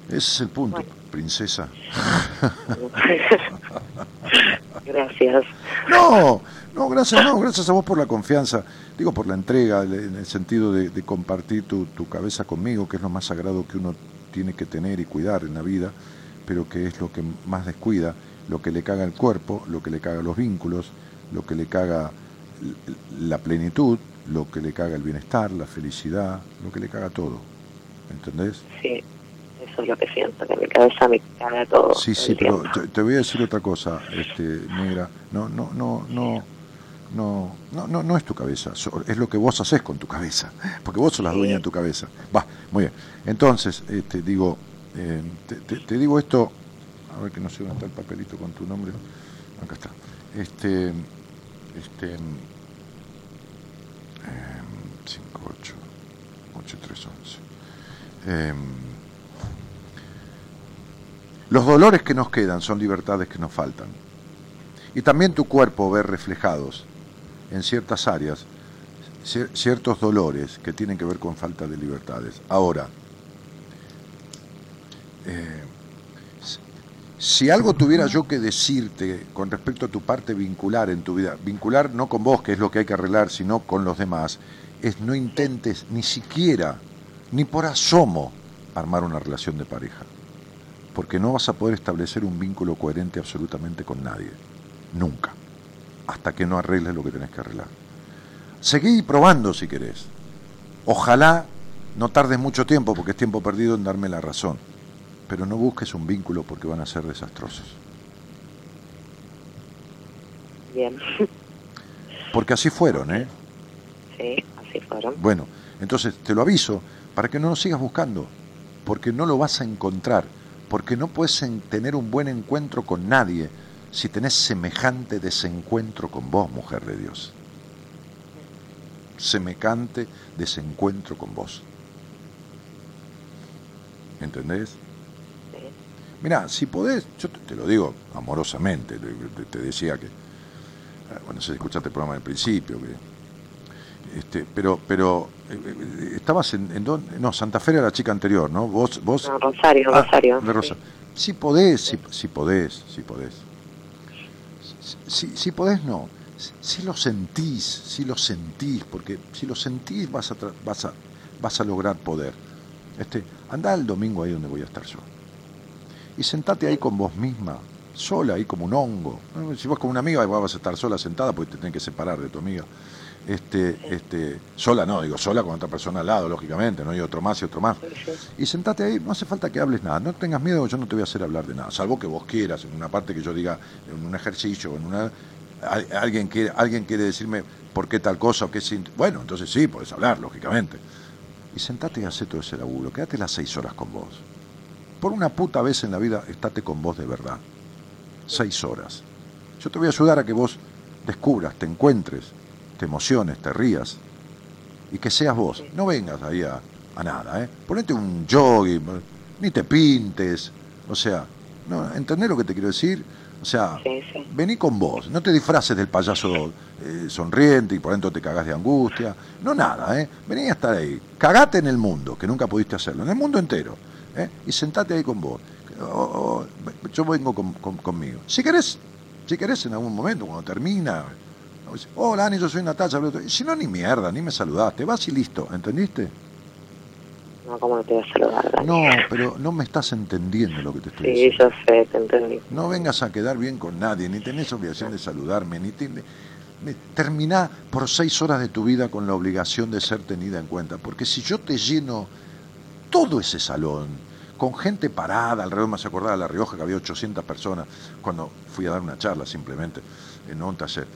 Ese es el punto, Bueno. princesa. Gracias. No, no, gracias, no, gracias a vos por la confianza, digo por la entrega, en el sentido de, compartir tu, tu cabeza conmigo, que es lo más sagrado que uno tiene que tener y cuidar en la vida, pero que es lo que más descuida, lo que le caga el cuerpo, lo que le caga los vínculos, lo que le caga la plenitud, lo que le caga el bienestar, la felicidad, lo que le caga todo. ¿Entendés? Sí, eso es lo que siento, que mi cabeza me caga todo. Sí, sí, pero te, te voy a decir otra cosa, este, negra. No, no, no, no, no, no, no, no es tu cabeza, es lo que vos haces con tu cabeza, porque vos sos la Sí. dueña de tu cabeza. Va, muy bien. Entonces, este, digo, eh, te, te- te digo esto, a ver que no sé dónde está el papelito con tu nombre. Acá está. Este, este, em, 5, 8, 8, 3, 11. Em, los dolores que nos quedan son libertades que nos faltan. Y también tu cuerpo ve reflejados en ciertas áreas cier- ciertos dolores que tienen que ver con falta de libertades. Ahora, eh, si algo tuviera yo que decirte con respecto a tu parte vincular en tu vida, vincular no con vos, que es lo que hay que arreglar, sino con los demás, es no intentes ni siquiera, ni por asomo, armar una relación de pareja porque no vas a poder establecer un vínculo coherente absolutamente con nadie. Nunca. Hasta que no arregles lo que tenés que arreglar. Seguí probando si querés. Ojalá no tardes mucho tiempo, porque es tiempo perdido en darme la razón. Pero no busques un vínculo porque van a ser desastrosos. Bien. Porque así fueron, ¿eh? Sí, así fueron. Bueno, entonces te lo aviso para que no lo sigas buscando, porque no lo vas a encontrar, porque no puedes en- tener un buen encuentro con nadie si tenés semejante desencuentro con vos, mujer de Dios. Semejante desencuentro con vos. ¿Entendés? Sí. Mira, si podés, yo te, te lo digo amorosamente, te, te- decía que, ah, bueno, si escuchaste el programa del principio, que, este, pero, pero eh, eh, estabas en, en dónde? no, Santa Fe era la chica anterior, ¿no? Vos, vos, No, Rosario, Ah, Rosario. de Rosa. sí. Si podés, si, si podés, si podés. Si, si podés, no. Si, lo sentís, si lo sentís, porque si lo sentís vas a, tra- vas a, vas a lograr poder. Este, andá el domingo ahí donde voy a estar yo. Y sentate ahí con vos misma, sola, ahí como un hongo. Si vas con una amiga, vas a estar sola sentada porque te tenés que separar de tu amiga. Este, este, sola no, digo sola con otra persona al lado, lógicamente, no hay otro más y otro más. Y sentate ahí, no hace falta que hables nada, no tengas miedo, yo no te voy a hacer hablar de nada, salvo que vos quieras, en una parte que yo diga, en un ejercicio, en una... Al- alguien, quiere, alguien quiere decirme por qué tal cosa o qué Bueno, entonces sí, puedes hablar, lógicamente. Y sentate y hacé todo ese laburo. Quédate las seis horas con vos. Por una puta vez en la vida, estate con vos de verdad. Seis horas. Yo te voy a ayudar a que vos descubras, te encuentres, te emociones, te rías y que seas vos. No vengas ahí a, a nada, ¿eh? Ponete un jogging, ni te pintes. O sea, no, ¿entendés lo que te quiero decir? O sea, Sí, sí. vení con vos, no te disfraces del payaso eh, sonriente y por dentro te cagás de angustia. No nada, ¿eh? Vení a estar ahí. Cagate en el mundo, que nunca pudiste hacerlo, en el mundo entero. ¿eh? Y sentate ahí con vos. O- o- yo vengo con- con- conmigo. Si querés, si querés en algún momento, cuando termina, hola Ani, yo soy Natalia. Si no, ni mierda, ni me saludaste, vas y listo, ¿entendiste? No, ¿cómo no te voy a saludar, Dani? No, pero no me estás entendiendo lo que te estoy Sí, diciendo. yo sé, te entendí. No vengas a quedar bien con nadie, ni tenés obligación de saludarme, ni te- terminá por seis horas de tu vida con la obligación de ser tenida en cuenta. Porque si yo te lleno todo ese salón con gente parada alrededor, me hace acordar a La Rioja que había 800 personas cuando fui a dar una charla simplemente en un taller.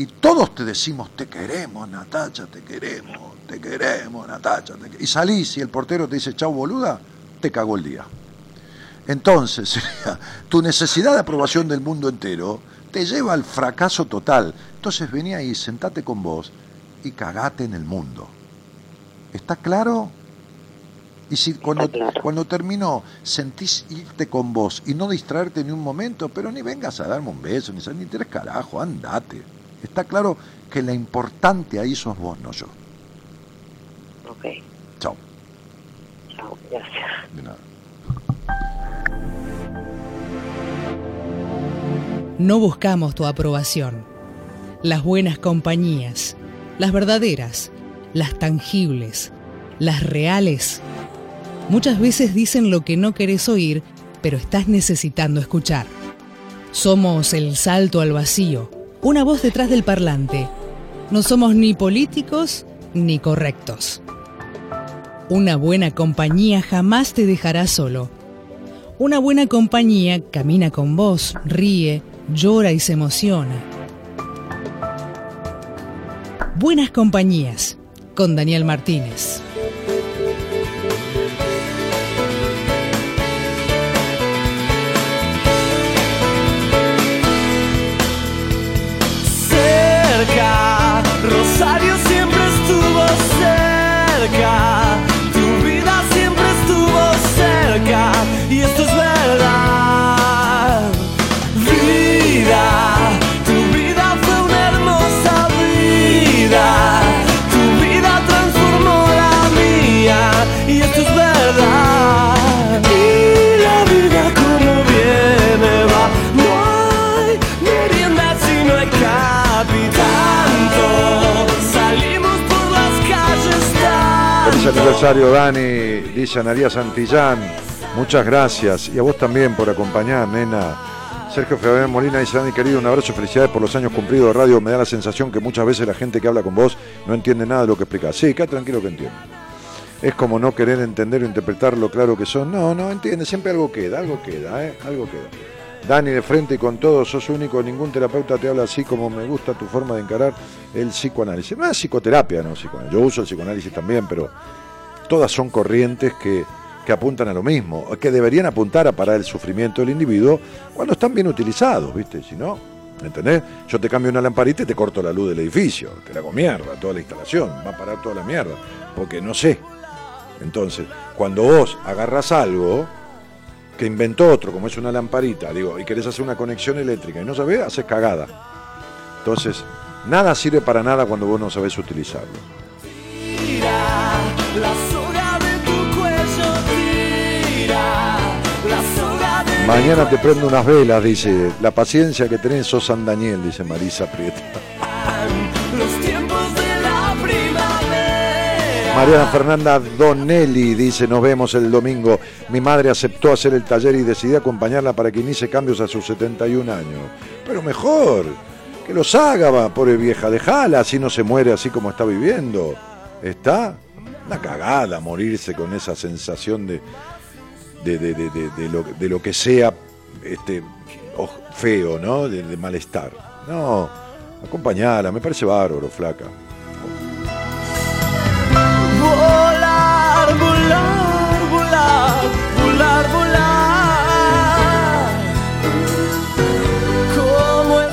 Y todos te decimos, te queremos, Natacha, te queremos, te queremos, Natacha. te que-". Y salís y el portero te dice, chau, boluda, te cagó el día. Entonces, tu necesidad de aprobación del mundo entero te lleva al fracaso total. Entonces vení ahí, sentate con vos y cagate en el mundo. ¿Está claro? Y si cuando, claro. cuando terminó sentís irte con vos y no distraerte ni un momento, pero ni vengas a darme un beso, ni, ni tres carajo, andate. Está claro que la importante ahí sos vos, no yo. Ok, Chao. chao, gracias. De nada. No buscamos tu aprobación. Las buenas compañías, las verdaderas, las tangibles, las reales, muchas veces dicen lo que no querés oír, pero estás necesitando escuchar. Somos el salto al vacío, una voz detrás del parlante. No somos ni políticos ni correctos. Una buena compañía jamás te dejará solo. Una buena compañía camina con vos, ríe, llora y se emociona. Buenas compañías con Daniel Martínez. Aniversario, Dani, dice Anaría Santillán. Muchas gracias. Y a vos también por acompañar, nena. Sergio Fabián Molina dice, Dani querido, un abrazo, felicidades por los años cumplidos de radio. Me da la sensación que muchas veces la gente que habla con vos no entiende nada de lo que explicás. Sí, queda tranquilo que entiendo. Es como no querer entender o interpretar lo claro que son. No, no entiende, siempre algo queda, algo queda, ¿eh? Algo queda. Dani, de frente y con todo, sos único, ningún terapeuta te habla así como me gusta tu forma de encarar el psicoanálisis. No es psicoterapia, no psicoanálisis. Yo uso el psicoanálisis también, pero todas son corrientes que, que apuntan a lo mismo, que deberían apuntar a parar el sufrimiento del individuo cuando están bien utilizados, ¿viste? Si no, ¿entendés? Yo te cambio una lamparita y te corto la luz del edificio, te la hago mierda, toda la instalación, va a parar toda la mierda, porque no sé. Entonces, cuando vos agarras algo que inventó otro, como es una lamparita, digo, y querés hacer una conexión eléctrica y no sabés, haces cagada. Entonces, nada sirve para nada cuando vos no sabés utilizarlo. Mañana te prendo unas velas, dice. La paciencia que tenés sos San Daniel, dice Marisa Prieta. los tiempos de la primavera. Mariana Fernanda Donelli dice, nos vemos el domingo. Mi madre aceptó hacer el taller y decidí acompañarla para que inicie cambios a sus 71 años. Pero mejor, que los haga, va, pobre vieja, dejala, así no se muere así como está viviendo. ¿Está? Una cagada morirse con esa sensación de, de, de- de- de- de lo, de lo que sea este, feo, ¿no? De, malestar. No, acompañala, me parece bárbaro, flaca. Volar, volar, volar, volar, volar.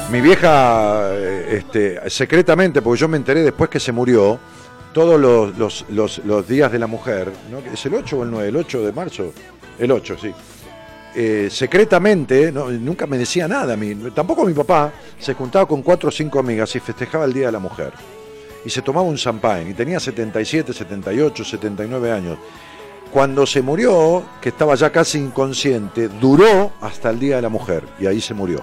Es Mi vieja, este, secretamente, porque yo me enteré después que se murió, todos los, los- los- los días de la mujer, ¿no? ¿es el 8 o el 9? ¿El 8 de marzo? El 8, sí. Eh, secretamente, nunca me decía nada a mí, tampoco mi papá, se juntaba con cuatro o cinco amigas y festejaba el Día de la Mujer. Y se tomaba un champagne, y tenía 77, 78, 79 años. Cuando se murió, que estaba ya casi inconsciente, duró hasta el Día de la Mujer, y ahí se murió.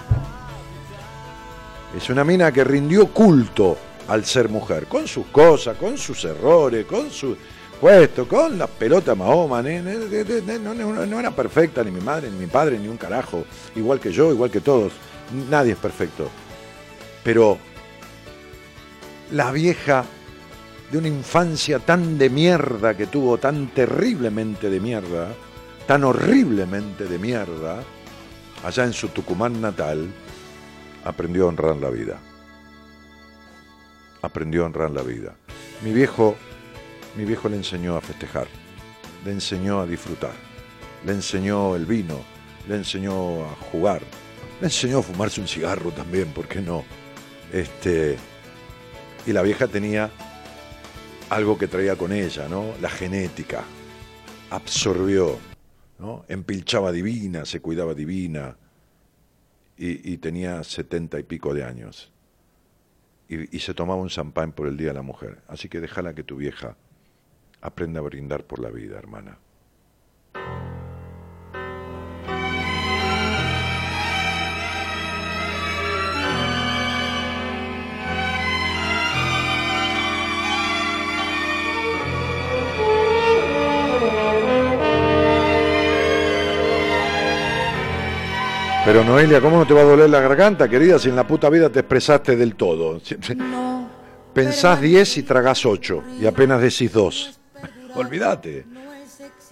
Es una mina que rindió culto al ser mujer, con sus cosas, con sus errores, con su puesto, con la pelota Mahoma. no era perfecta ni mi madre, ni mi padre, ni un carajo. Igual que yo, igual que todos. Nadie es perfecto. Pero la vieja de una infancia tan de mierda que tuvo, tan terriblemente de mierda, tan horriblemente de mierda, allá en su Tucumán natal, aprendió a honrar la vida. Aprendió a honrar la vida. Mi viejo, mi viejo le enseñó a festejar, le enseñó a disfrutar, le enseñó el vino, le enseñó a jugar, le enseñó a fumarse un cigarro también, ¿por qué no? Este, y la vieja tenía algo que traía con ella, ¿no? La genética. Absorbió. Empilchaba divina, se cuidaba divina, y, y tenía setenta y pico de años. Y, y se tomaba un champán por el Día de la Mujer. Así que déjala que tu vieja aprenda a brindar por la vida, hermana. Pero Noelia, ¿cómo no te va a doler la garganta, querida, si en la puta vida te expresaste del todo? Si- Pensás 10 y tragás 8 y apenas decís 2. Olvídate.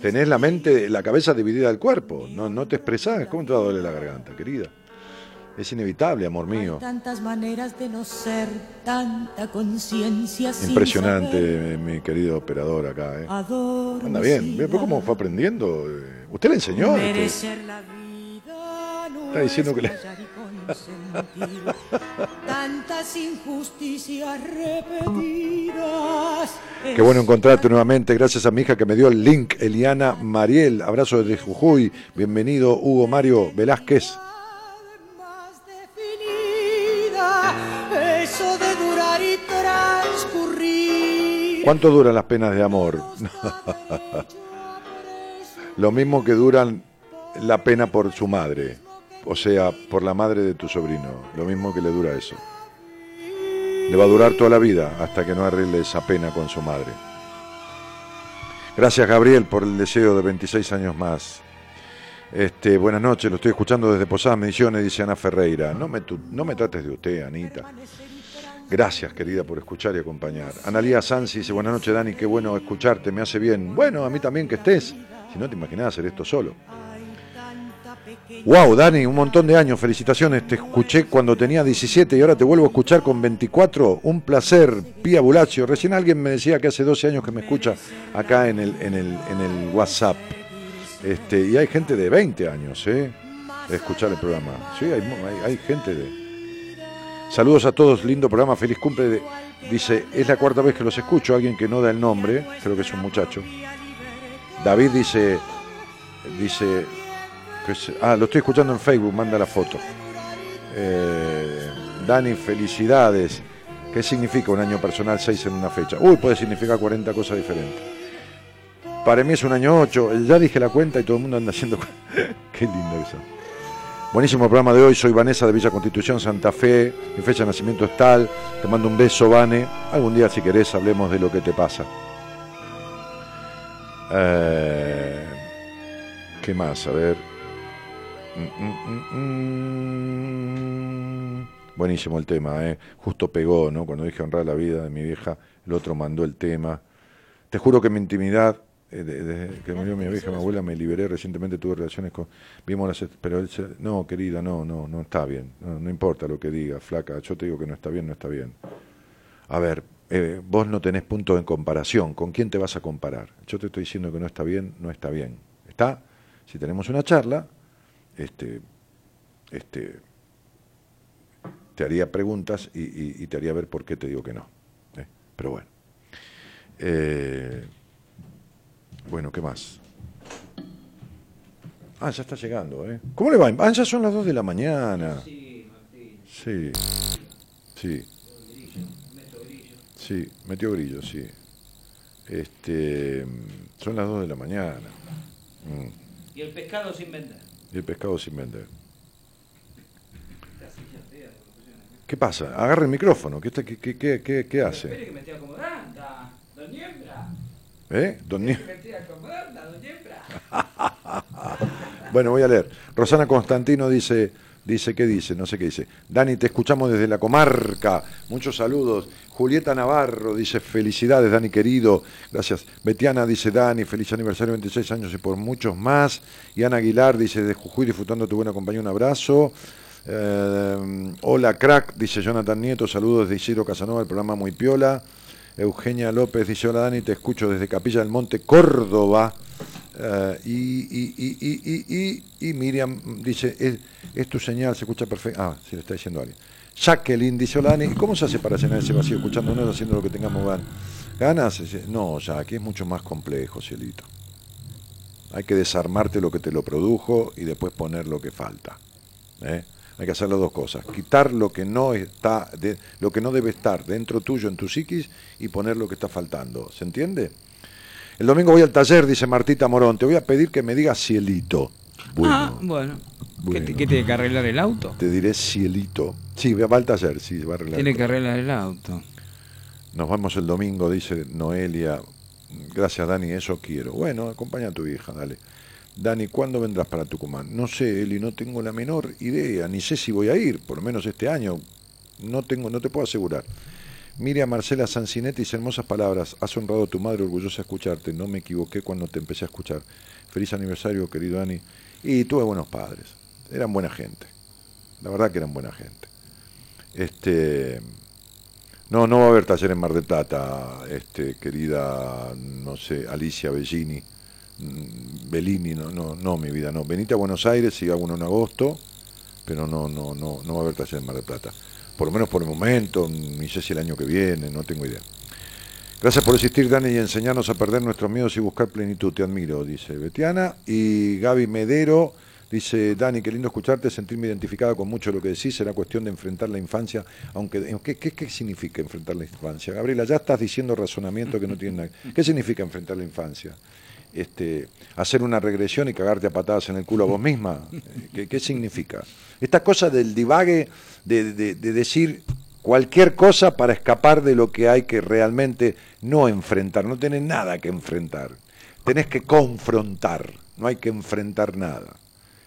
Tenés la mente, la cabeza dividida del cuerpo. No, no te expresás. ¿Cómo te va a doler la garganta, querida? Es inevitable, amor mío. Tantas maneras de no ser, tanta conciencia sin Impresionante, mi querido operador acá. ¿eh? Anda bien. ¿Ve cómo fue aprendiendo? Eh, ¿Usted le enseñó? esto? Está diciendo que le- Tantas injusticias repetidas. Qué bueno encontrarte nuevamente, gracias a mi hija que me dio el link, Eliana Mariel. Abrazo desde Jujuy. Bienvenido, Hugo Mario Velázquez. más definida, eso de durar y transcurrir. ¿Cuánto duran las penas de amor? Lo mismo que duran la pena por su madre, o sea, por la madre de tu sobrino. Lo mismo que le dura eso. Le va a durar toda la vida hasta que no arregle esa pena con su madre. Gracias Gabriel por el deseo de 26 años más. Este, buenas noches, lo estoy escuchando desde Posadas Misiones, dice Ana Ferreira. No me, tu- no me trates de usted, Anita. Gracias, querida, por escuchar y acompañar. Analía Sansi dice, buenas noches, Dani, qué bueno escucharte, me hace bien. Bueno, a mí también que estés. Si no te imaginás hacer esto solo. Wow, Dani, un montón de años, felicitaciones. Te escuché cuando tenía 17 y ahora te vuelvo a escuchar con 24. Un placer, Pía Bulacio. Recién alguien me decía que hace 12 años que me escucha acá en el, WhatsApp. Este, y hay gente de 20 años, ¿eh? De escuchar el programa. Sí, hay, hay gente de. Saludos a todos, lindo programa, feliz cumple. de- dice, es la cuarta vez que los escucho, alguien que no da el nombre, creo que es un muchacho. David dice, dice, ah, lo estoy escuchando en Facebook, manda la foto. Eh, Dani, felicidades. ¿Qué significa un año personal 6 en una fecha? Uy, puede significar 40 cosas diferentes. Para mí es un año 8, ya dije la cuenta y todo el mundo anda haciendo... Qué lindo eso. Buenísimo programa de hoy, soy Vanessa de Villa Constitución, Santa Fe, mi fecha de nacimiento es tal, te mando un beso, Vane. Algún día si querés hablemos de lo que te pasa. Eh, ¿Qué más? A ver. Mm, mm, mm. Buenísimo el tema, ¿eh? Justo pegó, ¿no? Cuando dije honrar la vida de mi vieja, el otro mandó el tema. Te juro que mi intimidad eh, de- desde que murió mi vieja, mi abuela, me liberé, recientemente tuve relaciones con... Vimos las... Pero él se- no, querida, no, no, no está bien. No, no importa lo que diga, flaca. Yo te digo que no está bien, no está bien. A ver, eh, vos no tenés punto en comparación. ¿Con quién te vas a comparar? Yo te estoy diciendo que no está bien, no está bien. ¿Está? Si tenemos una charla, este, este, te haría preguntas y, y- y te haría ver por qué te digo que no. ¿eh? Pero bueno. Eh, bueno, ¿qué más? Ah, ya está llegando, ¿eh? ¿Cómo le va? Ah, ya son las 2 de la mañana. Sí, sí. Sí, metió grillo, sí. Este, son las 2 de la mañana. Mm. Y el pescado sin vender. Y el pescado sin vender. ¿Qué pasa? Agarra el micrófono. ¿Qué, qué, qué, qué, qué- qué hace? Espere que me estoy acomodando, don Niembra. ¿Eh? Don Me acomodando, don Niembra. Bueno, voy a leer. Rosana Constantino dice, dice, ¿qué dice? No sé qué dice. Dani, te escuchamos desde la comarca. Muchos saludos. Julieta Navarro dice, felicidades, Dani querido. Gracias. Betiana dice, Dani, feliz aniversario, 26 años y por muchos más. Y Ana Aguilar dice, de Jujuy, disfrutando tu buena compañía, un abrazo. Eh, hola, crack, dice Jonathan Nieto, saludos de Isidro Casanova, el programa Muy Piola. Eugenia López dice, hola Dani, te escucho desde Capilla del Monte, Córdoba. Y, y, y, y- y Miriam dice, es, es tu señal, se escucha perfecto. Ah, sí, le está diciendo alguien. Jacqueline dice, ¿y cómo se hace para llenar ese vacío? Escuchándonos, haciendo lo que tengamos gan- ganas. No, ya, aquí es mucho más complejo, cielito. Hay que desarmarte lo que te lo produjo y después poner lo que falta. ¿eh? Hay que hacer las dos cosas. Quitar lo que no está, de- lo que no debe estar dentro tuyo, en tu psiquis, y poner lo que está faltando. ¿Se entiende? El domingo voy al taller, dice Martita Morón. Te voy a pedir que me digas cielito. Bueno, ah, bueno. ¿Qué, bueno. qué tiene que arreglar el auto? te diré cielito. Sí, va al taller, sí, va a arreglar. Tiene que arreglar el auto. Nos vamos el domingo, dice Noelia. Gracias, Dani, eso quiero. Bueno, acompaña a tu hija, dale. Dani, ¿cuándo vendrás para Tucumán? No sé, Eli, no tengo la menor idea, ni sé si voy a ir, por lo menos este año. No tengo, no te puedo asegurar. Miriam Marcela Sancinetti dice hermosas palabras. Has honrado a tu madre, orgullosa de escucharte. No me equivoqué cuando te empecé a escuchar. Feliz aniversario, querido Dani. Y tuve buenos padres. Eran buena gente. La verdad que eran buena gente. Este. No, no va a haber taller en Mar del Plata, este, querida, no sé, Alicia Bellini, mm, Bellini, no, no, no, mi vida, no. Venite a Buenos Aires y hago uno en agosto, pero no, no, no, no va a haber taller en Mar del Plata. Por lo menos por el momento, ni sé si el año que viene, no tengo idea. Gracias por existir, Dani, y enseñarnos a perder nuestros miedos y buscar plenitud. Te admiro, dice Betiana. Y Gaby Medero dice, Dani, qué lindo escucharte, sentirme identificada con mucho lo que decís. Será cuestión de enfrentar la infancia. aunque ¿Qué, qué, qué significa enfrentar la infancia? Gabriela, ya estás diciendo razonamiento que no tiene nada. ¿Qué significa enfrentar la infancia? Este, hacer una regresión y cagarte a patadas en el culo a vos misma. ¿Qué, qué significa? Esta cosa del divague, de, de- de decir cualquier cosa para escapar de lo que hay que realmente no enfrentar. No tenés nada que enfrentar. Tenés que confrontar. No hay que enfrentar nada.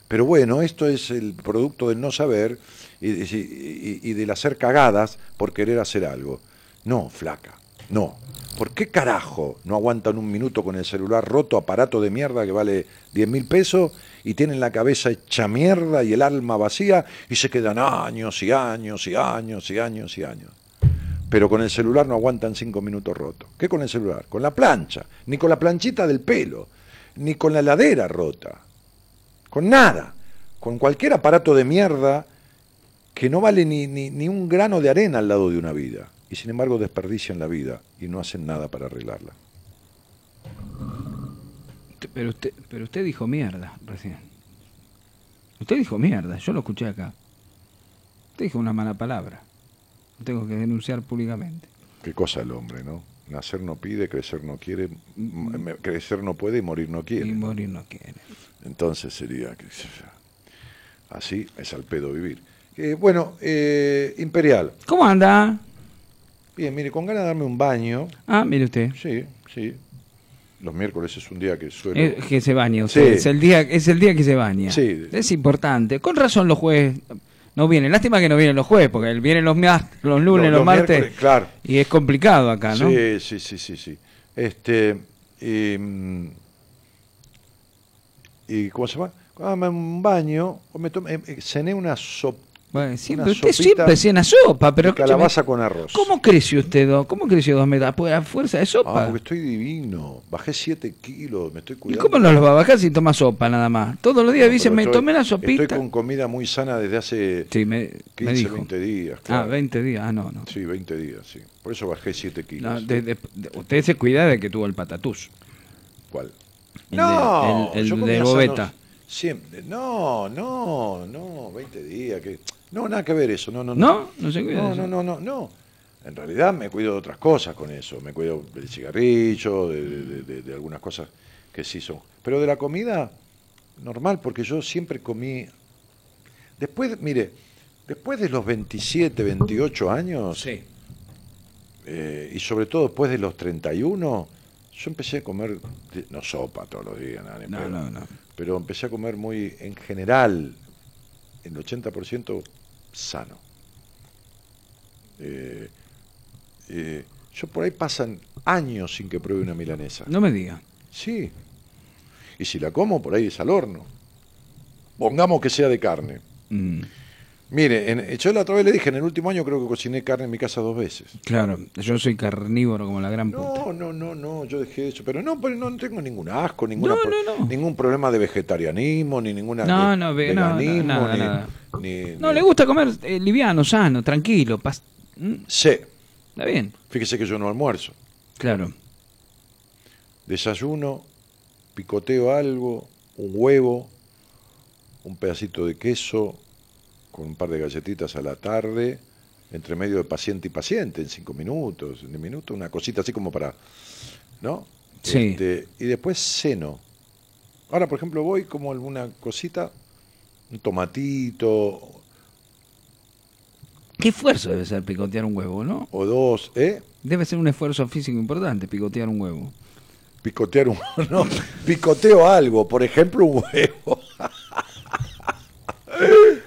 Pero bueno, esto es el producto del no saber y, y- y- del hacer cagadas por querer hacer algo. No, flaca, no. ¿Por qué carajo no aguantan un minuto con el celular roto, aparato de mierda que vale 10 mil pesos y tienen la cabeza hecha mierda y el alma vacía y se quedan años y años y años y años y años? Pero con el celular no aguantan cinco minutos rotos. ¿Qué con el celular? Con la plancha, ni con la planchita del pelo, ni con la heladera rota con nada, con cualquier aparato de mierda que no vale ni, ni, ni un grano de arena al lado de una vida. Y sin embargo desperdician la vida y no hacen nada para arreglarla. Pero usted, pero usted dijo mierda recién. Usted dijo mierda, yo lo escuché acá. Usted dijo una mala palabra. Lo tengo que denunciar públicamente. Qué cosa el hombre, ¿no? Nacer no pide, crecer no quiere, m- m- crecer no puede y morir no quiere. Y morir no quiere. Entonces sería que así es al pedo vivir. Eh, bueno, eh, Imperial. ¿Cómo anda? Bien, mire, con ganas de darme un baño. Ah, mire usted. Sí, sí. Los miércoles es un día que suelo. Eh, que se baña usted. Sí. Es, el día, es el día que se baña. Sí. Es importante. Con razón los jueves no vienen. Lástima que no vienen los jueves, porque vienen los, los lunes, Los- los, los martes. claro. Y es complicado acá, ¿no? Sí, sí, sí, sí, sí. Este, mm, y ¿cómo se llama? Cuando un baño, me tomé, eh, cené una sopa. Bueno, siempre, usted siempre cena sopa, pero calabaza con arroz. ¿Cómo creció usted? do- ¿Cómo creció dos metros? A fuerza de sopa. Ah, porque estoy divino. Bajé 7 kilos, me estoy ¿Y cuidando. cómo no los va a bajar si toma sopa nada más? Todos los días No, dice, pero me estoy- tomé la sopita. Estoy con comida muy sana desde hace Sí, me, 15, me dijo. 20 días. Ah, claro. 20 días. Ah, no, no. Sí, 20 días, sí. Por eso bajé 7 kilos. No, de- de- usted se cuida de que tuvo el patatús. ¿Cuál? El no, de- el- el de Bobeta. Siempre. No, no, no, 20 días. Que... No, nada que ver eso. No, no, no. ¿No? ¿No se cuida No, eso? no, no, no, no. En realidad me cuido de otras cosas con eso. Me cuido del cigarrillo, de, de- de- de algunas cosas que sí son. Pero de la comida, normal, porque yo siempre comí. Después, mire, después de los 27, 28 años, Sí. eh, y sobre todo después de los 31, yo empecé a comer, no sopa todos los días, nada, No, pedo, no, no. pero empecé a comer muy, en general, el 80% sano. Eh, eh, yo por ahí pasan años sin que pruebe una milanesa. No me diga. Sí. Y si la como, por ahí es al horno. Pongamos que sea de carne. Mm, Mire, en- yo la otra vez le dije, en el último año creo que cociné carne en mi casa dos veces. claro, yo soy carnívoro como la gran puta. No, no, no, no, yo dejé eso, pero no, pero no tengo ningún asco, ninguna No, pro- no, no. ningún problema de vegetarianismo, ni ninguna No, no, ve- no, veganismo, nada, ni, nada. ni- No, le gusta comer eh, liviano, sano, tranquilo. pas- Mm, Sí, Está bien. fíjese que yo no almuerzo. Claro. Desayuno, picoteo algo, un huevo, un pedacito de queso con un par de galletitas a la tarde, entre medio de paciente y paciente, en cinco minutos, en diez minutos, una cosita así como para, ¿no? Sí. Este, y después ceno. Ahora, por ejemplo, voy como alguna cosita, un tomatito Qué esfuerzo debe ser picotear un huevo, ¿no? o dos, ¿eh? Debe ser un esfuerzo físico importante picotear un huevo. Picotear un, no, picoteo algo, por ejemplo, un huevo.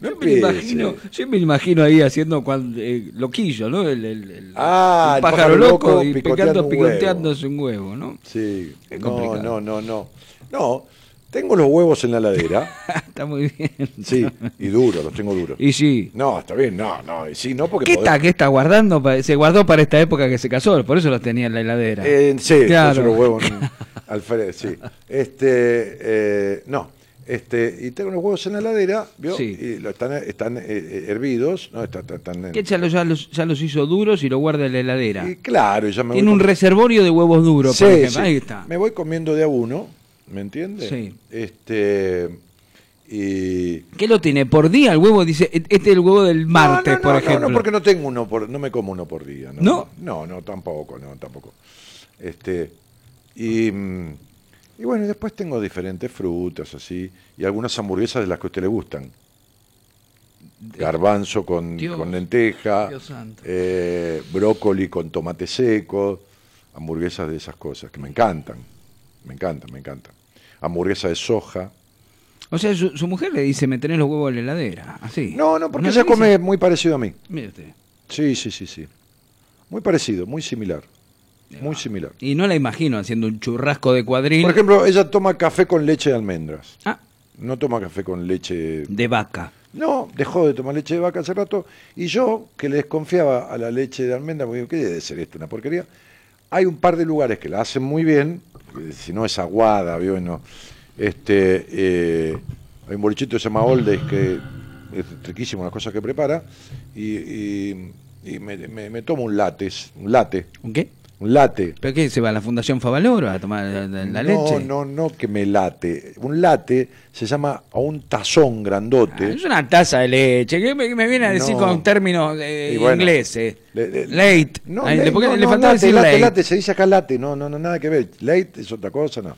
No Yo me, imagino, yo me imagino ahí haciendo cuan- eh, loquillo, ¿no? El, el- el- Ah, el pájaro, pájaro loco, loco y picando, picoteándose un huevo, ¿no? Sí, Es no, no, no, no. No, tengo los huevos en la heladera, Está muy bien. sí, y duros, los tengo duros. Y sí. No, está bien, no, no, y sí, no porque ¿Qué podés- está? ¿Qué está guardando? Se guardó para esta época que se casó, por eso los tenía en la heladera. Eh, sí, Claro. los huevos en- Alfred, sí. Este, eh, no, este, y tengo los huevos en la heladera, ¿vio? Sí. Y lo están, están eh, eh, hervidos, ¿no? Están, están- están- Que ya los, ya, los, ya los hizo duros y lo guarda en la heladera. y claro, ya me Tiene voy un reservorio de huevos duros, Sí, por ejemplo. sí. Ahí está. Me voy comiendo de a uno, ¿me entiendes? Sí. Este, y... ¿Qué lo tiene? ¿Por día el huevo? Dice, "E- este es el huevo del martes, no, no, por no, ejemplo. No, porque no tengo uno por, no me como uno por día. No, ¿No? no, no, tampoco, no, tampoco. Este, y, mm, y bueno, y después tengo diferentes frutas así y algunas hamburguesas de las que a usted le gustan. Garbanzo con, Dios, con lenteja, eh, brócoli con tomate seco, hamburguesas de esas cosas que me encantan, me encantan, me encantan. Hamburguesa de soja. O sea, su, su mujer le dice, me tenés los huevos en la heladera. Así. No, no, porque ella come muy parecido a mí. Usted. Sí, sí, sí, sí. Muy parecido, muy similar. Muy similar. Y no la imagino haciendo un churrasco de cuadril. Por ejemplo, ella toma café con leche de almendras. Ah, No toma café con leche. de vaca. No, dejó de tomar leche de vaca hace rato. Y yo, que le desconfiaba a la leche de almendra, porque digo, ¿qué debe ser esto? Una porquería. Hay un par de lugares que la hacen muy bien, si no es aguada, ¿vio? Y no. Este, eh, hay un bolichito que se llama Oldes que es riquísimo las cosas que prepara. Y, y- y me, me- me tomo un latte, un latte, ¿Un qué? Un latte. ¿Pero qué? ¿Se va a la Fundación Favaloro a tomar la, la- la no, leche? no, no que me late. Un late se llama a un tazón grandote. Ah, es una taza de leche. ¿Qué me, me viene a decir No. con términos eh, bueno, ingleses? le- le- late. No, late, porque no, le no, faltaba late, decir late, late. late, se dice acá late, no, no, no, nada que ver. Late es otra cosa, no.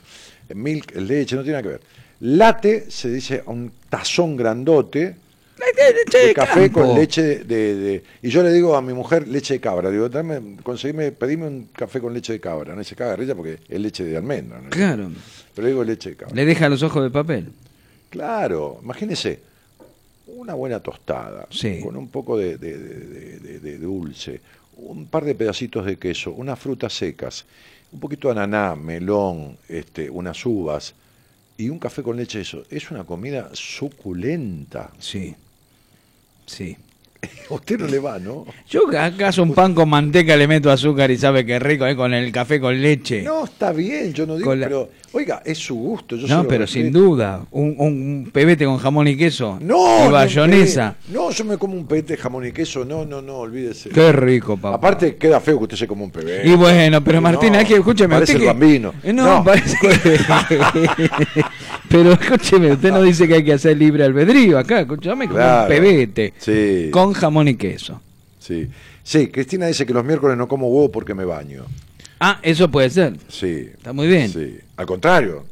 Milk, leche, no tiene nada que ver. Late se dice a un tazón grandote Late, leche de café con leche de, de- Y yo le digo a mi mujer leche de cabra. Digo, dame, conseguime, pedime un café con leche de cabra. No se caga de risa porque es leche de almendra. ¿no? Claro. Pero digo leche de cabra. Le deja los ojos de papel. Claro, imagínese una buena tostada Sí. con un poco de, de- de- de- de- de dulce, un par de pedacitos de queso, unas frutas secas un poquito de ananá, melón, este, unas uvas y un café con leche, eso es una comida suculenta. Sí. Sí. A usted no le va, ¿no? Yo acaso un pan con manteca le meto azúcar y sabe que rico, ¿eh? con el café con leche. No, está bien, yo no digo, la- pero oiga, es su gusto. Yo No, pero sin duda. Un, un pebete con jamón y queso. No, Y no, bayonesa. eh, No, yo me como un pebete de jamón y queso. No, no, no, olvídese. Qué rico, papá. Aparte, queda feo que usted se coma un pebete. Y bueno, pero Martín, No, hay que escúcheme. Parece usted el que- bambino. Eh, No, parece Pero escúcheme, usted no dice que hay que hacer libre albedrío acá. Escúchame como Claro. un pebete. Sí. Con jamón y queso. Sí. Sí, Cristina dice que los miércoles no como huevo porque me baño. Ah, eso puede ser. Sí. Está muy bien. Sí. Al contrario.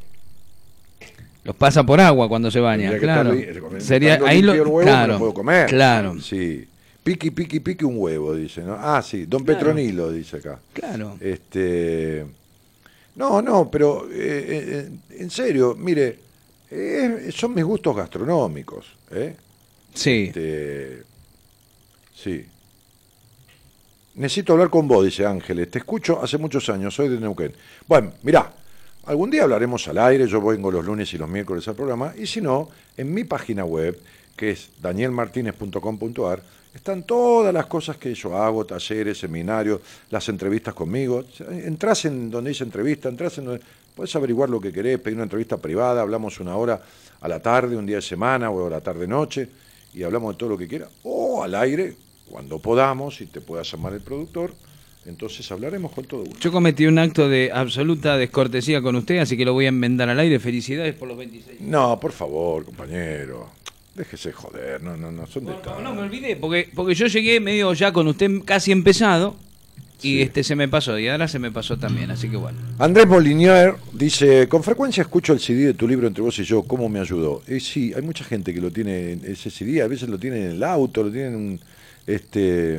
Los pasa por agua cuando se baña, claro. estar li- Sería ahí lo el huevo, claro, lo puedo comer. Claro. Sí. Piqui, piqui, piqui un huevo, dice, ¿no? Ah, sí, don Petronilo, dice acá. Claro. Este. No, no, pero eh, eh, en serio, mire, eh, son mis gustos gastronómicos. ¿eh? Sí. Este, sí. Necesito hablar con vos, dice Ángeles. Te escucho hace muchos años, soy de Neuquén. Bueno, mirá, algún día hablaremos al aire, yo vengo los lunes y los miércoles al programa, y si no, en mi página web, que es danielmartinez.com.ar, están todas las cosas que yo hago, talleres, seminarios, las entrevistas conmigo. Entrás en donde dice entrevista, entrás en donde... Puedes averiguar lo que querés, pedir una entrevista privada, hablamos una hora a la tarde, un día de semana o a la tarde-noche, y hablamos de todo lo que quiera, o al aire, cuando podamos, y te pueda llamar el productor, entonces hablaremos con todo gusto. Yo cometí un acto de absoluta descortesía con usted, así que lo voy a enmendar al aire. Felicidades por los 26. No, por favor, compañero, déjese joder, no, no, no, son No, detalles. no me olvidé, porque, porque yo llegué medio ya con usted casi empezado y Sí. este se me pasó, y ahora se me pasó también, así que bueno. Andrés Molinier dice, con frecuencia escucho el CD de tu libro Entre vos y yo, ¿cómo me ayudó? Y sí, hay mucha gente que lo tiene, ese CD, a veces lo tiene en el auto, lo tiene en un, este,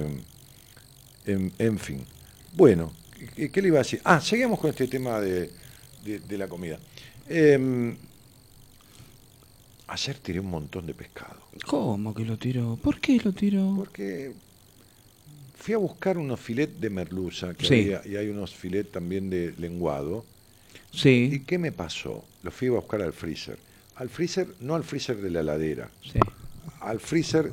en, en fin. Bueno, ¿qué, qué le iba a decir? Ah, seguimos con este tema de, de- de la comida. Em, ayer tiré un montón de pescado, ¿Cómo que lo tiró? ¿Por qué lo tiró? porque fui a buscar unos filet de merluza, que Sí. había, y hay unos filet también de lenguado, ¿Y Sí, qué me pasó? Los fui a buscar al freezer. Al freezer, no al freezer de la heladera. sí. Al freezer.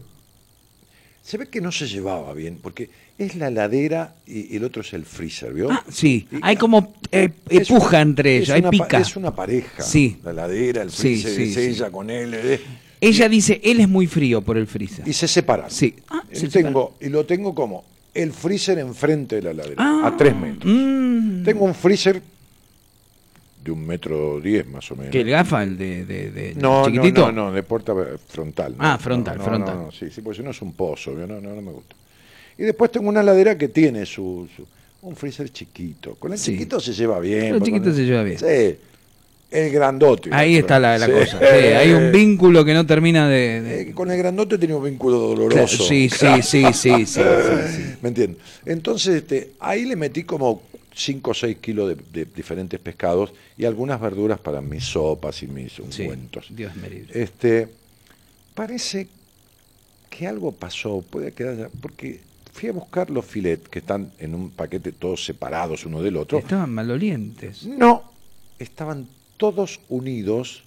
Se ve que no se llevaba bien, porque es la heladera y, y el otro es el freezer, ¿vio? Ah, sí, Y- hay como eh, Es puja entre ellos, hay pica. Es una pareja. Sí. La heladera, el freezer, sí, es ella con él. eh, Ella dice, él es muy frío por el freezer. y se separan. Sí. Ah, se tengo, y lo tengo como el freezer enfrente de la heladera, Ah, a tres metros. mm. Tengo un freezer de un metro diez más o menos. ¿Que el gafa, el de, de- de No, chiquitito? no, no, no, de puerta frontal. ¿no? Ah, frontal, No, frontal. no, sí, sí, porque si no es un pozo, no, no, no me gusta. Y después tengo una ladera que tiene su, su- un freezer chiquito. Con el Sí. chiquito se lleva bien. Con el chiquito se lleva bien. Sí, el grandote. Ahí está la, la Sí. cosa. sí, hay un vínculo que no termina de... de- Eh, con el grandote tenía un vínculo doloroso. Claro, sí, sí, sí, sí, sí, sí, sí. ¿Me entiendes? Entonces, este, ahí le metí como 5 o 6 kilos de, de diferentes pescados y algunas verduras para mis sopas y mis Sí, ungüentos. Dios me libre. Este, parece que algo pasó, puede que haya, porque fui a buscar los filet que están en un paquete todos separados uno del otro. Estaban malolientes. No, estaban todos unidos,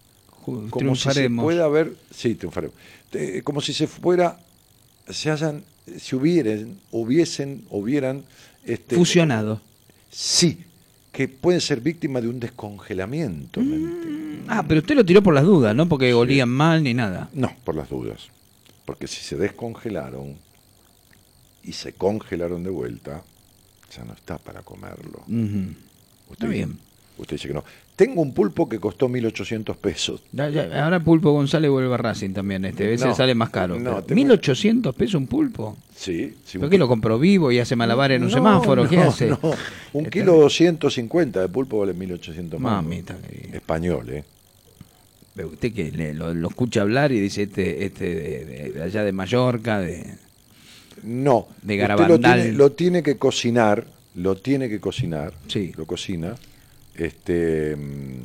Ju- como si se pueda haber, sí, triunfaremos, Eh, como si se fuera, se hayan, si hubieran, hubiesen, hubieran, este, Fusionado. Sí, que pueden ser víctimas de un descongelamiento. ¿me entiendes? Ah, pero usted lo tiró por las dudas, ¿no? Porque olían mal ni nada. No, por las dudas. Porque si se descongelaron y se congelaron de vuelta, ya no está para comerlo. Está bien. Usted dice que no. Tengo un pulpo que costó 1.800 pesos. Ahora Pulpo González vuelve a Racing también. Este. A veces No, sale más caro. no, tengo- 1.800 pesos un pulpo. Sí. sí ¿Por qué lo compró vivo y hace malabar en un No, semáforo? ¿Qué hace? no. Un Este- kilo 150 de pulpo vale 1.800 mangos. Mamita. Español, ¿eh? Pero Usted que le- lo, lo escucha hablar y dice este, este de, de- de allá de Mallorca, de... No. De usted Garabandal. Lo tiene, lo tiene que cocinar, lo tiene que cocinar. Sí. Lo cocina, este, mm,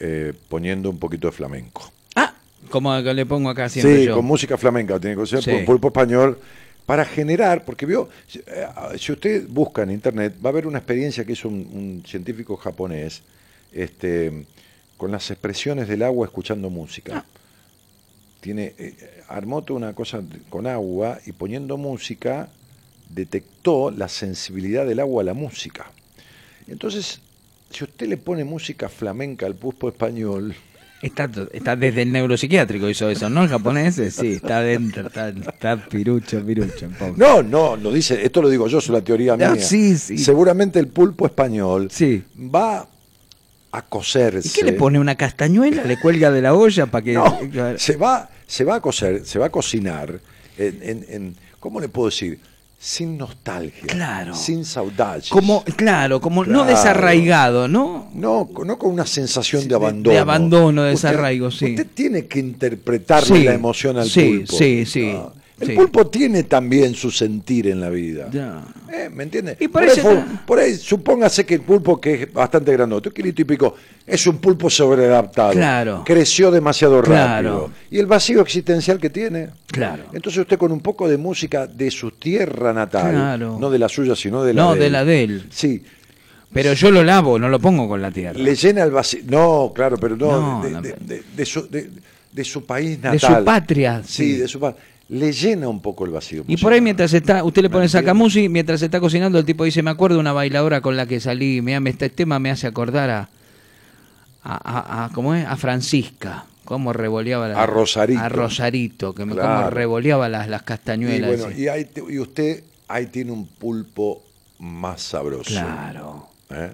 eh, poniendo un poquito de flamenco. Ah, como le pongo acá siempre Sí, yo. con música flamenca tiene que cocinar, Sí. por español para generar, porque vio, si- eh, si usted busca en internet, va a ver una experiencia que hizo un, un científico japonés, este, con las expresiones del agua escuchando música. Tiene, eh, armó toda una cosa con agua y poniendo música detectó la sensibilidad del agua a la música. Entonces, si usted le pone música flamenca al pulpo español, Está, está desde el neuropsiquiátrico hizo eso, ¿no? El japonés, sí, está dentro, está, está pirucho, pirucho. pobre. No, no, lo dice, esto lo digo yo, es una teoría Ah, mía. sí, sí. Seguramente el pulpo español Sí. va a cocerse. ¿Y qué le pone? ¿Una castañuela? ¿Le cuelga de la olla para que.? No, se va, se va a cocer, se va a cocinar en, en- en- ¿cómo le puedo decir? Sin nostalgia. Claro. Sin saudade. Como, claro, como no desarraigado, ¿no? No, no con una sensación Sí, de abandono. de abandono, de Usted- desarraigo, sí. Usted tiene que interpretarle Sí, la emoción al sí, pulpo. sí, sí, No. El sí. pulpo tiene también su sentir en la vida. Ya. Eh, ¿Me entiende? Y por ahí, por supóngase que el pulpo, que es bastante grandote, un kilito y pico, es un pulpo sobreadaptado. Claro. Creció demasiado Claro. rápido. Y el vacío existencial que tiene. Claro. Entonces usted con un poco de música de su tierra natal, Claro. no de la suya, sino de la No, de, de él. la de él. Sí, Pero yo lo lavo, no lo pongo con la tierra. le llena el vacío. No, claro, pero no, No, de, no, de- de- de su, de- de su país natal. De su patria. Sí, de su patria. Le llena un poco el vacío. Y por ahí mientras está, usted le ¿Me pone sacamusi, mientras está cocinando, el tipo dice, me acuerdo de una bailadora con la que salí, me, este tema me hace acordar a, a, a- a- ¿cómo es? A Francisca, cómo revoleaba la- A Rosarito. a Rosarito, que me cómo revoleaba las, las Y, castañuelas. bueno, sí. y, ahí te- y usted ahí tiene un pulpo más sabroso. Claro. ¿eh?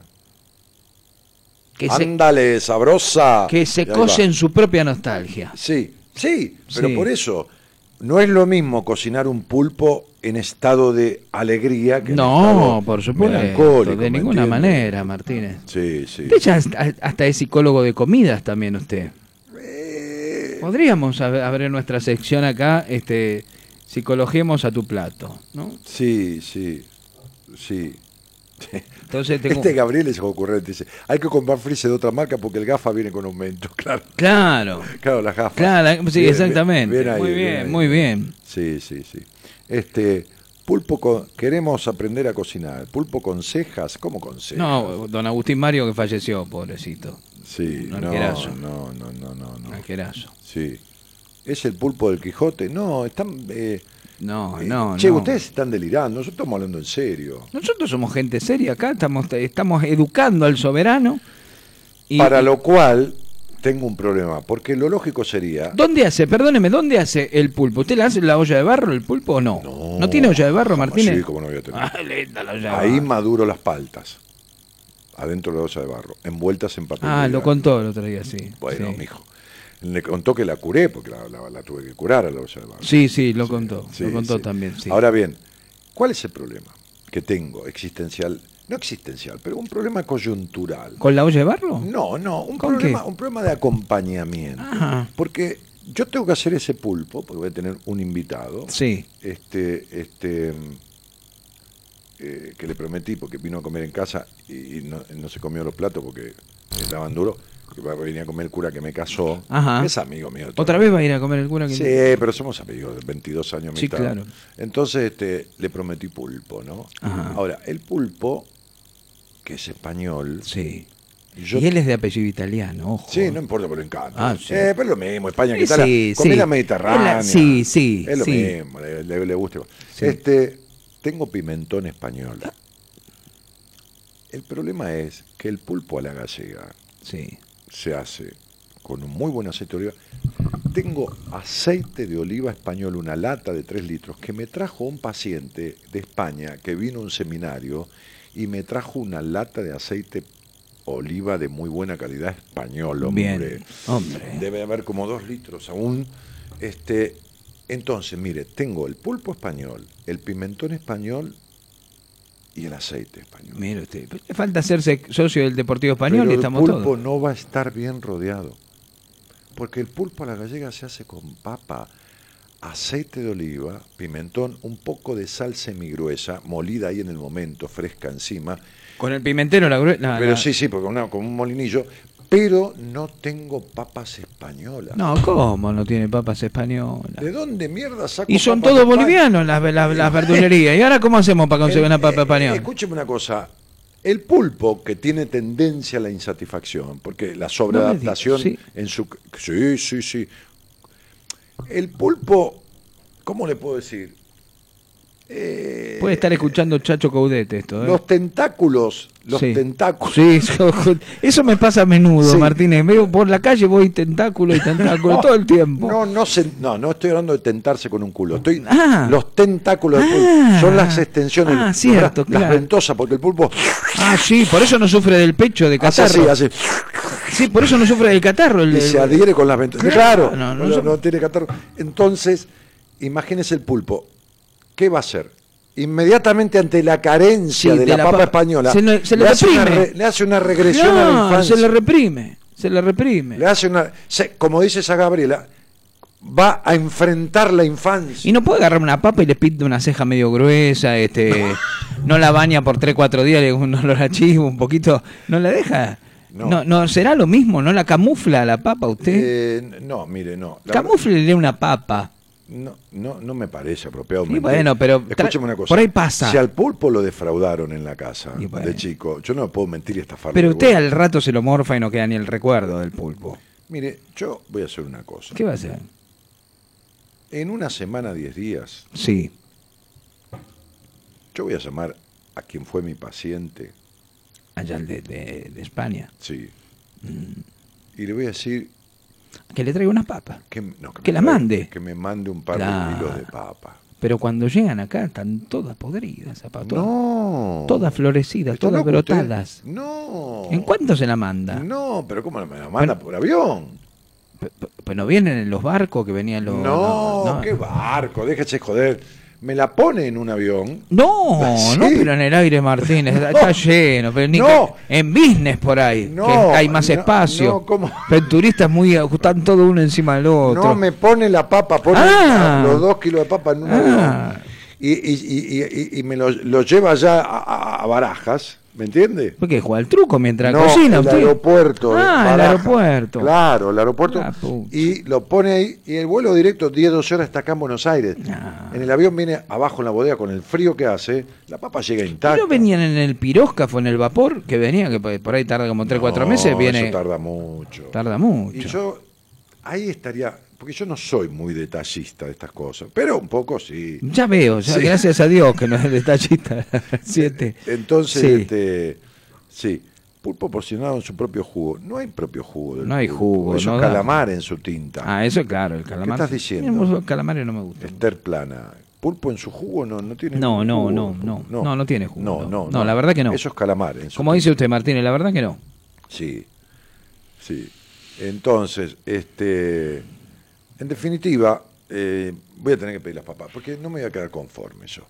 Que se, Ándale, sabrosa. que se Y cose va. en su propia nostalgia. Sí, sí, pero Sí. por eso no es lo mismo cocinar un pulpo en estado de alegría que en No, estado por supuesto, de ¿me ninguna manera, Martínez. Sí, sí. Usted ya hasta, es psicólogo de comidas también usted. Eh, Podríamos ab- abrir nuestra sección acá, este, psicologiemos a tu plato, ¿no? sí, sí, sí. Entonces tengo... Este Gabriel es ocurrente, dice, hay que comprar frise de otra marca porque el gafa viene con aumento, claro. Claro, Claro, las gafas. claro, sí, Bien, exactamente. bien ahí, muy bien muy bien. Sí, sí, sí. Este, pulpo con, queremos aprender a cocinar. Pulpo con cejas, ¿cómo con cejas? No, don Agustín Mario que falleció, pobrecito. sí, no, no, no, no, no, no. Arquerazo. Sí. ¿Es el pulpo del Quijote? No, están... eh, No, eh, no, che, no. ustedes están delirando, nosotros estamos hablando en serio. Nosotros somos gente seria acá, estamos, estamos educando al soberano. Y, Para lo cual tengo un problema, porque lo lógico sería... ¿Dónde hace, perdóneme, dónde hace el pulpo? ¿Usted le hace la olla de barro el pulpo o no? ¿No, tiene olla de barro, ¿cómo Martínez? Sí, como no voy a tener. Ah, linda la olla de Ahí barro. maduro las paltas, adentro de la olla de barro, envueltas en papel. Ah, lo contó el otro día, sí. Bueno, sí. mijo. Le contó que la curé, porque la, la- la tuve que curar a la olla de barro. Sí, sí, lo contó. Sí, lo contó sí. también. Ahora bien, ¿cuál es el problema que tengo existencial? No existencial, pero un problema coyuntural. ¿Con la olla de barro? No, no, un ¿Con problema, qué? un problema de acompañamiento. Ajá. Porque yo tengo que hacer ese pulpo, porque voy a tener un invitado. Sí. Este, este, eh, que le prometí, porque vino a comer en casa y no, no se comió los platos porque estaban duros, que va a venir a comer el cura que me casó. Ajá. Es amigo mío. ¿Otra vez va a ir a comer el cura? Que... Sí, pero somos amigos, de 22 años. Sí, mitad. claro. Entonces este, le prometí pulpo, ¿no? Ajá. Ahora, el pulpo, que es español, Sí. yo Y él es de apellido italiano, ojo. Sí, no importa, pero le encanta. Ah, sí. Eh, pero es lo mismo, España, Sí, que tal? sí, comida mediterránea. Sí, sí, Es lo mismo, le, le- le gusta. Este, tengo pimentón español. El problema es que el pulpo a la gallega Sí. Se hace con un muy buen aceite de oliva. Tengo aceite de oliva español, una lata de 3 litros, que me trajo un paciente de España que vino a un seminario y me trajo una lata de aceite oliva de muy buena calidad español, hombre. Bien. Hombre. Debe haber como dos litros aún. Este, entonces, mire, tengo el pulpo español, el pimentón español y el aceite español. Mire usted. Le falta hacerse socio del Deportivo Español Pero y el estamos pulpo todos. no va a estar bien rodeado. Porque el pulpo a la gallega se hace con papa, aceite de oliva, pimentón, un poco de sal semigruesa, molida ahí en el momento, fresca encima. Con el pimentero la, grue- la- Pero la- sí, sí, porque una- con un molinillo. Pero no tengo papas españolas. No, ¿cómo no tiene papas españolas? ¿De dónde mierda saco Y son todos bolivianos las, las, las verdulerías. ¿Y ahora cómo hacemos para conseguir El- una papa eh, española? Escúcheme una cosa. El pulpo que tiene tendencia a la insatisfacción, porque la sobreadaptación No en su... Sí, sí, sí. El pulpo, ¿cómo le puedo decir? Eh, Puede estar escuchando Chacho Caudete esto. ¿eh? Los tentáculos, los Sí. tentáculos. Sí, eso, eso me pasa a menudo, Sí. Martínez. Veo por la calle, voy tentáculo y tentáculo todo el tiempo. No, no, se- no, no estoy hablando de tentarse con un culo. Estoy, Ah. los tentáculos del pulpo Ah. son las extensiones, Ah, cierto, las, ventosas, porque el pulpo Ah, sí, por eso no sufre del pecho de catarro. así. Sí, por eso no sufre del catarro. El, y se adhiere con las ventosas. Claro, no, no, no no, no tiene catarro. Entonces, imagínese el pulpo. ¿Qué va a hacer? Inmediatamente ante la carencia Sí, de, la, papa, española, se le- se le hace una reprime. re- le hace una regresión a la infancia. se le reprime. Se le reprime. Le hace una, se- como dice esa Gabriela, va a enfrentar la infancia. Y no puede agarrar una papa y le pinta una ceja medio gruesa, este, no la baña por 3, 4 días, le un olor a chivo, un poquito, no la deja. No. No. no, será lo mismo, ¿no la camufla la papa usted? Eh, no, mire, no. Camuflele una papa. No, no, no me parece apropiado. Sí, bueno, pero escúcheme una cosa. por ahí pasa. Si al pulpo lo defraudaron en la casa bueno. de chico, yo no puedo mentir y estafarlo. Pero usted al rato se lo morfa y no queda ni el recuerdo del pulpo. Mire, yo voy a hacer una cosa. ¿Qué va a hacer? En una semana, 10 días, Sí. yo voy a llamar a quien fue mi paciente, Allá de, de- de España. sí, Mm. y le voy a decir Que le traiga unas papas. que, no, Que mande. Que me mande un par de kilos de papa. Pero cuando llegan acá están todas podridas, zapato. No. Todas florecidas, ¿Está todas usted? brotadas. No. ¿En cuánto se la manda? No, pero ¿cómo me la manda por avión? Pues no vienen en los barcos que venían los. No, no, qué barco, déjese joder. Me la pone en un avión. No, Sí. no, pero en el aire Martínez, está, está lleno, pero ni No. que- en business por ahí, No, que hay más espacio. no, ¿cómo? Pero turistas muy están todo uno encima del otro. No me pone la papa, pone Ah. los dos kilos de papa en un Ah. avión. Y, y- y- y- y me lo, lo lleva ya a, barajas, ¿me entiende? ¿Por qué juega el truco mientras No, cocina el usted? aeropuerto. Ah, el Barajas. aeropuerto. Claro, el aeropuerto. Ah, y lo pone ahí. Y el vuelo directo, 10, 12 horas, está acá en Buenos Aires. Ah. En el avión viene abajo en la bodega con el frío que hace. La papa llega intacta. ¿No venían en el piróscafo, en el vapor? Que venía, que por ahí tarda como 3, 4 No, meses, viene. Eso tarda mucho. Tarda mucho. Y yo, ahí estaría. Porque yo no soy muy detallista de estas cosas. Pero un poco sí. Ya veo, ya, Sí. gracias a Dios que no es detallista. Siete. Entonces, Sí. este. Sí. Pulpo porcionado en su propio jugo. No hay propio jugo. del No hay pulpo. jugo, Eso no es da. calamar en su tinta. Ah, eso es claro, el calamar. estás diciendo? El calamar no me gusta. Esther plana. Pulpo en su jugo no, no tiene No, no, jugo, no, el no, pulpo. no, no tiene jugo, No, no. no, No, la verdad que no. Eso es calamar. En su Como dice usted, Martínez, la verdad que no. Sí, sí. Entonces, este, en definitiva, eh, voy a tener que pedir las papas, porque no me voy a quedar conforme yo.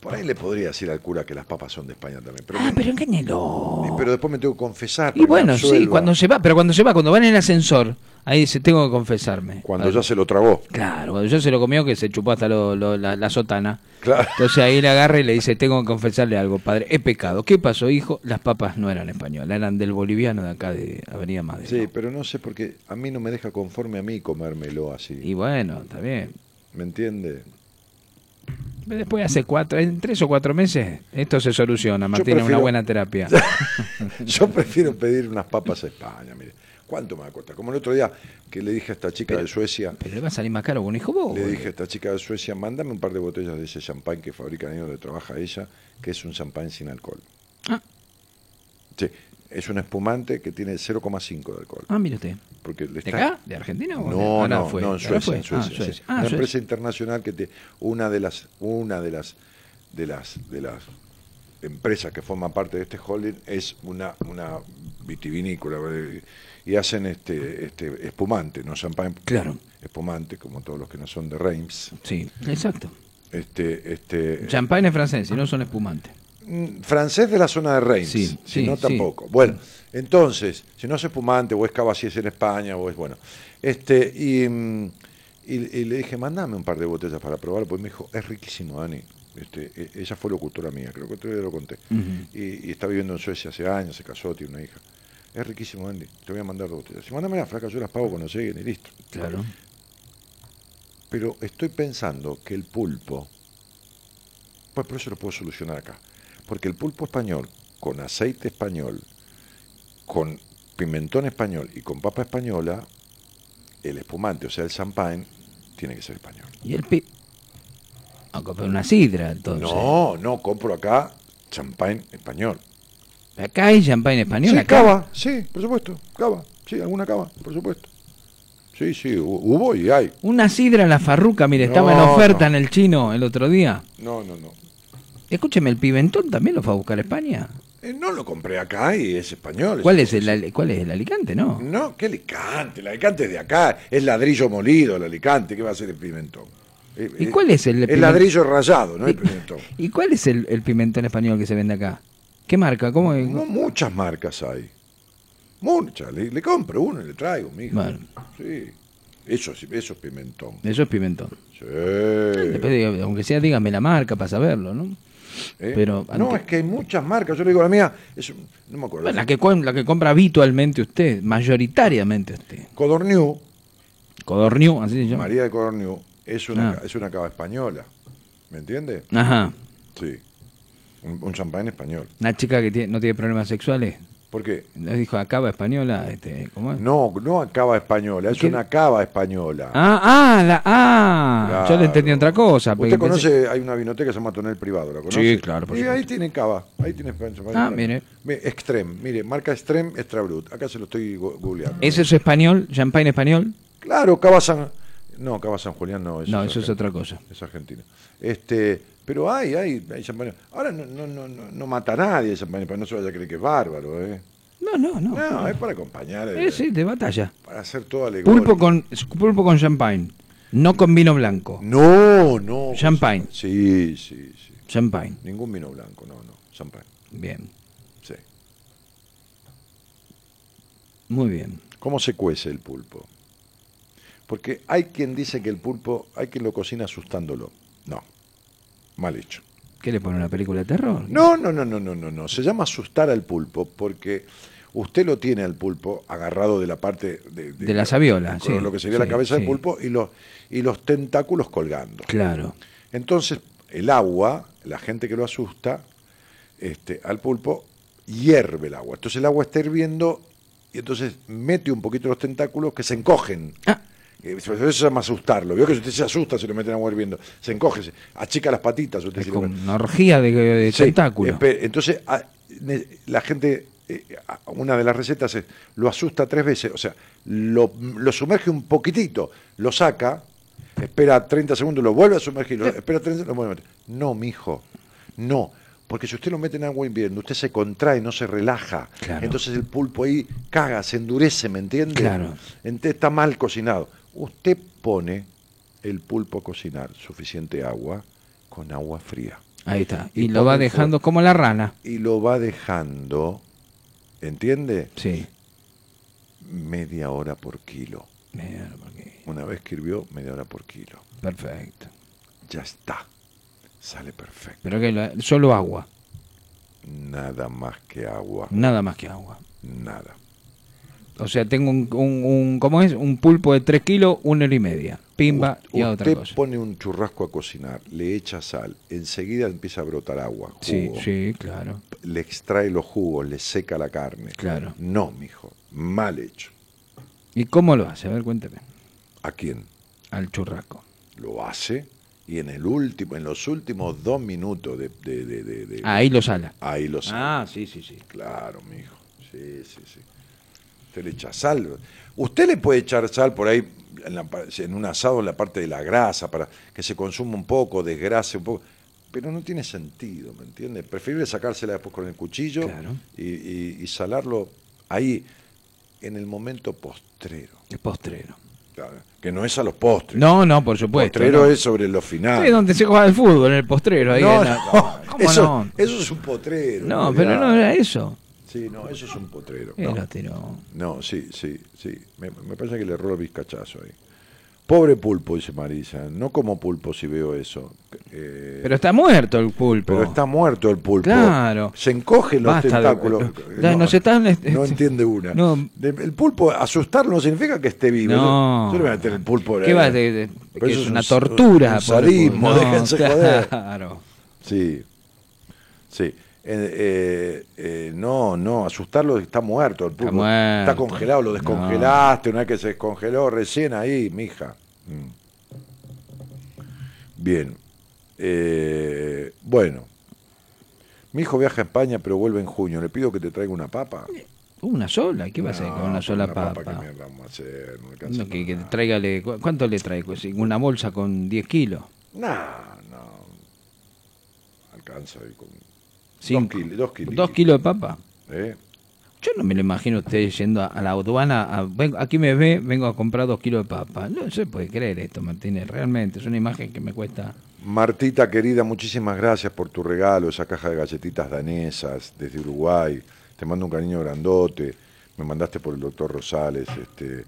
Por ahí le podría decir al cura que las papas son de España también, pero, Ah, pero engáñelo. pero después me tengo que confesar. Y me bueno, sí, cuando se va, pero cuando se va, cuando va en el ascensor, ahí dice, tengo que confesarme. Cuando ya se lo tragó. Claro, cuando ya se lo comió, que se chupó hasta lo- lo- la, la sotana. Claro. Entonces ahí le agarra y le dice, tengo que confesarle algo, padre. He pecado. ¿Qué pasó, hijo? Las papas no eran españolas, eran del boliviano de acá de Avenida Madrid. Sí, pero no sé por qué a mí no me deja conforme a mí comérmelo así. Y bueno, está bien. ¿Me entiende? Después hace cuatro, en tres o cuatro meses, esto se soluciona, Martín, es una prefiero- buena terapia. Yo prefiero pedir unas papas a España, mire. ¿Cuánto me va a costar? Como el otro día que le dije a esta chica de Suecia, Pero le va a salir más caro con un hijo vos. le boludo. dije a esta chica de Suecia, mándame un par de botellas de ese champán que fabrican ahí donde trabaja ella, que es un champán sin alcohol. Ah. Sí, es un espumante que tiene 0,5 de alcohol. Ah, mire usted. Porque le ¿De está- acá? ¿De Argentina o de- No, no, fue? no, en ¿Ahora Suecia, fue? en Suecia, Ah, sí. Suecia. Ah, Una Suecia. empresa internacional que te, una de las, una de las, de las, de las empresas que forman parte de este holding es una, una vitivinícola eh, y hacen este, este espumante, no champán, Claro. espumante como todos los que no son de Reims. Sí, exacto. Este, este, Champagne es francés, si no son espumantes. Mm, francés de la zona de Reims, Sí, si sí, no sí. tampoco. Bueno, entonces, si no es espumante o es cava si es en España o es bueno. Este, y, mm, y, y le dije, mandame un par de botellas para probar, pues me dijo, es riquísimo, Dani. Este, e- ella fue locutora mía, creo que otro día lo conté. Y, y está viviendo en Suecia hace años, se casó, tiene una hija. Es riquísimo, Andy. Te voy a mandar dos botellas. Si mandame la flaca, yo las pago cuando lleguen y listo. Claro. Pero estoy pensando que el pulpo, pues por eso lo puedo solucionar acá. Porque el pulpo español, con aceite español, con pimentón español y con papa española, el espumante, o sea, el champagne, tiene que ser español. Y el pi... A comprar una sidra, entonces. No, no, compro acá champagne español. Acá hay champagne español. Sí, acá. cava, sí, por supuesto, cava, sí, alguna cava, por supuesto. Sí, sí, hu- hubo y hay. Una sidra la farruca, mire, estaba en oferta no. en el chino el otro día. No, no, no. Escúcheme, el pimentón también lo fue a buscar a España. Eh, no lo compré acá y es español. ¿Cuál es el, cuál es el Alicante, no? No, ¿qué Alicante? El Alicante es de acá, es ladrillo molido el Alicante, ¿qué va a ser el pimentón? Eh, ¿Y eh, cuál es el El pimen- ladrillo rayado, no el ¿Y, pimentón. y cuál es el, el pimentón español que se vende acá? ¿Qué marca? ¿Cómo? es? No, muchas marcas hay. Muchas. Le, le compro uno y le traigo, mijo. Bueno. Sí. Eso, sí, eso es pimentón. Eso es pimentón. Sí. Después, diga- aunque sea, dígame la marca para saberlo, ¿no? Eh, pero no, es que hay muchas marcas. Yo le digo la mía, es no me acuerdo. La, que, la que compra habitualmente usted, mayoritariamente usted. Codorniu, Codorniu, así se llama. María de Codorniu, es una, Ah. es una cava española. ¿Me entiende? Ajá. Sí. Un, un champán español. Una chica que tiene- no tiene problemas sexuales. ¿Por qué? Dijo, acaba española, este, ¿cómo es? No, no cava española, es ¿Qué? una cava española. Ah, ah, la, ah. Yo le entendí otra cosa. Usted pensé- conoce, hay una vinoteca que se llama Tonel Privado, ¿la conoce? Sí, claro, por Y ahí supuesto. tiene cava, ahí tiene champán Ah, español. mire. Extreme, mire, marca Extreme Extra Brut. Acá se lo estoy googleando. ¿Ese es español? ¿Champagne español? Claro, cava San... No, cava San Julián no. No, eso es otra cosa. Es argentino. Este, pero hay, hay, hay champán. Ahora no, no, no, no, mata a nadie el champán, no se vaya a creer que es bárbaro, ¿eh? No, no, no. No, es para acompañar, eh, Eh, sí, de batalla. para hacer todo alegórico. Pulpo con, pulpo con champagne. No con vino blanco. No, no. Champagne. Sí, sí, sí. Champagne. Ningún vino blanco, no, no. Champagne. Bien. Sí. Muy bien. ¿Cómo se cuece el pulpo? Porque hay quien dice que el pulpo, hay quien lo cocina asustándolo. Mal hecho. ¿Qué le pone una película de terror? No, no, no, no, no, no, no. Se llama asustar al pulpo porque usted lo tiene al pulpo agarrado de la parte de, De la saviola, con sí, lo que sería sí, la cabeza sí. del pulpo y los y los tentáculos colgando. Claro. Entonces, el agua, la gente que lo asusta, este, al pulpo, hierve el agua. Entonces el agua está hirviendo y entonces mete un poquito los tentáculos que se encogen. Ah. Eh, Eso se llama asustarlo. Vio que si usted se asusta, se lo meten agua hirviendo. Se encoge, se achica las patitas. Usted Es si como una orgía de, de Sí, tentáculos. espe- Entonces, a- ne- la gente, eh, una de las recetas es, lo asusta tres veces, o sea, lo, lo sumerge un poquitito, lo saca, espera 30 segundos, lo vuelve a sumergir, lo- espera 30 segundos, lo vuelve a meter. No, mijo, no. Porque si usted lo mete en agua hirviendo, usted se contrae, no se relaja. Claro. Entonces el pulpo ahí caga, se endurece, ¿me entiende? Claro. Entonces está mal cocinado. Usted pone el pulpo a cocinar suficiente agua con agua fría Ahí está. Y Y lo va dejando fuego. como la rana. y lo va dejando, ¿entiende? Sí. Media hora por kilo. Mira, porque- Una vez que hirvió, media hora por kilo. Perfecto. Ya está. Sale perfecto. Pero que la- solo agua. Nada más que agua. Nada más que agua. Nada. O sea, tengo un, un, un- ¿cómo es? Un pulpo de 3 kilos, una hora y media. Pimba U- y a otra Usted cosa. pone un churrasco a cocinar, le echa sal, enseguida empieza a brotar agua, Sí, jugo, sí, claro. le extrae los jugos, le seca la carne. Claro. No, mijo, mal hecho. ¿Y cómo lo hace? A ver, cuénteme. ¿A quién? Al churrasco. Lo hace y en el último, en los últimos dos minutos de, de- de- de- de- Ahí lo sala. ahí lo sabe. Ah, sí, sí, sí. Claro, mijo. Sí, sí, sí. Usted le echa sal. Usted le puede echar sal por ahí en, la en un asado en la parte de la grasa para que se consuma un poco, desgrase un poco. Pero no tiene sentido, ¿me entiende? Preferible sacársela después con el cuchillo Claro. y, y- y salarlo ahí en el momento postrero. El postrero. claro, que no es a los postres. No, no, por supuesto. postrero no. es sobre los finales. Sí, donde se juega el fútbol, en el postrero. Ahí no, en la- no, ¿Cómo eso, no? eso es un potrero. No, pero no era eso. Sí, no, eso es un potrero. No. No, sí, sí, sí. Me, me parece que le erró el vizcachazo ahí. Pobre pulpo, dice Marisa. No como pulpo si veo eso. Eh, Pero está muerto el pulpo. pero está muerto el pulpo. Claro. Se encogen los Basta de- tentáculos. Nos están, este- no entiende una. No. El pulpo, asustarlo no significa que esté vivo. No. Yo no voy a meter el pulpo. ¿Qué va? De, de- que eso es un- una tortura. un sadismo. No, déjense joder. Claro. Sí. Sí. Eh, eh, eh, no, no, asustarlo está muerto el pulpo. Está congelado, lo descongelaste una vez que se descongeló recién ahí, mija. Mm. Bien. Eh, bueno. Mi hijo viaja a España pero vuelve en junio. Le pido que te traiga una papa. Una sola, ¿qué va a hacer con una sola papa? ¿Qué mierda vamos a hacer? No que, tráigale, ¿cu- ¿cuánto le trae? Pues, Una bolsa con 10 kilos. No, no. Alcanza ahí con Cinco. dos, kilos, dos kilos. Dos kilos de papa. ¿Eh? Yo no me lo imagino usted yendo a, a la aduana. a- vengo- aquí me ve, vengo a comprar dos kilos de papa. No se puede creer esto, Martínez. Realmente es una imagen que me cuesta. Martita querida, muchísimas gracias por tu regalo, esa caja de galletitas danesas desde Uruguay. Te mando un cariño grandote. Me mandaste por el doctor Rosales. Este,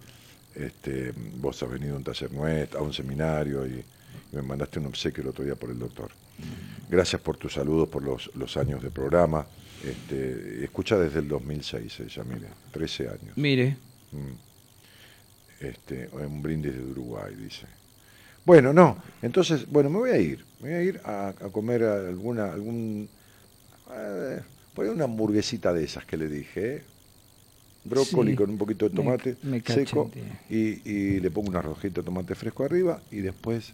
este, vos has venido a un taller nuestro, a un seminario y, y me mandaste un obsequio el otro día por el doctor. Gracias por tus saludos, por los, los años de programa. Este, escucha desde el 2006 ella, mire, 13 años. Mire, Este, un brindis de Uruguay, dice. Bueno, no, entonces, bueno, me voy a ir. Me voy a ir a, a comer alguna, algún, eh, por ahí una hamburguesita de esas que le dije, ¿eh? Brócoli Sí, con un poquito de me- tomate me seco cacheteé. y, y le pongo una rojita de tomate fresco arriba y después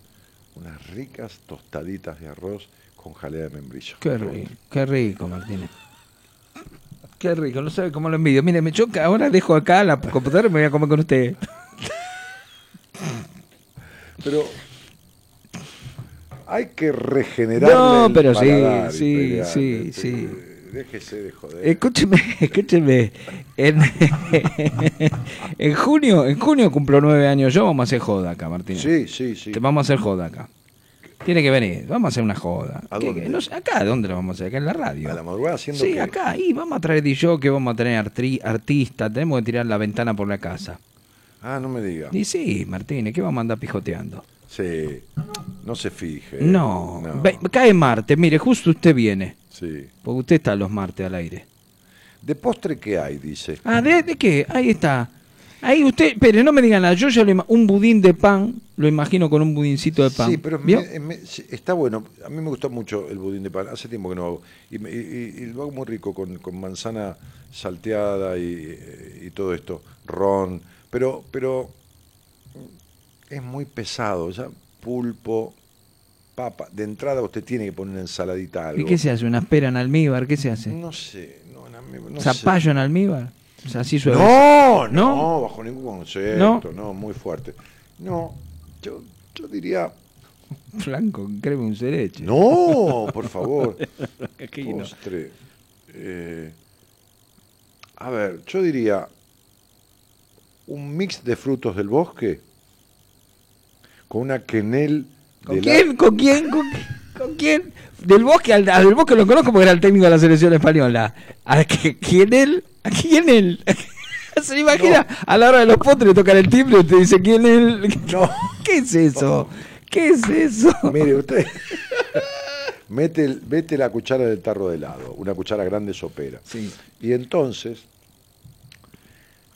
unas ricas tostaditas de arroz con jalea de membrillo. qué rico, qué rico, Martínez. Qué rico, no sabe cómo lo envidio. Mire, me choca, ahora dejo acá la computadora y me voy a comer con usted. Pero hay que regenerar. No, pero sí, sí, sí, este, sí. Déjese de joder. Escúcheme, escúcheme. En, en junio, en junio cumplo nueve años yo, vamos a hacer joda acá, Martínez. Sí, sí, sí. Te vamos a hacer joda acá. Tiene que venir, vamos a hacer una joda. ¿A ¿Qué- dónde? qué? No sé, acá, ¿dónde lo vamos a hacer? Acá en la radio. A la madrugada haciendo Sí, qué? acá, y vamos a traer DJ, que vamos a tener artri- artistas, tenemos que tirar la ventana por la casa. Ah, no me diga. Y sí, Martínez, ¿qué vamos a andar pijoteando? Sí. No se fije. No, no. ve- cae martes, mire, justo usted viene, Sí. porque usted está los martes al aire. ¿De postre qué hay? Dice. Ah, ¿de, de qué? Ahí está. Ahí usted, pero no me digan nada, yo ya lo un budín de pan, lo imagino con un budincito de pan. Sí, pero me- me- está bueno. A mí me gusta mucho el budín de pan. Hace tiempo que no hago. Y, me- y- y- lo hago muy rico con, con manzana salteada y, y todo esto. Ron. Pero, pero es muy pesado. Ya pulpo, papa. De entrada usted tiene que poner una ensaladita algo. ¿Y qué se hace? ¿Una espera en almíbar? ¿Qué se hace? No sé. No, no, no sé. ¿Zapallo en almíbar? O sea, así suave. No, no, ¿No? bajo ningún concepto, ¿No? no, muy fuerte. No, yo, yo diría, Flanco, créeme un cereche. no, por favor, no. postre. eh, a ver, yo diría un mix de frutos del bosque con una quenel ¿Con quién? ¿Con quién? ¿Con, con quién? Del bosque al, al del bosque lo conozco porque era el técnico de la selección española. ¿A que- quién él? ¿A quién él? ¿Se imagina? A la hora de los postres tocan el timbre y te dice quién él. No. ¿Qué es eso? ¿Qué es eso? Mire, usted mete, el- mete la cuchara del tarro de helado, una cuchara grande sopera. Sí. Y entonces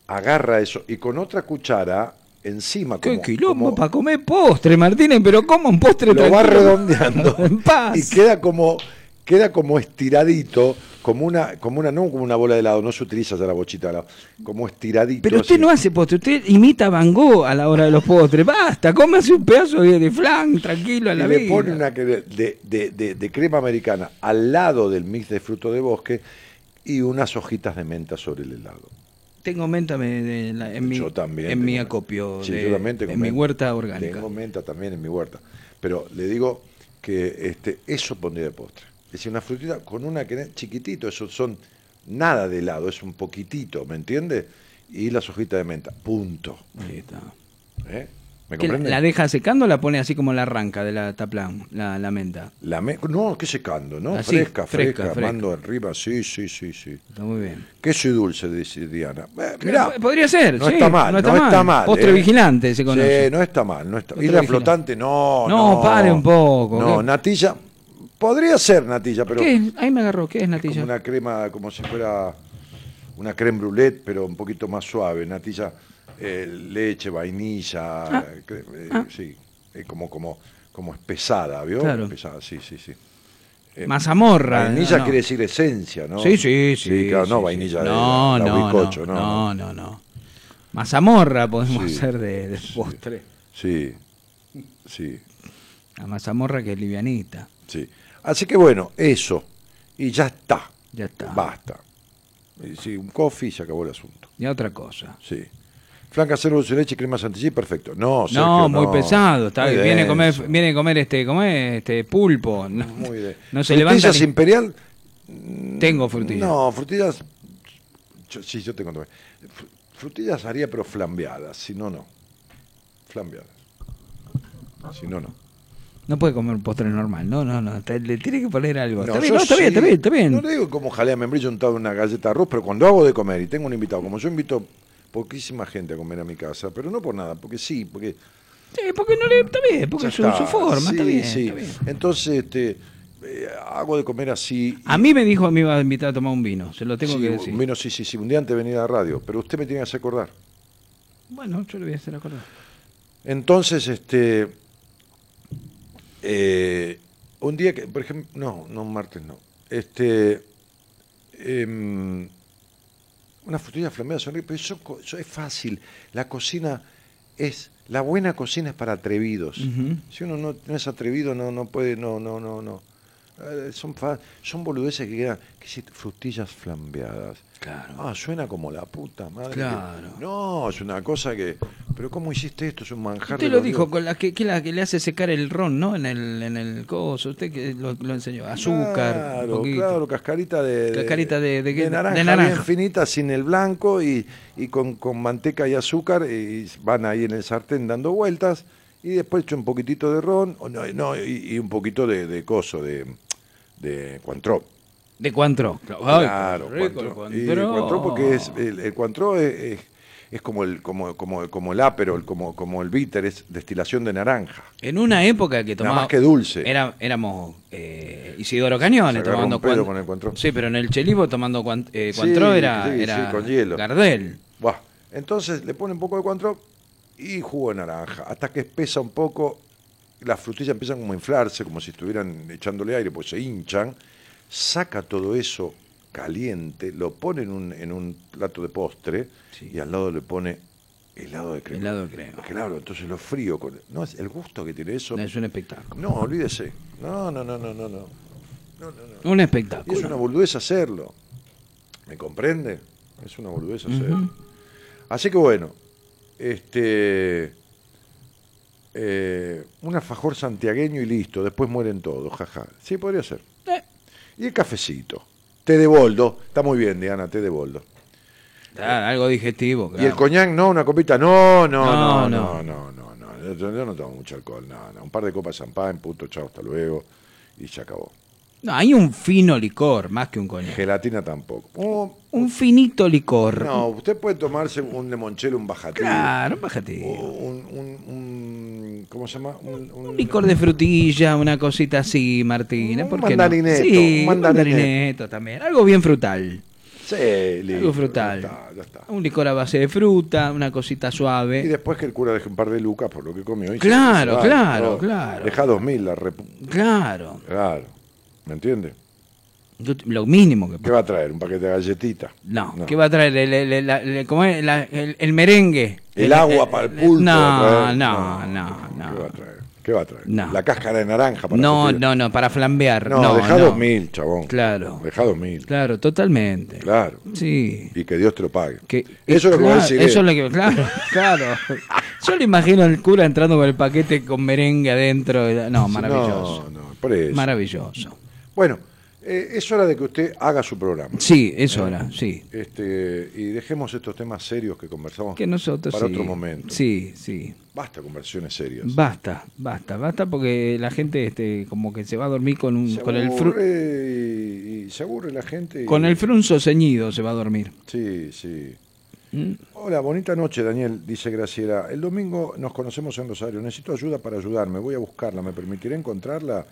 agarra eso y con otra cuchara encima Qué como, quilombo como- para comer postre, Martínez, pero como un postre lo va tranquilo? redondeando en paz. y queda como queda como estiradito, como una como una no como una bola de helado, no se utiliza ya la bochita de helado, como estiradito. Pero usted así. no hace postre, usted imita a Van Gogh a la hora de los postres. Basta, cómase un pedazo de, de flan, tranquilo a y la le vida. pone una de- de crema americana al lado del mix de fruto de bosque y unas hojitas de menta sobre el helado. Tengo menta la- en mi, yo también. en mi tengo- acopio, Sí, de- yo también tengo en mi huerta orgánica. Tengo menta también en mi huerta. Pero le digo que este, eso pondría de postre. Es decir, una frutita con una que chiquitito, eso son nada de helado, es un poquitito, ¿me entiende? Y las hojitas de menta, punto. Ahí está. ¿eh? ¿Me ¿Que la, deja secando o la pone así como la arranca de la taplán, la, la menta? La me- No, que secando, ¿no? Así, fresca, fresca, fresca, mando arriba, sí, sí, sí, sí. Está muy bien. Queso y dulce, dice Diana. Eh, mirá, Podría ser, no sí, está mal, no está mal. Postre eh. vigilante se conoce. Sí, no está mal, no está Postre Y la vigilante. flotante, no, No, no. pare un poco, No, ¿qué? natilla, podría ser natilla, pero ¿Qué es? Ahí me agarró, ¿qué es como natilla? una crema, como si fuera una creme brûlée, pero un poquito más suave. Natilla, eh, leche, vainilla, Ah. eh, Ah. sí, eh, como, como, como espesada, ¿vio? Claro. Espesada, sí, sí, sí. Eh, Mazamorra. Vainilla no. quiere decir esencia, ¿no? Sí, sí, sí. claro, sí, no sí. vainilla no, de la, la no, bizcocho, no, no. no, no. Mazamorra podemos Sí. hacer de, de postre. Sí, sí, La mazamorra que es livianita. sí. Así que bueno, eso. Y ya está. Ya está. Basta. Sí, un coffee y se acabó el asunto. Y otra cosa. Sí. Flanca dulce de leche crema chantilly, perfecto. No, Sergio, no, muy no. pesado. Está, Muy viene a comer, viene a comer este, ¿cómo es? este pulpo. No, Muy de- no se levanta. Frutillas imperial. Tengo frutillas. No, frutillas. yo- sí, yo tengo también. Fr- Frutillas haría, pero flambeadas. Si no, no. Flambeadas. Si no, no. No puede comer un postre normal. No, no, no. te- le tiene que poner algo. No, está bien, no, está bien, está bien, está bien. No le digo como jalea membrillo untado en una galleta de arroz, pero cuando hago de comer y tengo un invitado, como yo invito poquísima gente a comer a mi casa, pero no por nada, porque sí, porque Sí, porque no le. Está bien, porque su, está. su forma. está Sí, bien. sí. está bien. Entonces, este, eh, hago de comer así. A mí me dijo que me iba a invitar a tomar un vino. Se lo tengo sí, que decir. un vino, sí, sí, sí, un día antes de venir a la radio, pero usted me tiene que hacer acordar. Bueno, yo le voy a hacer acordar. Entonces, este, eh, un día que, por ejemplo, no, no un martes, no. Este, em, una frutilla flameada son ricas, pero eso, eso es fácil. La cocina es, la buena cocina es para atrevidos. Si uno no, no es atrevido, no, no puede, no, no, no, no. Eh, son, fa- son boludeces que quedan, que frutillas flambeadas. Claro. Ah, suena como la puta madre. Claro. No, es una cosa que. Pero ¿cómo hiciste esto? Es un manjar. Usted de lo dijo, con la que, que la que le hace secar el ron, ¿no? En el, en el coso. Usted que lo, lo enseñó. Azúcar. un Claro, claro, cascarita de, de- Cascarita de- de qué? naranja, De naranja. bien finita, sin el blanco y, y con, con manteca y azúcar y van ahí en el sartén dando vueltas y después echo un poquitito de ron o no, no, y, y un poquito de, de coso, de, de Cointreau. De Cuantro. Claro, Cointreau porque es, el, el es, es- es como el como, como, como el Aperol, como, como el bitter, es destilación de naranja. En una época que Nada tomaba. más que dulce. Era, éramos eh, Isidoro Cañones tomando un pedo Cuan- con el Cointreau. Sí, pero en el Chelivo tomando eh, Sí, Cuantro era, sí, sí, era con hielo. Gardel. Buah. Entonces le pone un poco de Cointreau y jugo de naranja, hasta que espesa un poco, las frutillas empiezan como a inflarse, como si estuvieran echándole aire, pues se hinchan, saca todo eso caliente, lo pone en un, en un plato de postre y al lado le pone helado de crema. Helado de crema. Claro, entonces lo frío con... No, el gusto que tiene eso... Es un espectáculo. No, olvídese. No, no, no, no, no, no. Un Y espectáculo. es una boludez hacerlo. ¿Me comprende? Es una boludez hacerlo. Así que bueno, este. eh, un alfajor santiagueño y listo, después mueren todos, jaja. Sí, podría ser. Y el cafecito. Té de boldo. Está muy bien, Diana, té de boldo. Ah, algo digestivo. Y el claro. coñac, no, una copita. No, no, No, no, no. no, no, no. no. Yo, yo no tomo mucho alcohol, no, no. Un par de copas de champán, punto, chao, hasta luego. Y se acabó. No, hay un fino licor, más que un coñac. Gelatina tampoco. Oh, Un finito licor. no, usted puede tomarse un limonchelo, un bajatín. Claro, bájate. Un, un, un- ¿Cómo se llama? Un, un- Un licor de frutilla, una cosita así, Martina. Un ¿por qué mandarineto, no? Sí, un un mandarineto. mandarineto también. Algo bien frutal. Sí, listo, Algo frutal. Ya está, ya está. Un licor a base de fruta, una cosita Y suave. después que el cura deje un par de lucas por lo que comió. y Claro, claro, claro. Deja dos mil, la repu- Claro. Claro. ¿Me entiende? Yo- Lo mínimo que ¿Qué va a traer? ¿Un paquete de galletitas? No, ¿qué va a traer? El, el- el- el- ¿cómo es? La- el- el merengue. El agua para el pulpo. No, va a traer. no, no, ¿Qué va no. a traer? ¿Qué va a traer? No. La cáscara de naranja para No, no, no, para flambear. No, No, deja no. dos mil, chabón. Claro. Deja dos mil. Claro, totalmente. Claro. Sí. Y que Dios te lo pague. Que, Eso es lo que va a claro, decir Eso él. es lo que, claro, claro. Yo le imagino al cura entrando con el paquete con merengue adentro. No, maravilloso. No, no, por eso. Maravilloso. Bueno, Eh, es hora de que usted haga su programa. Sí, es hora, sí. Este, y dejemos estos temas serios que conversamos Que nosotros para sí. otro momento. Sí, sí. Basta conversaciones serias. Basta, basta, basta porque la gente este como que se va a dormir con un Se con el y, y se aburre la gente. y- con el frunzo ceñido se va a dormir. Sí, sí. ¿Mm? Hola, bonita noche, Daniel, dice Graciela. El domingo nos conocemos en Rosario. Necesito ayuda para ayudarme. Voy a buscarla. ¿Me permitiré encontrarla?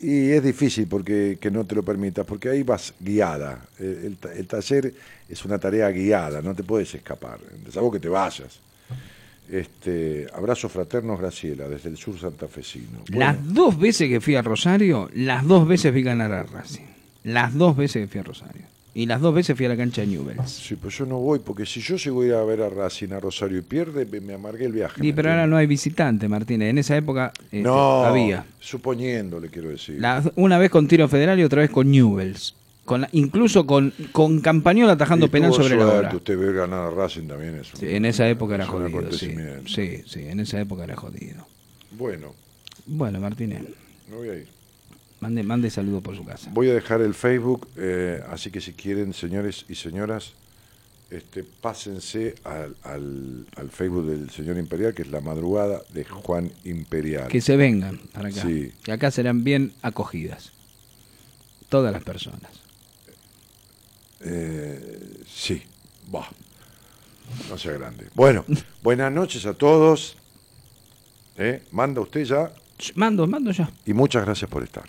Y es difícil porque que no te lo permitas, porque ahí vas guiada. El, el ta- el taller es una tarea guiada, no te puedes escapar. Salvo que te vayas. Este, abrazos fraternos, Graciela, desde el sur santafesino. Bueno, Las dos veces que fui a Rosario, las dos veces vi ganar a Racing. Las dos veces que fui a Rosario. Y las dos veces fui a la cancha de Newell's. Sí, pues yo no voy, porque si yo llego a ir a ver a Racing, a Rosario y pierde, me, amargué el viaje. ¿me pero ahora no hay visitante, Martínez. En esa época este, No, había. suponiendo, le quiero decir. La- una vez con tiro federal y otra vez con Newells. Con la- incluso con, con Campañola atajando Y penal sobre la hora. Usted ver ganar a Racing también es un- Sí, en esa época era jodido. Sí. sí, sí, en esa época era jodido. Bueno, Bueno, Martínez, me voy a ir. Mande, mande saludos por su casa. Voy a dejar el Facebook, eh, así que si quieren, señores y señoras, este, pásense al, al- al Facebook del señor Imperial, que es la madrugada de Juan Imperial. Que se vengan para acá. Sí. Que acá serán bien acogidas. Todas las personas. Eh, sí, va. No sea grande. Bueno, buenas noches a todos. Eh, Manda usted ya Mando, mando ya. y muchas gracias por estar.